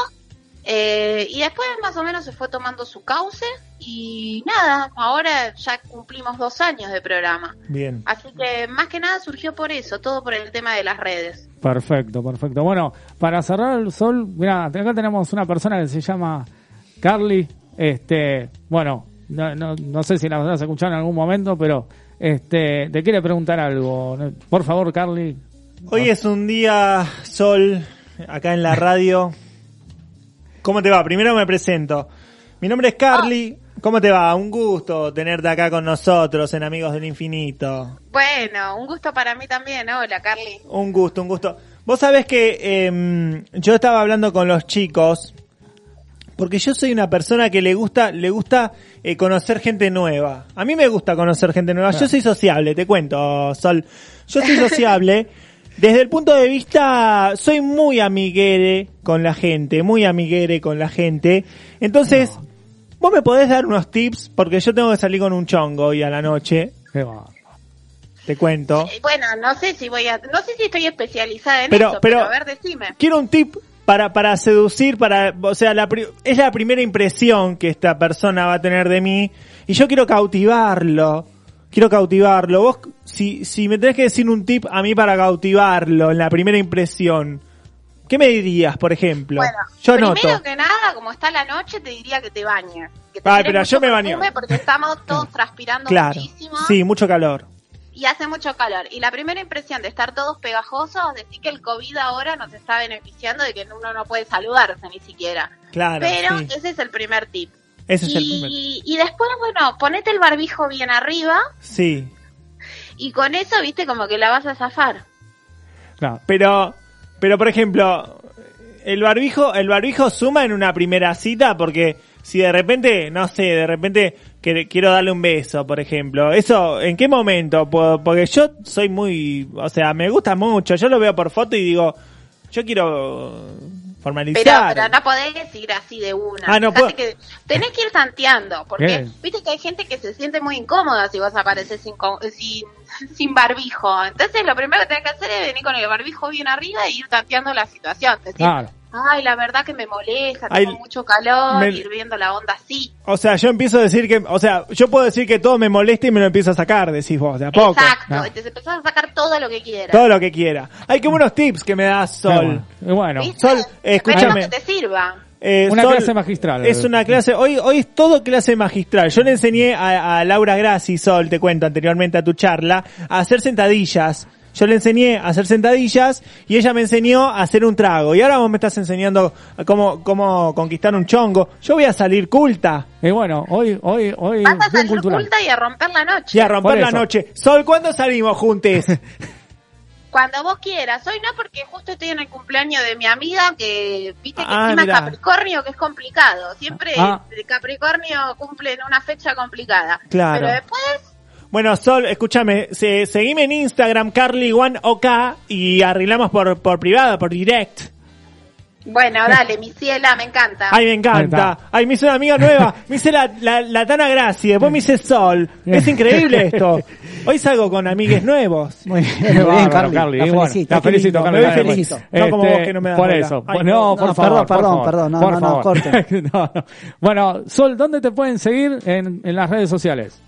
[SPEAKER 14] Eh, y después más o menos se fue tomando su cauce y nada, ahora ya cumplimos dos años de programa.
[SPEAKER 1] Bien.
[SPEAKER 14] Así que más que nada surgió por eso, todo por el tema de las redes.
[SPEAKER 2] Perfecto, perfecto. Bueno, para cerrar el sol, mira, acá tenemos una persona que se llama Carly. Este, bueno, no, no, no sé si la vas a escuchar en algún momento, pero este, te quiere preguntar algo. Por favor, Carly.
[SPEAKER 1] Hoy es un día sol acá en la radio. ¿Cómo te va? Primero me presento. Mi nombre es Carly. ¿Cómo te va? Un gusto tenerte acá con nosotros en Amigos del Infinito.
[SPEAKER 14] Bueno, un gusto para mí también. Hola, Carly.
[SPEAKER 1] Un gusto, un gusto. Vos sabés que em, yo estaba hablando con los chicos porque yo soy una persona que le gusta le gusta eh, conocer gente nueva. A mí me gusta conocer gente nueva. Yo soy sociable, te cuento, Sol. Yo soy sociable. Desde el punto de vista, soy muy amiguere con la gente, muy amiguere con la gente. Entonces, vos me podés dar unos tips, porque yo tengo que salir con un chongo hoy a la noche.
[SPEAKER 2] Qué.
[SPEAKER 1] Te cuento.
[SPEAKER 14] Eh, Bueno, no sé si voy a, no sé si estoy especializada en
[SPEAKER 1] Pero-
[SPEAKER 14] eso, pero,
[SPEAKER 1] pero-
[SPEAKER 14] a ver, decime.
[SPEAKER 1] Quiero un tip para, para seducir, para, o sea, la, pri- es la primera impresión que esta persona va a tener de mí y yo quiero cautivarlo. Quiero cautivarlo. Vos, si, si me tenés que decir un tip a mí para cautivarlo en la primera impresión, ¿qué me dirías, por ejemplo?
[SPEAKER 14] Bueno,
[SPEAKER 1] yo
[SPEAKER 14] primero
[SPEAKER 1] noto.
[SPEAKER 14] que nada, como está la noche, te diría que te bañes. Que te tires
[SPEAKER 1] pero yo me baño.
[SPEAKER 14] Porque estamos todos transpirando
[SPEAKER 1] Claro.
[SPEAKER 14] muchísimo
[SPEAKER 1] Sí, mucho calor.
[SPEAKER 14] y hace mucho calor. Y la primera impresión de estar todos pegajosos, decir que el COVID ahora nos está beneficiando de que uno no puede saludarse ni siquiera.
[SPEAKER 1] Claro,
[SPEAKER 14] Pero
[SPEAKER 1] sí.
[SPEAKER 14] ese es el primer tip.
[SPEAKER 1] Ese es el
[SPEAKER 14] y,
[SPEAKER 1] primer.
[SPEAKER 14] y después, bueno, ponete el barbijo bien arriba
[SPEAKER 1] Sí.
[SPEAKER 14] y con eso, viste, como que la vas a zafar.
[SPEAKER 1] Pero, pero por ejemplo, el barbijo, el barbijo suma en una primera cita porque si de repente, no sé, de repente que- quiero darle un beso, por ejemplo, eso, ¿en qué momento? puedo? Porque yo soy muy, o sea, me gusta mucho, yo lo veo por foto y digo, yo quiero formalizar.
[SPEAKER 14] pero no podés ir así de una.
[SPEAKER 1] Ah, no
[SPEAKER 14] Fíjate
[SPEAKER 1] puedo.
[SPEAKER 14] que tenés que ir tanteando, porque
[SPEAKER 1] Bien.
[SPEAKER 14] viste que hay gente que se siente muy incómoda si vas a aparecer sin, sin, sin barbijo. Entonces lo primero que tenés que hacer es venir con el barbijo bien arriba e ir tanteando la situación. Decir,
[SPEAKER 1] Claro.
[SPEAKER 14] Ay, la verdad que me molesta,
[SPEAKER 1] Ay,
[SPEAKER 14] tengo mucho calor,
[SPEAKER 1] me-
[SPEAKER 14] ir viendo la onda así.
[SPEAKER 1] O sea, yo empiezo a decir que, o sea, yo puedo decir que todo me molesta y me lo empiezo a sacar, decís vos, de a poco.
[SPEAKER 14] Exacto,
[SPEAKER 1] ¿no?
[SPEAKER 14] te empezás a sacar todo lo que quieras.
[SPEAKER 1] Todo lo que quiera. Hay que buenos tips que me da Sol.
[SPEAKER 2] Bueno,
[SPEAKER 1] Sol, escúchame.
[SPEAKER 14] que te sirva.
[SPEAKER 1] Eh,
[SPEAKER 2] Una
[SPEAKER 1] Sol,
[SPEAKER 2] clase magistral.
[SPEAKER 1] Es una clase, hoy, hoy es todo clase magistral. Yo le enseñé a, a Laura Grassi, Sol, te cuento anteriormente a tu charla, a hacer sentadillas. Yo le enseñé a hacer sentadillas y ella me enseñó a hacer un trago. Y ahora vos me estás enseñando cómo, cómo conquistar un chongo. Yo voy a salir culta.
[SPEAKER 2] Y bueno, hoy, hoy, hoy,
[SPEAKER 14] Vas a salir
[SPEAKER 2] cultural.
[SPEAKER 14] culta y a romper la noche.
[SPEAKER 1] Y a romper la noche. Sol, ¿cuándo salimos juntos?
[SPEAKER 14] Cuando vos quieras. Hoy no, porque justo estoy en el cumpleaños de mi amiga que, viste que
[SPEAKER 1] Ah,
[SPEAKER 14] encima
[SPEAKER 1] mirá.
[SPEAKER 14] Capricornio, que es complicado. Siempre
[SPEAKER 1] Ah.
[SPEAKER 14] el Capricornio cumple en una fecha complicada.
[SPEAKER 1] Claro.
[SPEAKER 14] Pero después,
[SPEAKER 1] Bueno, Sol, escúchame, se, seguime en Instagram, Carly1OK, y arreglamos por, por privado, por direct.
[SPEAKER 14] bueno, dale, mi ciela, me encanta.
[SPEAKER 1] Ay, me encanta. Ay, me hice una amiga nueva. Me hice la, la, la Tana Gracia, después me hice Sol. Es increíble esto. Hoy salgo con amigues nuevos.
[SPEAKER 4] Muy bien, muy bien, Carly.
[SPEAKER 2] Carly.
[SPEAKER 4] La
[SPEAKER 2] bueno,
[SPEAKER 4] felicito,
[SPEAKER 2] la felicito. Carly.
[SPEAKER 4] Me felicito.
[SPEAKER 2] pues.
[SPEAKER 1] No como
[SPEAKER 2] Este,
[SPEAKER 1] vos que no me das
[SPEAKER 2] Por
[SPEAKER 1] bola.
[SPEAKER 2] eso.
[SPEAKER 1] Ay,
[SPEAKER 2] no,
[SPEAKER 1] no,
[SPEAKER 2] por
[SPEAKER 4] no,
[SPEAKER 2] favor.
[SPEAKER 4] perdón,
[SPEAKER 2] por
[SPEAKER 4] perdón,
[SPEAKER 2] favor.
[SPEAKER 4] perdón, no,
[SPEAKER 2] Por
[SPEAKER 4] no, no,
[SPEAKER 2] favor.
[SPEAKER 4] corten.
[SPEAKER 2] No, no. Bueno, Sol, ¿dónde te pueden seguir en, en las redes sociales?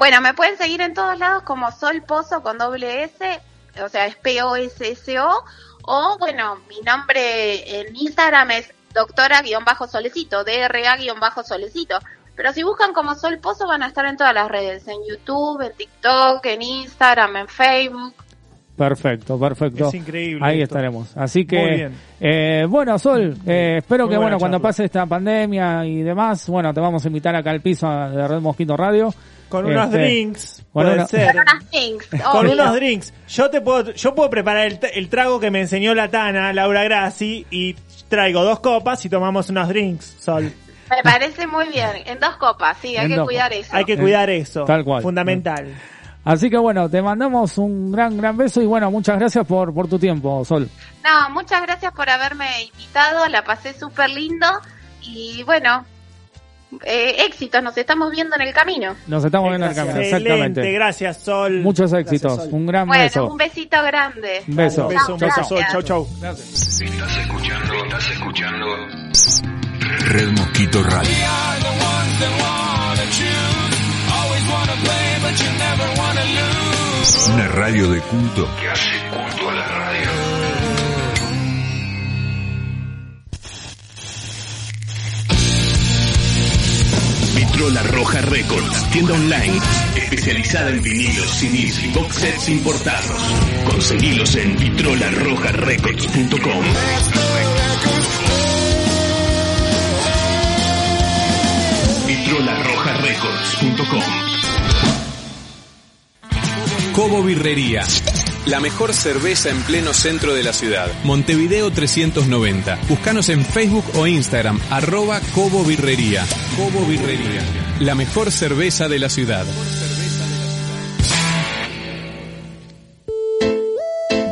[SPEAKER 14] Bueno, me pueden seguir en todos lados como Sol Pozo con doble S, o sea, es P-O-S-S-O, o bueno, mi nombre en Instagram es doctora-solecito, DRA-solecito. Pero si buscan como Sol Pozo van a estar en todas las redes, en YouTube, en TikTok, en Instagram, en Facebook.
[SPEAKER 2] Perfecto, perfecto.
[SPEAKER 1] Es increíble
[SPEAKER 2] Ahí
[SPEAKER 1] esto.
[SPEAKER 2] estaremos. Así
[SPEAKER 1] Muy
[SPEAKER 2] que,
[SPEAKER 1] bien.
[SPEAKER 2] eh, bueno, Sol, eh, espero
[SPEAKER 1] Muy
[SPEAKER 2] que, bueno, cuando pase esta pandemia y demás, bueno, te vamos a invitar acá al piso de Red Mosquito Radio.
[SPEAKER 1] Con unos
[SPEAKER 2] Este,
[SPEAKER 1] drinks,
[SPEAKER 2] con
[SPEAKER 1] puede
[SPEAKER 2] una-
[SPEAKER 1] ser.
[SPEAKER 14] Con unas things,
[SPEAKER 1] Con unos drinks. Yo te puedo, yo puedo preparar el, trago que me enseñó la Tana, Laura Grassi, y traigo dos copas y tomamos unos drinks, Sol.
[SPEAKER 14] Me parece muy bien, en dos copas, sí, hay
[SPEAKER 2] En
[SPEAKER 14] que
[SPEAKER 2] dos
[SPEAKER 14] cuidar eso.
[SPEAKER 1] Hay que cuidar eso.
[SPEAKER 2] Tal cual.
[SPEAKER 1] Fundamental.
[SPEAKER 2] Así que bueno, te mandamos un gran, gran beso y bueno, muchas gracias por, por tu tiempo, Sol.
[SPEAKER 14] No, muchas gracias por haberme invitado, la pasé súper lindo y bueno, eh, éxitos, nos estamos viendo en el camino.
[SPEAKER 2] Nos estamos viendo en el camino,
[SPEAKER 1] Excelente,
[SPEAKER 2] exactamente.
[SPEAKER 1] gracias, Sol.
[SPEAKER 2] Muchos éxitos, un gran
[SPEAKER 14] Bueno,
[SPEAKER 2] beso.
[SPEAKER 14] un besito grande.
[SPEAKER 2] Un beso.
[SPEAKER 1] Un beso, un beso, Sol. Chau, chau.
[SPEAKER 11] Estás escuchando, estás escuchando Red Mosquito Radio. Una radio de culto que hace culto a la radio.
[SPEAKER 16] Vitrola Roja Records, tienda online especializada en vinilos, CDs y box sets importados. Conseguilos en vitrolarrojarecords.com. vitrolarrojarecords.com.
[SPEAKER 17] Cobo Birrería. La mejor cerveza en pleno centro de la ciudad. Montevideo 390. Búscanos en Facebook o Instagram, arroba Cobo Birrería. Cobo Birrería. La mejor cerveza de la ciudad.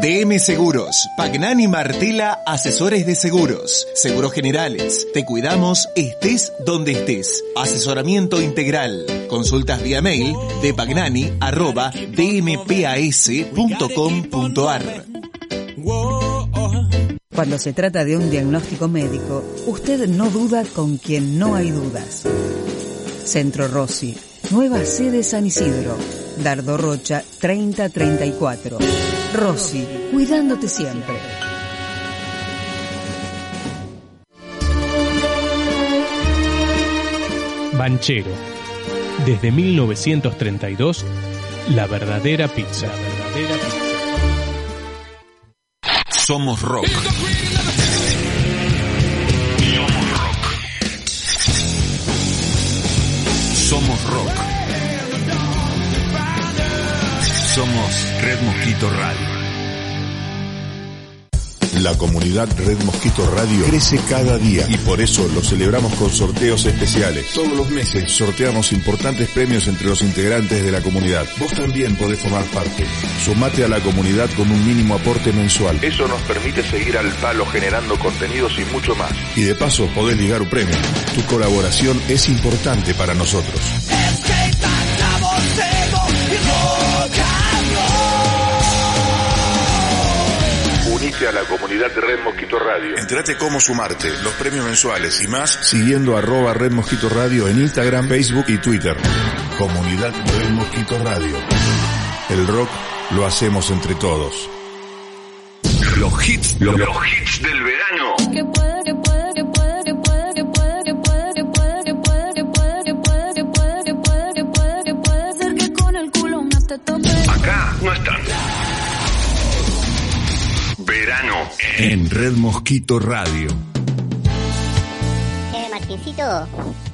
[SPEAKER 18] DM Seguros, Pagnani Martela, asesores de seguros, seguros generales. Te cuidamos, estés donde estés. Asesoramiento integral. Consultas vía mail de pagnani arroba dmpas.com.ar.
[SPEAKER 19] Cuando se trata de un diagnóstico médico, usted no duda con quien no hay dudas. Centro Rossi, nueva sede San Isidro, Dardo Rocha 3034. Rossi, cuidándote siempre.
[SPEAKER 17] Banchero. Desde 1932, la verdadera pizza. La verdadera pizza.
[SPEAKER 11] Somos rock. Somos rock. Somos Red Mosquito Radio.
[SPEAKER 20] La comunidad Red Mosquito Radio crece cada día y por eso lo celebramos con sorteos especiales. Todos los meses sorteamos importantes premios entre los integrantes de la comunidad. Vos también podés formar parte. Sumate a la comunidad con un mínimo aporte mensual. Eso nos permite seguir al palo generando contenidos y mucho más. Y de paso podés ligar un premio. Tu colaboración es importante para nosotros. Unite a la comunidad de Red Mosquito Radio. Entrate cómo sumarte, los premios mensuales y más siguiendo arroba Red Mosquito Radio en Instagram, Facebook y Twitter. Comunidad Red Mosquito Radio. El rock lo hacemos entre todos.
[SPEAKER 11] Los hits, los, los hits del verano. En Red Mosquito Radio.
[SPEAKER 5] Eh, Martincito,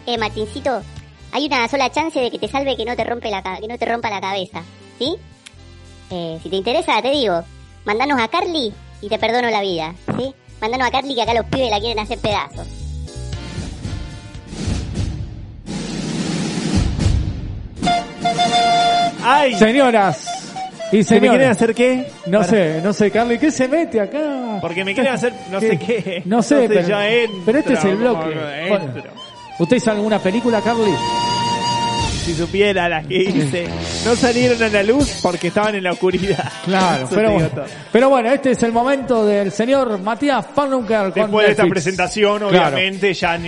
[SPEAKER 5] eh, Martincito, hay una sola chance de que te salve que no te rompe la que no te rompa la cabeza, ¿sí? Eh, si te interesa, te digo, mandanos a Carly y te perdono la vida, ¿sí? Mandanos a Carly que acá los pibes la quieren hacer pedazos.
[SPEAKER 1] ¡Ay!
[SPEAKER 2] Señoras y
[SPEAKER 1] ¿Que me quieren hacer qué?
[SPEAKER 2] No
[SPEAKER 1] Para-
[SPEAKER 2] sé, no sé, Carly, ¿qué se mete acá?
[SPEAKER 1] Porque me quieren hacer no sé qué.
[SPEAKER 2] No sé, pero,
[SPEAKER 1] ya entro,
[SPEAKER 2] pero este es el bloque.
[SPEAKER 1] entro.
[SPEAKER 2] Bueno, ¿Usted hizo alguna película, Carly?
[SPEAKER 1] Si supiera las que hice, no salieron a la luz porque estaban en la oscuridad.
[SPEAKER 2] Claro, pero bueno,
[SPEAKER 1] todo.
[SPEAKER 2] pero bueno, este es el momento del señor Matías Panunker
[SPEAKER 1] Después de esta presentación,
[SPEAKER 2] Claro.
[SPEAKER 1] obviamente, ya,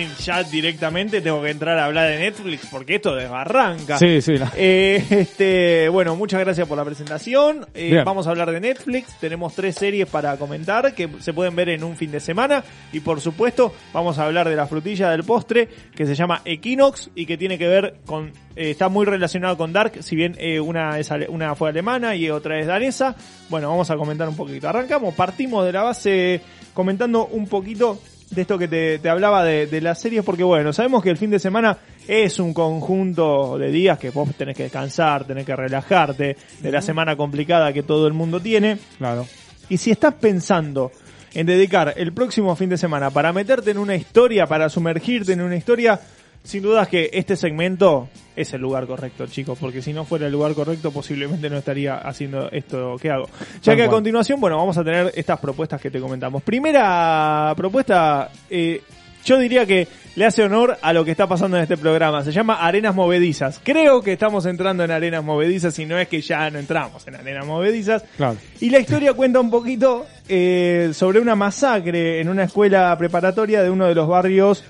[SPEAKER 1] directamente tengo que entrar a hablar de Netflix porque esto desbarranca.
[SPEAKER 2] Sí, sí.
[SPEAKER 1] Eh, este, bueno, muchas gracias por la presentación. Eh, vamos a hablar de Netflix. Tenemos tres series para comentar que se pueden ver en un fin de semana. Y por supuesto, vamos a hablar de la frutilla del postre que se llama Equinox y que tiene que ver con. eh, está muy relacionado con Dark, si bien eh, una, es una fue alemana y otra es danesa. Bueno, vamos a comentar un poquito. Arrancamos, partimos de la base comentando un poquito de esto que te, te hablaba de, de las series, porque bueno, sabemos que el fin de semana es un conjunto de días que vos tenés que descansar, tenés que relajarte, de la semana complicada que todo el mundo tiene.
[SPEAKER 2] Claro.
[SPEAKER 1] Y si estás pensando en dedicar el próximo fin de semana para meterte en una historia, para sumergirte en una historia, sin dudas que este segmento es el lugar correcto, chicos, porque si no fuera el lugar correcto posiblemente no estaría haciendo esto que hago. Ya que a continuación, bueno, vamos a tener estas propuestas que te comentamos. Primera propuesta, eh, yo diría que le hace honor a lo que está pasando en este programa. Se llama Arenas Movedizas. Creo que estamos entrando en Arenas Movedizas y no es que ya no entramos en Arenas Movedizas.
[SPEAKER 2] Claro.
[SPEAKER 1] Y la historia cuenta un poquito eh, sobre una masacre en una escuela preparatoria de uno de los barrios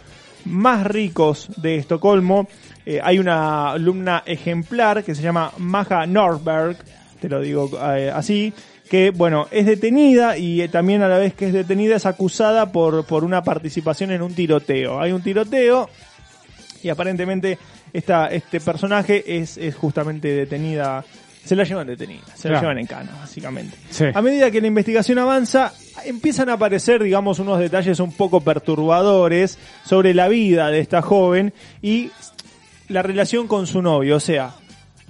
[SPEAKER 1] más ricos de Estocolmo. Eh, hay una alumna ejemplar que se llama Maja Norberg, te lo digo eh, así, que bueno, es detenida y eh, también a la vez que es detenida es acusada por, por una participación en un tiroteo. Hay un tiroteo y aparentemente esta, este personaje es, es justamente detenida, se la llevan detenida, se la
[SPEAKER 2] Claro.
[SPEAKER 1] llevan en cana, básicamente.
[SPEAKER 2] Sí.
[SPEAKER 1] A medida que la investigación avanza, empiezan a aparecer, digamos, unos detalles un poco perturbadores sobre la vida de esta joven y la relación con su novio. O sea,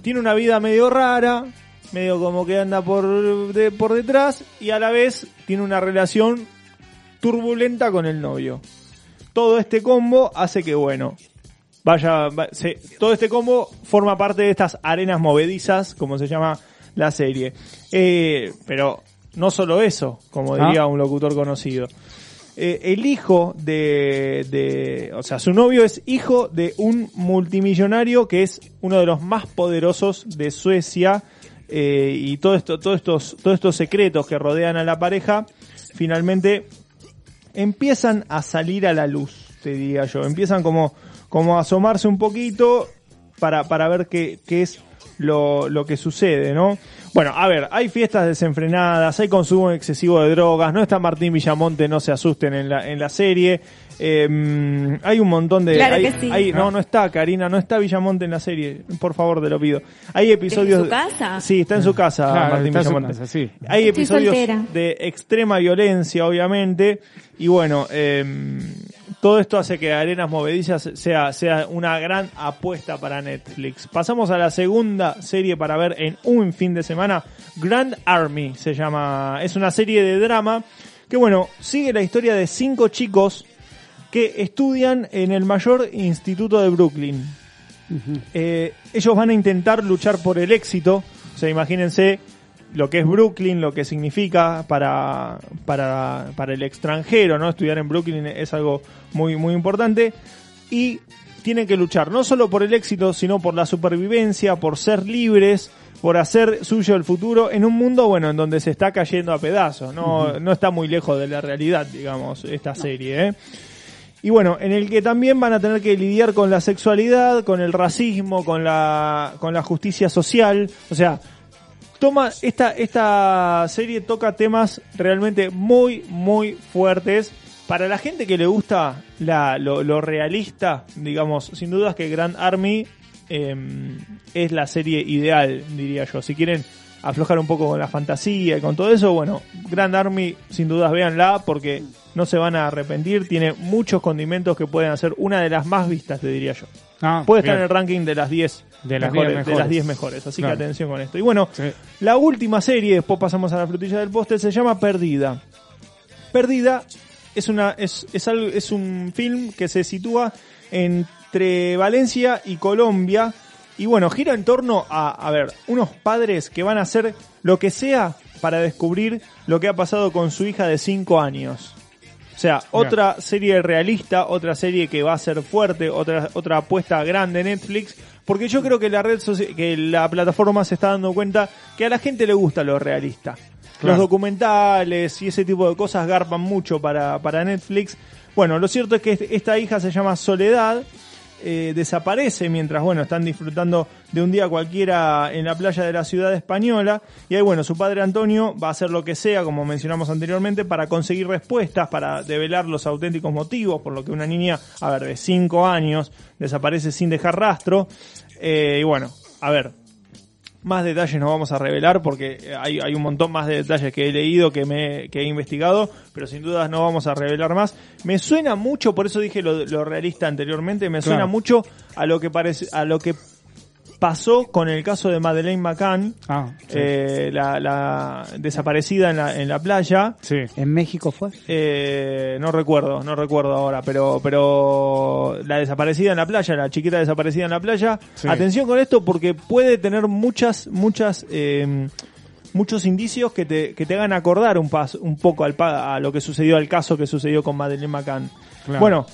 [SPEAKER 1] tiene una vida medio rara, medio como que anda por, de- por detrás y a la vez tiene una relación turbulenta con el novio. Todo este combo hace que, bueno, vaya, va- se- todo este combo forma parte de estas arenas movedizas, como se llama la serie. Eh, pero no solo eso, como
[SPEAKER 2] Ah.
[SPEAKER 1] diría un locutor conocido. Eh, el hijo de, de, o sea, su novio es hijo de un multimillonario que es uno de los más poderosos de Suecia eh, y todo esto, todos estos, todos estos secretos que rodean a la pareja, finalmente empiezan a salir a la luz, te diría yo. Empiezan como, como asomarse un poquito para, para ver qué, qué es lo, lo que sucede, ¿no? Bueno, a ver, hay fiestas desenfrenadas, hay consumo excesivo de drogas, no está Martín Villamonte, no se asusten en la, en la serie. Eh, hay un montón de...
[SPEAKER 21] Claro
[SPEAKER 1] hay-
[SPEAKER 21] que sí.
[SPEAKER 1] hay- no, no está, Karina, no está Villamonte en la serie. Por favor, te lo pido. Hay episodios...
[SPEAKER 21] su casa?
[SPEAKER 1] Sí, está en su casa,
[SPEAKER 2] Claro,
[SPEAKER 1] Martín
[SPEAKER 2] está en su
[SPEAKER 1] Villamonte.
[SPEAKER 2] casa, sí.
[SPEAKER 1] Hay
[SPEAKER 21] Estoy
[SPEAKER 1] episodios
[SPEAKER 21] soltera.
[SPEAKER 1] de extrema violencia, obviamente. Y bueno, eh, todo esto hace que Arenas Movedizas sea, sea una gran apuesta para Netflix. Pasamos a la segunda serie para ver en un fin de semana. Grand Army se llama. Es una serie de drama que, bueno, sigue la historia de cinco chicos que estudian en el mayor instituto de Brooklyn. Eh, ellos van a intentar luchar por el éxito. O sea, imagínense lo que es Brooklyn, lo que significa para, para, para el extranjero, ¿no? Estudiar en Brooklyn es algo muy, muy importante. Y tienen que luchar no solo por el éxito, sino por la supervivencia, por ser libres, por hacer suyo el futuro en un mundo, bueno, en donde se está cayendo a pedazos. No, no está muy lejos de la realidad, digamos, esta serie, ¿eh? Y bueno, en el que también van a tener que lidiar con la sexualidad, con el racismo, con la, con la justicia social. O sea, toma, esta, esta serie toca temas realmente muy, muy fuertes. Para la gente que le gusta la, lo, lo realista, digamos, sin dudas que Grand Army eh, es la serie ideal, diría yo. Si quieren aflojar un poco con la fantasía y con todo eso, bueno, Grand Army, sin dudas véanla porque no se van a arrepentir. Tiene muchos condimentos que pueden hacer una de las más vistas, te diría yo.
[SPEAKER 2] Ah,
[SPEAKER 1] Puede estar en el ranking de las 10
[SPEAKER 2] De las
[SPEAKER 1] mejores,
[SPEAKER 2] 10
[SPEAKER 1] de las
[SPEAKER 2] mejores.
[SPEAKER 1] 10 mejores. Así
[SPEAKER 2] Claro.
[SPEAKER 1] que atención con esto. Y bueno, la última serie, después pasamos a la frutilla del postre, se llama Perdida. Perdida es una es, es, algo, es un film que se sitúa entre Valencia y Colombia. Y bueno, gira en torno a, a ver, unos padres que van a hacer lo que sea para descubrir lo que ha pasado con su hija de 5 años. O sea, otra serie realista, otra serie que va a ser fuerte, otra, otra apuesta grande Netflix, porque yo creo que la red que la plataforma se está dando cuenta que a la gente le gusta lo realista.
[SPEAKER 2] Claro.
[SPEAKER 1] Los documentales y ese tipo de cosas garpan mucho para, para Netflix. Bueno, lo cierto es que esta hija se llama Soledad, eh, desaparece mientras, bueno, están disfrutando de un día cualquiera en la playa de la ciudad española. Y ahí, bueno, su padre Antonio va a hacer lo que sea, como mencionamos anteriormente, para conseguir respuestas, para develar los auténticos motivos por lo que una niña, a ver, de 5 años, desaparece sin dejar rastro. Eh, y bueno, a ver, más detalles no vamos a revelar porque hay, hay un montón más de detalles que he leído, que, me, que he investigado, pero sin dudas no vamos a revelar más. Me suena mucho, por eso dije lo, lo realista anteriormente, me suena
[SPEAKER 2] Claro.
[SPEAKER 1] mucho a lo que parece, a lo que pasó con el caso de Madeleine McCann,
[SPEAKER 2] Ah, sí.
[SPEAKER 1] eh, la, la desaparecida en la, en la playa.
[SPEAKER 4] ¿En México fue?
[SPEAKER 1] Eh, no recuerdo, no recuerdo ahora, pero, pero la desaparecida en la playa, la chiquita desaparecida en la playa.
[SPEAKER 2] Sí.
[SPEAKER 1] Atención con esto porque puede tener muchas, muchas, eh, muchos indicios que te, que te hagan acordar un, pas, un poco al, pa- a lo que sucedió, al caso que sucedió con Madeleine McCann.
[SPEAKER 2] Claro.
[SPEAKER 1] Bueno,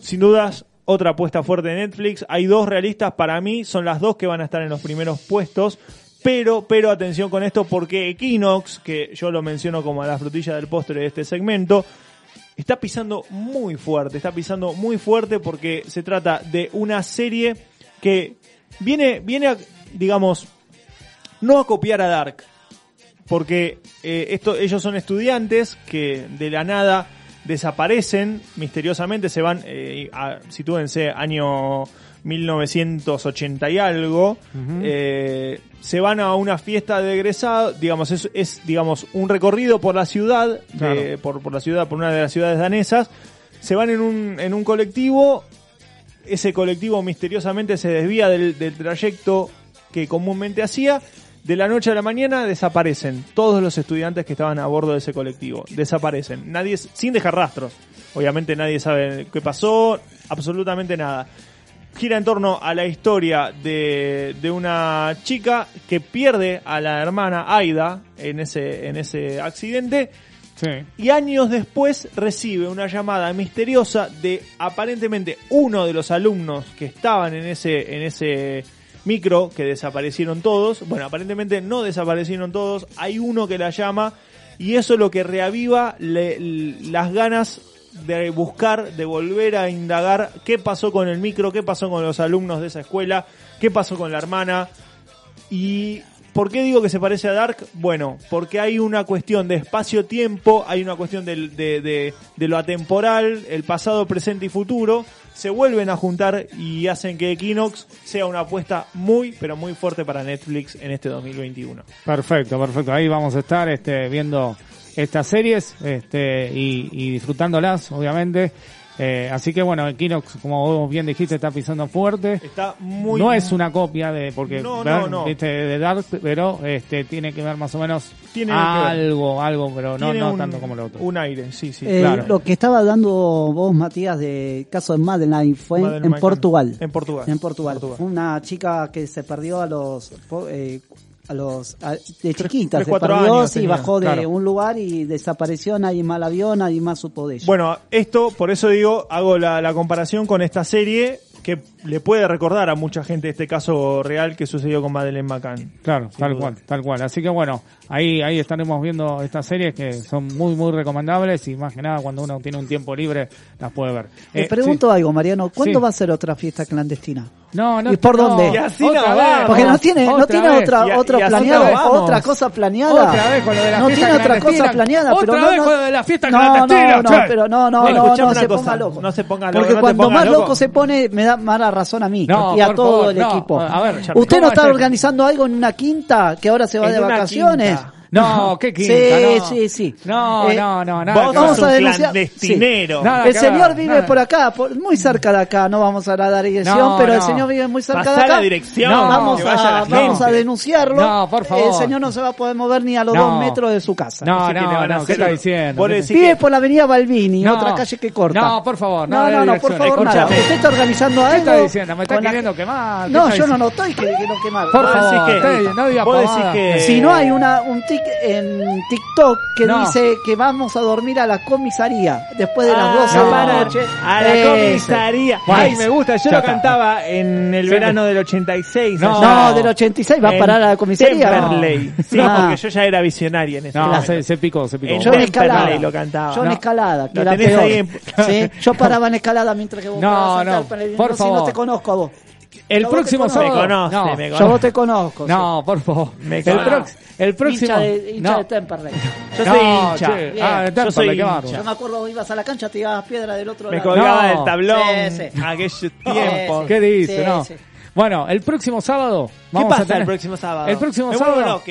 [SPEAKER 1] sin dudas, otra apuesta fuerte de Netflix. Hay dos realistas para mí, son las dos que van a estar en los primeros puestos. Pero, pero atención con esto porque Equinox, que yo lo menciono como la frutilla del postre de este segmento, está pisando muy fuerte, está pisando muy fuerte porque se trata de una serie que viene, viene a, digamos, no a copiar a Dark, porque eh, esto, ellos son estudiantes que de la nada desaparecen misteriosamente, se van, eh, a, sitúense, año 1980 y algo, eh, se van a una fiesta de egresado, digamos, es, es digamos, un recorrido por la ciudad, de-
[SPEAKER 2] Claro.
[SPEAKER 1] por, por la ciudad, por una de las ciudades danesas, se van en un, en un colectivo, ese colectivo misteriosamente se desvía del, del trayecto que comúnmente hacía. De la noche a la mañana desaparecen todos los estudiantes que estaban a bordo de ese colectivo. Desaparecen. Nadie, sin dejar rastros. Obviamente nadie sabe qué pasó, absolutamente nada. Gira en torno a la historia de, de una chica que pierde a la hermana Aida en ese, en ese accidente. Sí. Y años después recibe una llamada misteriosa de aparentemente uno de los alumnos que estaban en ese, en ese micro que desaparecieron todos. Bueno, aparentemente no desaparecieron todos, hay uno que la llama y eso es lo que reaviva las ganas de buscar, de volver a indagar qué pasó con el micro, qué pasó con los alumnos de esa escuela, qué pasó con la hermana y ¿Por qué digo que se parece a Dark? Bueno, porque hay una cuestión de espacio-tiempo, hay una cuestión de, lo atemporal, el pasado, presente y futuro. Se vuelven a juntar y hacen que Equinox sea una apuesta muy, pero muy fuerte para Netflix en este 2021.
[SPEAKER 2] Perfecto, perfecto. Ahí vamos a estar este, viendo estas series este, y disfrutándolas, obviamente. Eh, así que bueno, Equinox, como vos bien dijiste, está pisando fuerte.
[SPEAKER 1] Está muy.
[SPEAKER 2] No es una copia de porque
[SPEAKER 1] no, no, no.
[SPEAKER 2] De Dark, pero este tiene que ver más o menos
[SPEAKER 1] tiene
[SPEAKER 2] algo, algo, pero no, no tanto como lo otro.
[SPEAKER 1] Un aire, sí, sí.
[SPEAKER 4] Eh,
[SPEAKER 2] claro.
[SPEAKER 4] Lo que estaba dando vos, Matías, de caso de Madeline fue en,
[SPEAKER 1] Portugal.
[SPEAKER 4] en Portugal.
[SPEAKER 1] En Portugal.
[SPEAKER 4] En Portugal. Una chica que se perdió a los eh, a los a, de chiquita,
[SPEAKER 1] tres,
[SPEAKER 4] se perdió
[SPEAKER 1] años,
[SPEAKER 4] y
[SPEAKER 1] tenía,
[SPEAKER 4] bajó de
[SPEAKER 1] claro.
[SPEAKER 4] un lugar y desapareció, nadie más la vio, nadie más supo de ella.
[SPEAKER 1] Bueno, esto, por eso digo, hago la, la comparación con esta serie que le puede recordar a mucha gente este caso real que sucedió con Madeleine McCann.
[SPEAKER 2] Claro, tal cual, tal cual. Así que bueno, ahí, ahí estaremos viendo estas series que son muy, muy recomendables y más que nada cuando uno tiene un tiempo libre las puede ver.
[SPEAKER 4] Te
[SPEAKER 2] eh,
[SPEAKER 4] pregunto algo, Mariano, ¿cuándo va a ser otra fiesta clandestina?
[SPEAKER 2] No, no. no.
[SPEAKER 1] ¿Y
[SPEAKER 2] por
[SPEAKER 1] dónde?
[SPEAKER 4] Porque no tiene,
[SPEAKER 2] otra
[SPEAKER 4] no
[SPEAKER 2] tiene
[SPEAKER 4] otra, otra, planeada, otra cosa planeada.
[SPEAKER 2] Otra vez con lo de la
[SPEAKER 4] no
[SPEAKER 2] fiesta
[SPEAKER 4] tiene otra cosa planeada.
[SPEAKER 2] Otra
[SPEAKER 4] pero
[SPEAKER 2] vez con lo de la fiesta clandestina.
[SPEAKER 4] No, no, pero no, no, no, no, se ponga loco.
[SPEAKER 1] No se ponga loco.
[SPEAKER 4] Porque cuando más
[SPEAKER 1] loco
[SPEAKER 4] se pone, me da mala razón a mí
[SPEAKER 2] no,
[SPEAKER 4] y a todo
[SPEAKER 2] favor,
[SPEAKER 4] el
[SPEAKER 2] no.
[SPEAKER 4] equipo.
[SPEAKER 2] A ver,
[SPEAKER 4] Usted no está organizando algo en una quinta que ahora se va de vacaciones.
[SPEAKER 1] Quinta.
[SPEAKER 2] No, qué quinta,
[SPEAKER 4] sí. Sí, sí,
[SPEAKER 2] No,
[SPEAKER 4] eh,
[SPEAKER 2] no, no, nada.
[SPEAKER 1] Vos sos un
[SPEAKER 4] denunciar...
[SPEAKER 1] clandestinero.
[SPEAKER 4] El señor vive por acá, por, muy cerca de acá, no vamos a dar dirección, pero el señor vive muy cerca de acá.
[SPEAKER 1] la dirección.
[SPEAKER 2] No,
[SPEAKER 4] vamos, a, vamos a denunciarlo.
[SPEAKER 2] No, por favor.
[SPEAKER 4] El señor no se va a poder mover ni a los dos metros de su casa.
[SPEAKER 2] No, no, no, ¿qué está diciendo?
[SPEAKER 4] Vive por la avenida Balbini, otra calle que corta.
[SPEAKER 2] No, por favor,
[SPEAKER 4] no, no, no, por favor, nada. Usted está organizando algo.
[SPEAKER 2] ¿Qué está diciendo? ¿Me está queriendo quemar?
[SPEAKER 4] No, yo no, no estoy queriendo quemar.
[SPEAKER 2] Por favor, no diga
[SPEAKER 4] Si no hay un ticket en TikTok que dice que vamos a dormir a la comisaría después de las 12 ah, de la noche.
[SPEAKER 1] A la comisaría. Ay, me gusta. Yo lo cantaba en el verano del 86.
[SPEAKER 2] No,
[SPEAKER 4] no del 86 va a parar a la comisaría.
[SPEAKER 1] Temperley. Sí, porque yo ya era visionaria en ese
[SPEAKER 2] No, se, picó, se picó.
[SPEAKER 1] En
[SPEAKER 4] yo
[SPEAKER 1] en
[SPEAKER 4] escalada.
[SPEAKER 1] Lo cantaba. Yo en
[SPEAKER 4] escalada. Yo paraba en escalada mientras que vos
[SPEAKER 2] no, no,
[SPEAKER 4] para el...
[SPEAKER 2] por
[SPEAKER 4] favor. Si no te conozco a vos.
[SPEAKER 2] El próximo sábado.
[SPEAKER 1] Me conoce,
[SPEAKER 2] no,
[SPEAKER 1] me conoce.
[SPEAKER 4] Yo vos te conozco.
[SPEAKER 2] No, sí. por favor.
[SPEAKER 1] Me
[SPEAKER 2] el, pro, el, próximo.
[SPEAKER 4] Hincha de, hincha
[SPEAKER 2] no.
[SPEAKER 4] de Temperley.
[SPEAKER 1] Yo soy hincha.
[SPEAKER 2] Ah, de Temperley,
[SPEAKER 1] yo,
[SPEAKER 2] soy
[SPEAKER 1] hincha.
[SPEAKER 4] Yo me acuerdo, ibas a la cancha, tirabas piedra del otro
[SPEAKER 1] me
[SPEAKER 4] lado.
[SPEAKER 1] Me
[SPEAKER 2] colgaba
[SPEAKER 1] del tablón.
[SPEAKER 4] Sí,
[SPEAKER 1] tiempo.
[SPEAKER 2] ¿Qué dice? no. Bueno, el próximo sábado. Vamos ¿Qué
[SPEAKER 1] pasa
[SPEAKER 2] a tener,
[SPEAKER 1] el próximo sábado?
[SPEAKER 2] El próximo
[SPEAKER 1] me
[SPEAKER 2] sábado.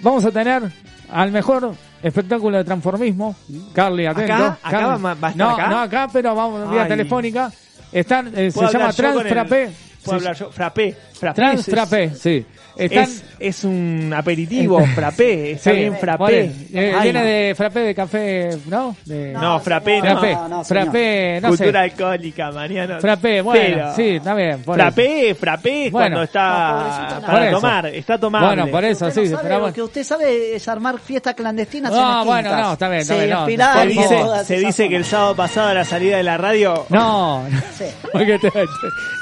[SPEAKER 2] Vamos a tener al mejor espectáculo de transformismo. Carly, atento.
[SPEAKER 1] ¿Acá? ¿Acá
[SPEAKER 2] Carly.
[SPEAKER 1] Va a estar
[SPEAKER 2] no,
[SPEAKER 1] acá?
[SPEAKER 2] no acá, pero vamos vía telefónica. Están, eh, se llama Transfrapé
[SPEAKER 1] fue
[SPEAKER 2] sí,
[SPEAKER 1] hablar yo. Frappé, frappé.
[SPEAKER 2] Trans frappé, sí. Están,
[SPEAKER 1] es es un aperitivo, frappé, está
[SPEAKER 2] sí.
[SPEAKER 1] bien frappé.
[SPEAKER 2] Eh, viene de frappé de café, ¿no? De...
[SPEAKER 1] No, frappé, no.
[SPEAKER 2] Frappé,
[SPEAKER 4] no,
[SPEAKER 2] frappé, no
[SPEAKER 1] Cultura alcohólica, Mariano.
[SPEAKER 2] Frappé, bueno,
[SPEAKER 1] Pero...
[SPEAKER 2] sí, está bien. Por
[SPEAKER 1] frappé, frappé,
[SPEAKER 2] bueno.
[SPEAKER 1] cuando está para tomar, está tomando.
[SPEAKER 2] Bueno, por eso,
[SPEAKER 4] usted
[SPEAKER 2] sí.
[SPEAKER 4] Sabe, lo que usted sabe es armar fiesta clandestina
[SPEAKER 2] No, bueno, no, está bien, está bien.
[SPEAKER 1] Se,
[SPEAKER 2] se
[SPEAKER 1] dice, se dice que el sábado pasado a la salida de la radio...
[SPEAKER 2] No, no.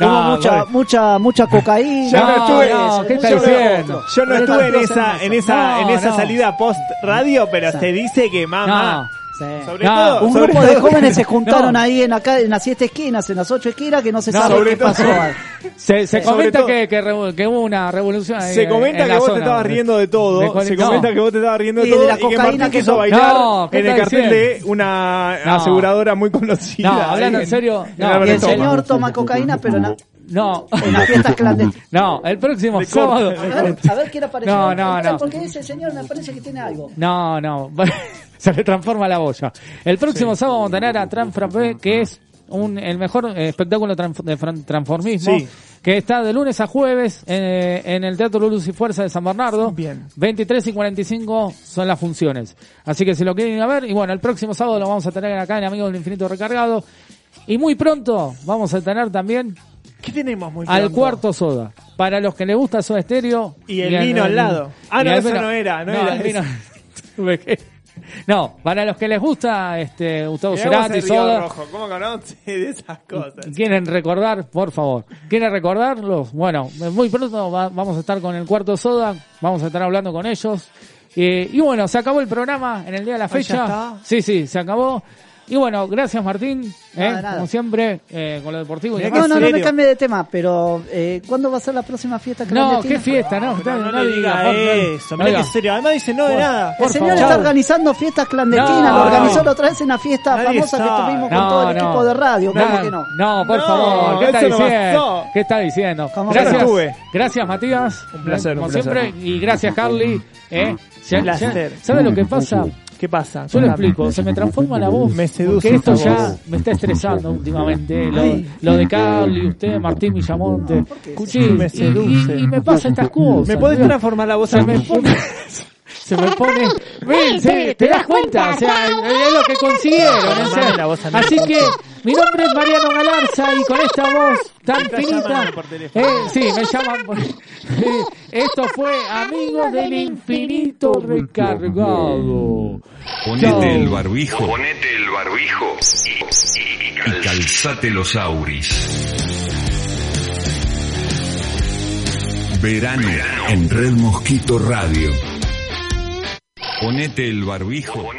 [SPEAKER 4] Hubo mucha, mucha, mucha cocaína.
[SPEAKER 1] Ya no, estuve,
[SPEAKER 2] ¿qué está diciendo?
[SPEAKER 1] Yo no estuve en esa, en esa, en esa salida post radio, pero se dice que mamá.
[SPEAKER 4] Sí.
[SPEAKER 1] Sobre todo,
[SPEAKER 4] un grupo de jóvenes se juntaron ahí en acá en las siete esquinas, en las ocho esquinas, que no se sabe qué
[SPEAKER 1] todo.
[SPEAKER 4] pasó.
[SPEAKER 2] se, comenta que, que, que, hubo una revolución. Ahí,
[SPEAKER 1] se comenta que
[SPEAKER 2] la
[SPEAKER 1] vos te estabas riendo de todo. Se comenta que vos te estabas riendo de
[SPEAKER 4] todo. De la
[SPEAKER 1] y que Martín quiso bailar en el cartel de una aseguradora muy conocida.
[SPEAKER 2] No, hablando en serio.
[SPEAKER 4] y el señor toma cocaína, pero
[SPEAKER 2] no.
[SPEAKER 4] En las fiestas.
[SPEAKER 2] No, el próximo sábado.
[SPEAKER 4] A ver, a ver quién aparece.
[SPEAKER 2] No, no, no.
[SPEAKER 4] Porque ese señor me parece que tiene algo.
[SPEAKER 2] No, no. Se le transforma la boya. El próximo sábado vamos a tener a Transfrappé, que es un, el mejor espectáculo de transformismo.
[SPEAKER 1] Sí
[SPEAKER 2] que está de lunes a jueves eh, en el Teatro Luz y Fuerza de San Bernardo.
[SPEAKER 1] Bien.
[SPEAKER 2] 23 y 45 son las funciones. Así que si lo quieren ver, y bueno, el próximo sábado lo vamos a tener acá en Amigos del Infinito Recargado. Y muy pronto vamos a tener también
[SPEAKER 1] ¿Qué tenemos muy
[SPEAKER 2] al cuarto soda. Para los que les gusta Soda Estéreo.
[SPEAKER 1] Y el vino al lado. Ah, no, eso no era, no era
[SPEAKER 2] el vino- no, para los que les gusta este Gustavo Cerati, Soda.
[SPEAKER 1] Rojo, ¿Cómo conoce de esas cosas?
[SPEAKER 2] ¿Quieren recordar? Por favor. ¿Quieren recordarlos? Bueno, muy pronto va- vamos a estar con el cuarto soda, vamos a estar hablando con ellos. Eh, y bueno, se acabó el programa en el día de la
[SPEAKER 1] Ah, ¿ya
[SPEAKER 2] fecha.
[SPEAKER 1] está?
[SPEAKER 2] Sí, sí, se acabó. Y bueno, gracias Martín, eh,
[SPEAKER 4] Nada, nada.
[SPEAKER 2] como siempre, eh, con lo deportivo. y
[SPEAKER 4] No, no, no me cambie de tema, pero eh, ¿cuándo va a ser la próxima fiesta
[SPEAKER 2] No,
[SPEAKER 4] clandestina?
[SPEAKER 2] qué fiesta, no,
[SPEAKER 1] No, no,
[SPEAKER 2] no
[SPEAKER 1] le diga eso,
[SPEAKER 2] no
[SPEAKER 1] mirá
[SPEAKER 2] diga.
[SPEAKER 1] que serio. Además dice no de nada.
[SPEAKER 4] El
[SPEAKER 2] por
[SPEAKER 4] señor
[SPEAKER 2] favor.
[SPEAKER 4] está organizando fiestas clandestinas,
[SPEAKER 1] No,
[SPEAKER 4] lo organizó
[SPEAKER 1] no.
[SPEAKER 4] la otra vez en la fiesta
[SPEAKER 1] Nadie
[SPEAKER 4] famosa que tuvimos con
[SPEAKER 2] No,
[SPEAKER 4] todo el
[SPEAKER 2] no.
[SPEAKER 4] equipo de radio, ¿cómo
[SPEAKER 2] No,
[SPEAKER 4] que no?
[SPEAKER 2] No, por
[SPEAKER 1] No,
[SPEAKER 2] favor, ¿qué está
[SPEAKER 1] no
[SPEAKER 2] diciendo? ¿Qué está diciendo?
[SPEAKER 4] ¿Cómo
[SPEAKER 2] Gracias,
[SPEAKER 1] que no?
[SPEAKER 2] Gracias Matías,
[SPEAKER 1] Un placer,
[SPEAKER 2] como
[SPEAKER 1] un placer.
[SPEAKER 2] siempre, y gracias Carly. ¿eh?
[SPEAKER 1] Un placer.
[SPEAKER 2] ya- ¿Sabe lo que pasa?
[SPEAKER 1] ¿Qué pasa?
[SPEAKER 2] Yo le
[SPEAKER 1] Contame.
[SPEAKER 2] explico, se me transforma la voz.
[SPEAKER 1] Me seduce
[SPEAKER 2] Porque esto ya
[SPEAKER 1] voz.
[SPEAKER 2] me está estresando últimamente. Lo, lo de Carly, usted, Martín Villamonte.
[SPEAKER 1] Me
[SPEAKER 2] y-
[SPEAKER 1] seduce.
[SPEAKER 2] y, y me pasa estas cosas.
[SPEAKER 1] ¿Me podés
[SPEAKER 2] Mira,
[SPEAKER 1] transformar la voz
[SPEAKER 2] se
[SPEAKER 1] a
[SPEAKER 2] me pone se me pone ven sí, te das cuenta o sea es lo que consiguieron o sea, así que mi nombre es Mariano Galarza y con esta voz tan finita
[SPEAKER 1] llamando por teléfono.
[SPEAKER 2] eh, sí me llaman por- esto fue Amigos del Infinito Recargado
[SPEAKER 11] Ponete el barbijo. Ponete el barbijo. Y, y calzate los auris. Verano en Red Mosquito Radio. Ponete el barbijo.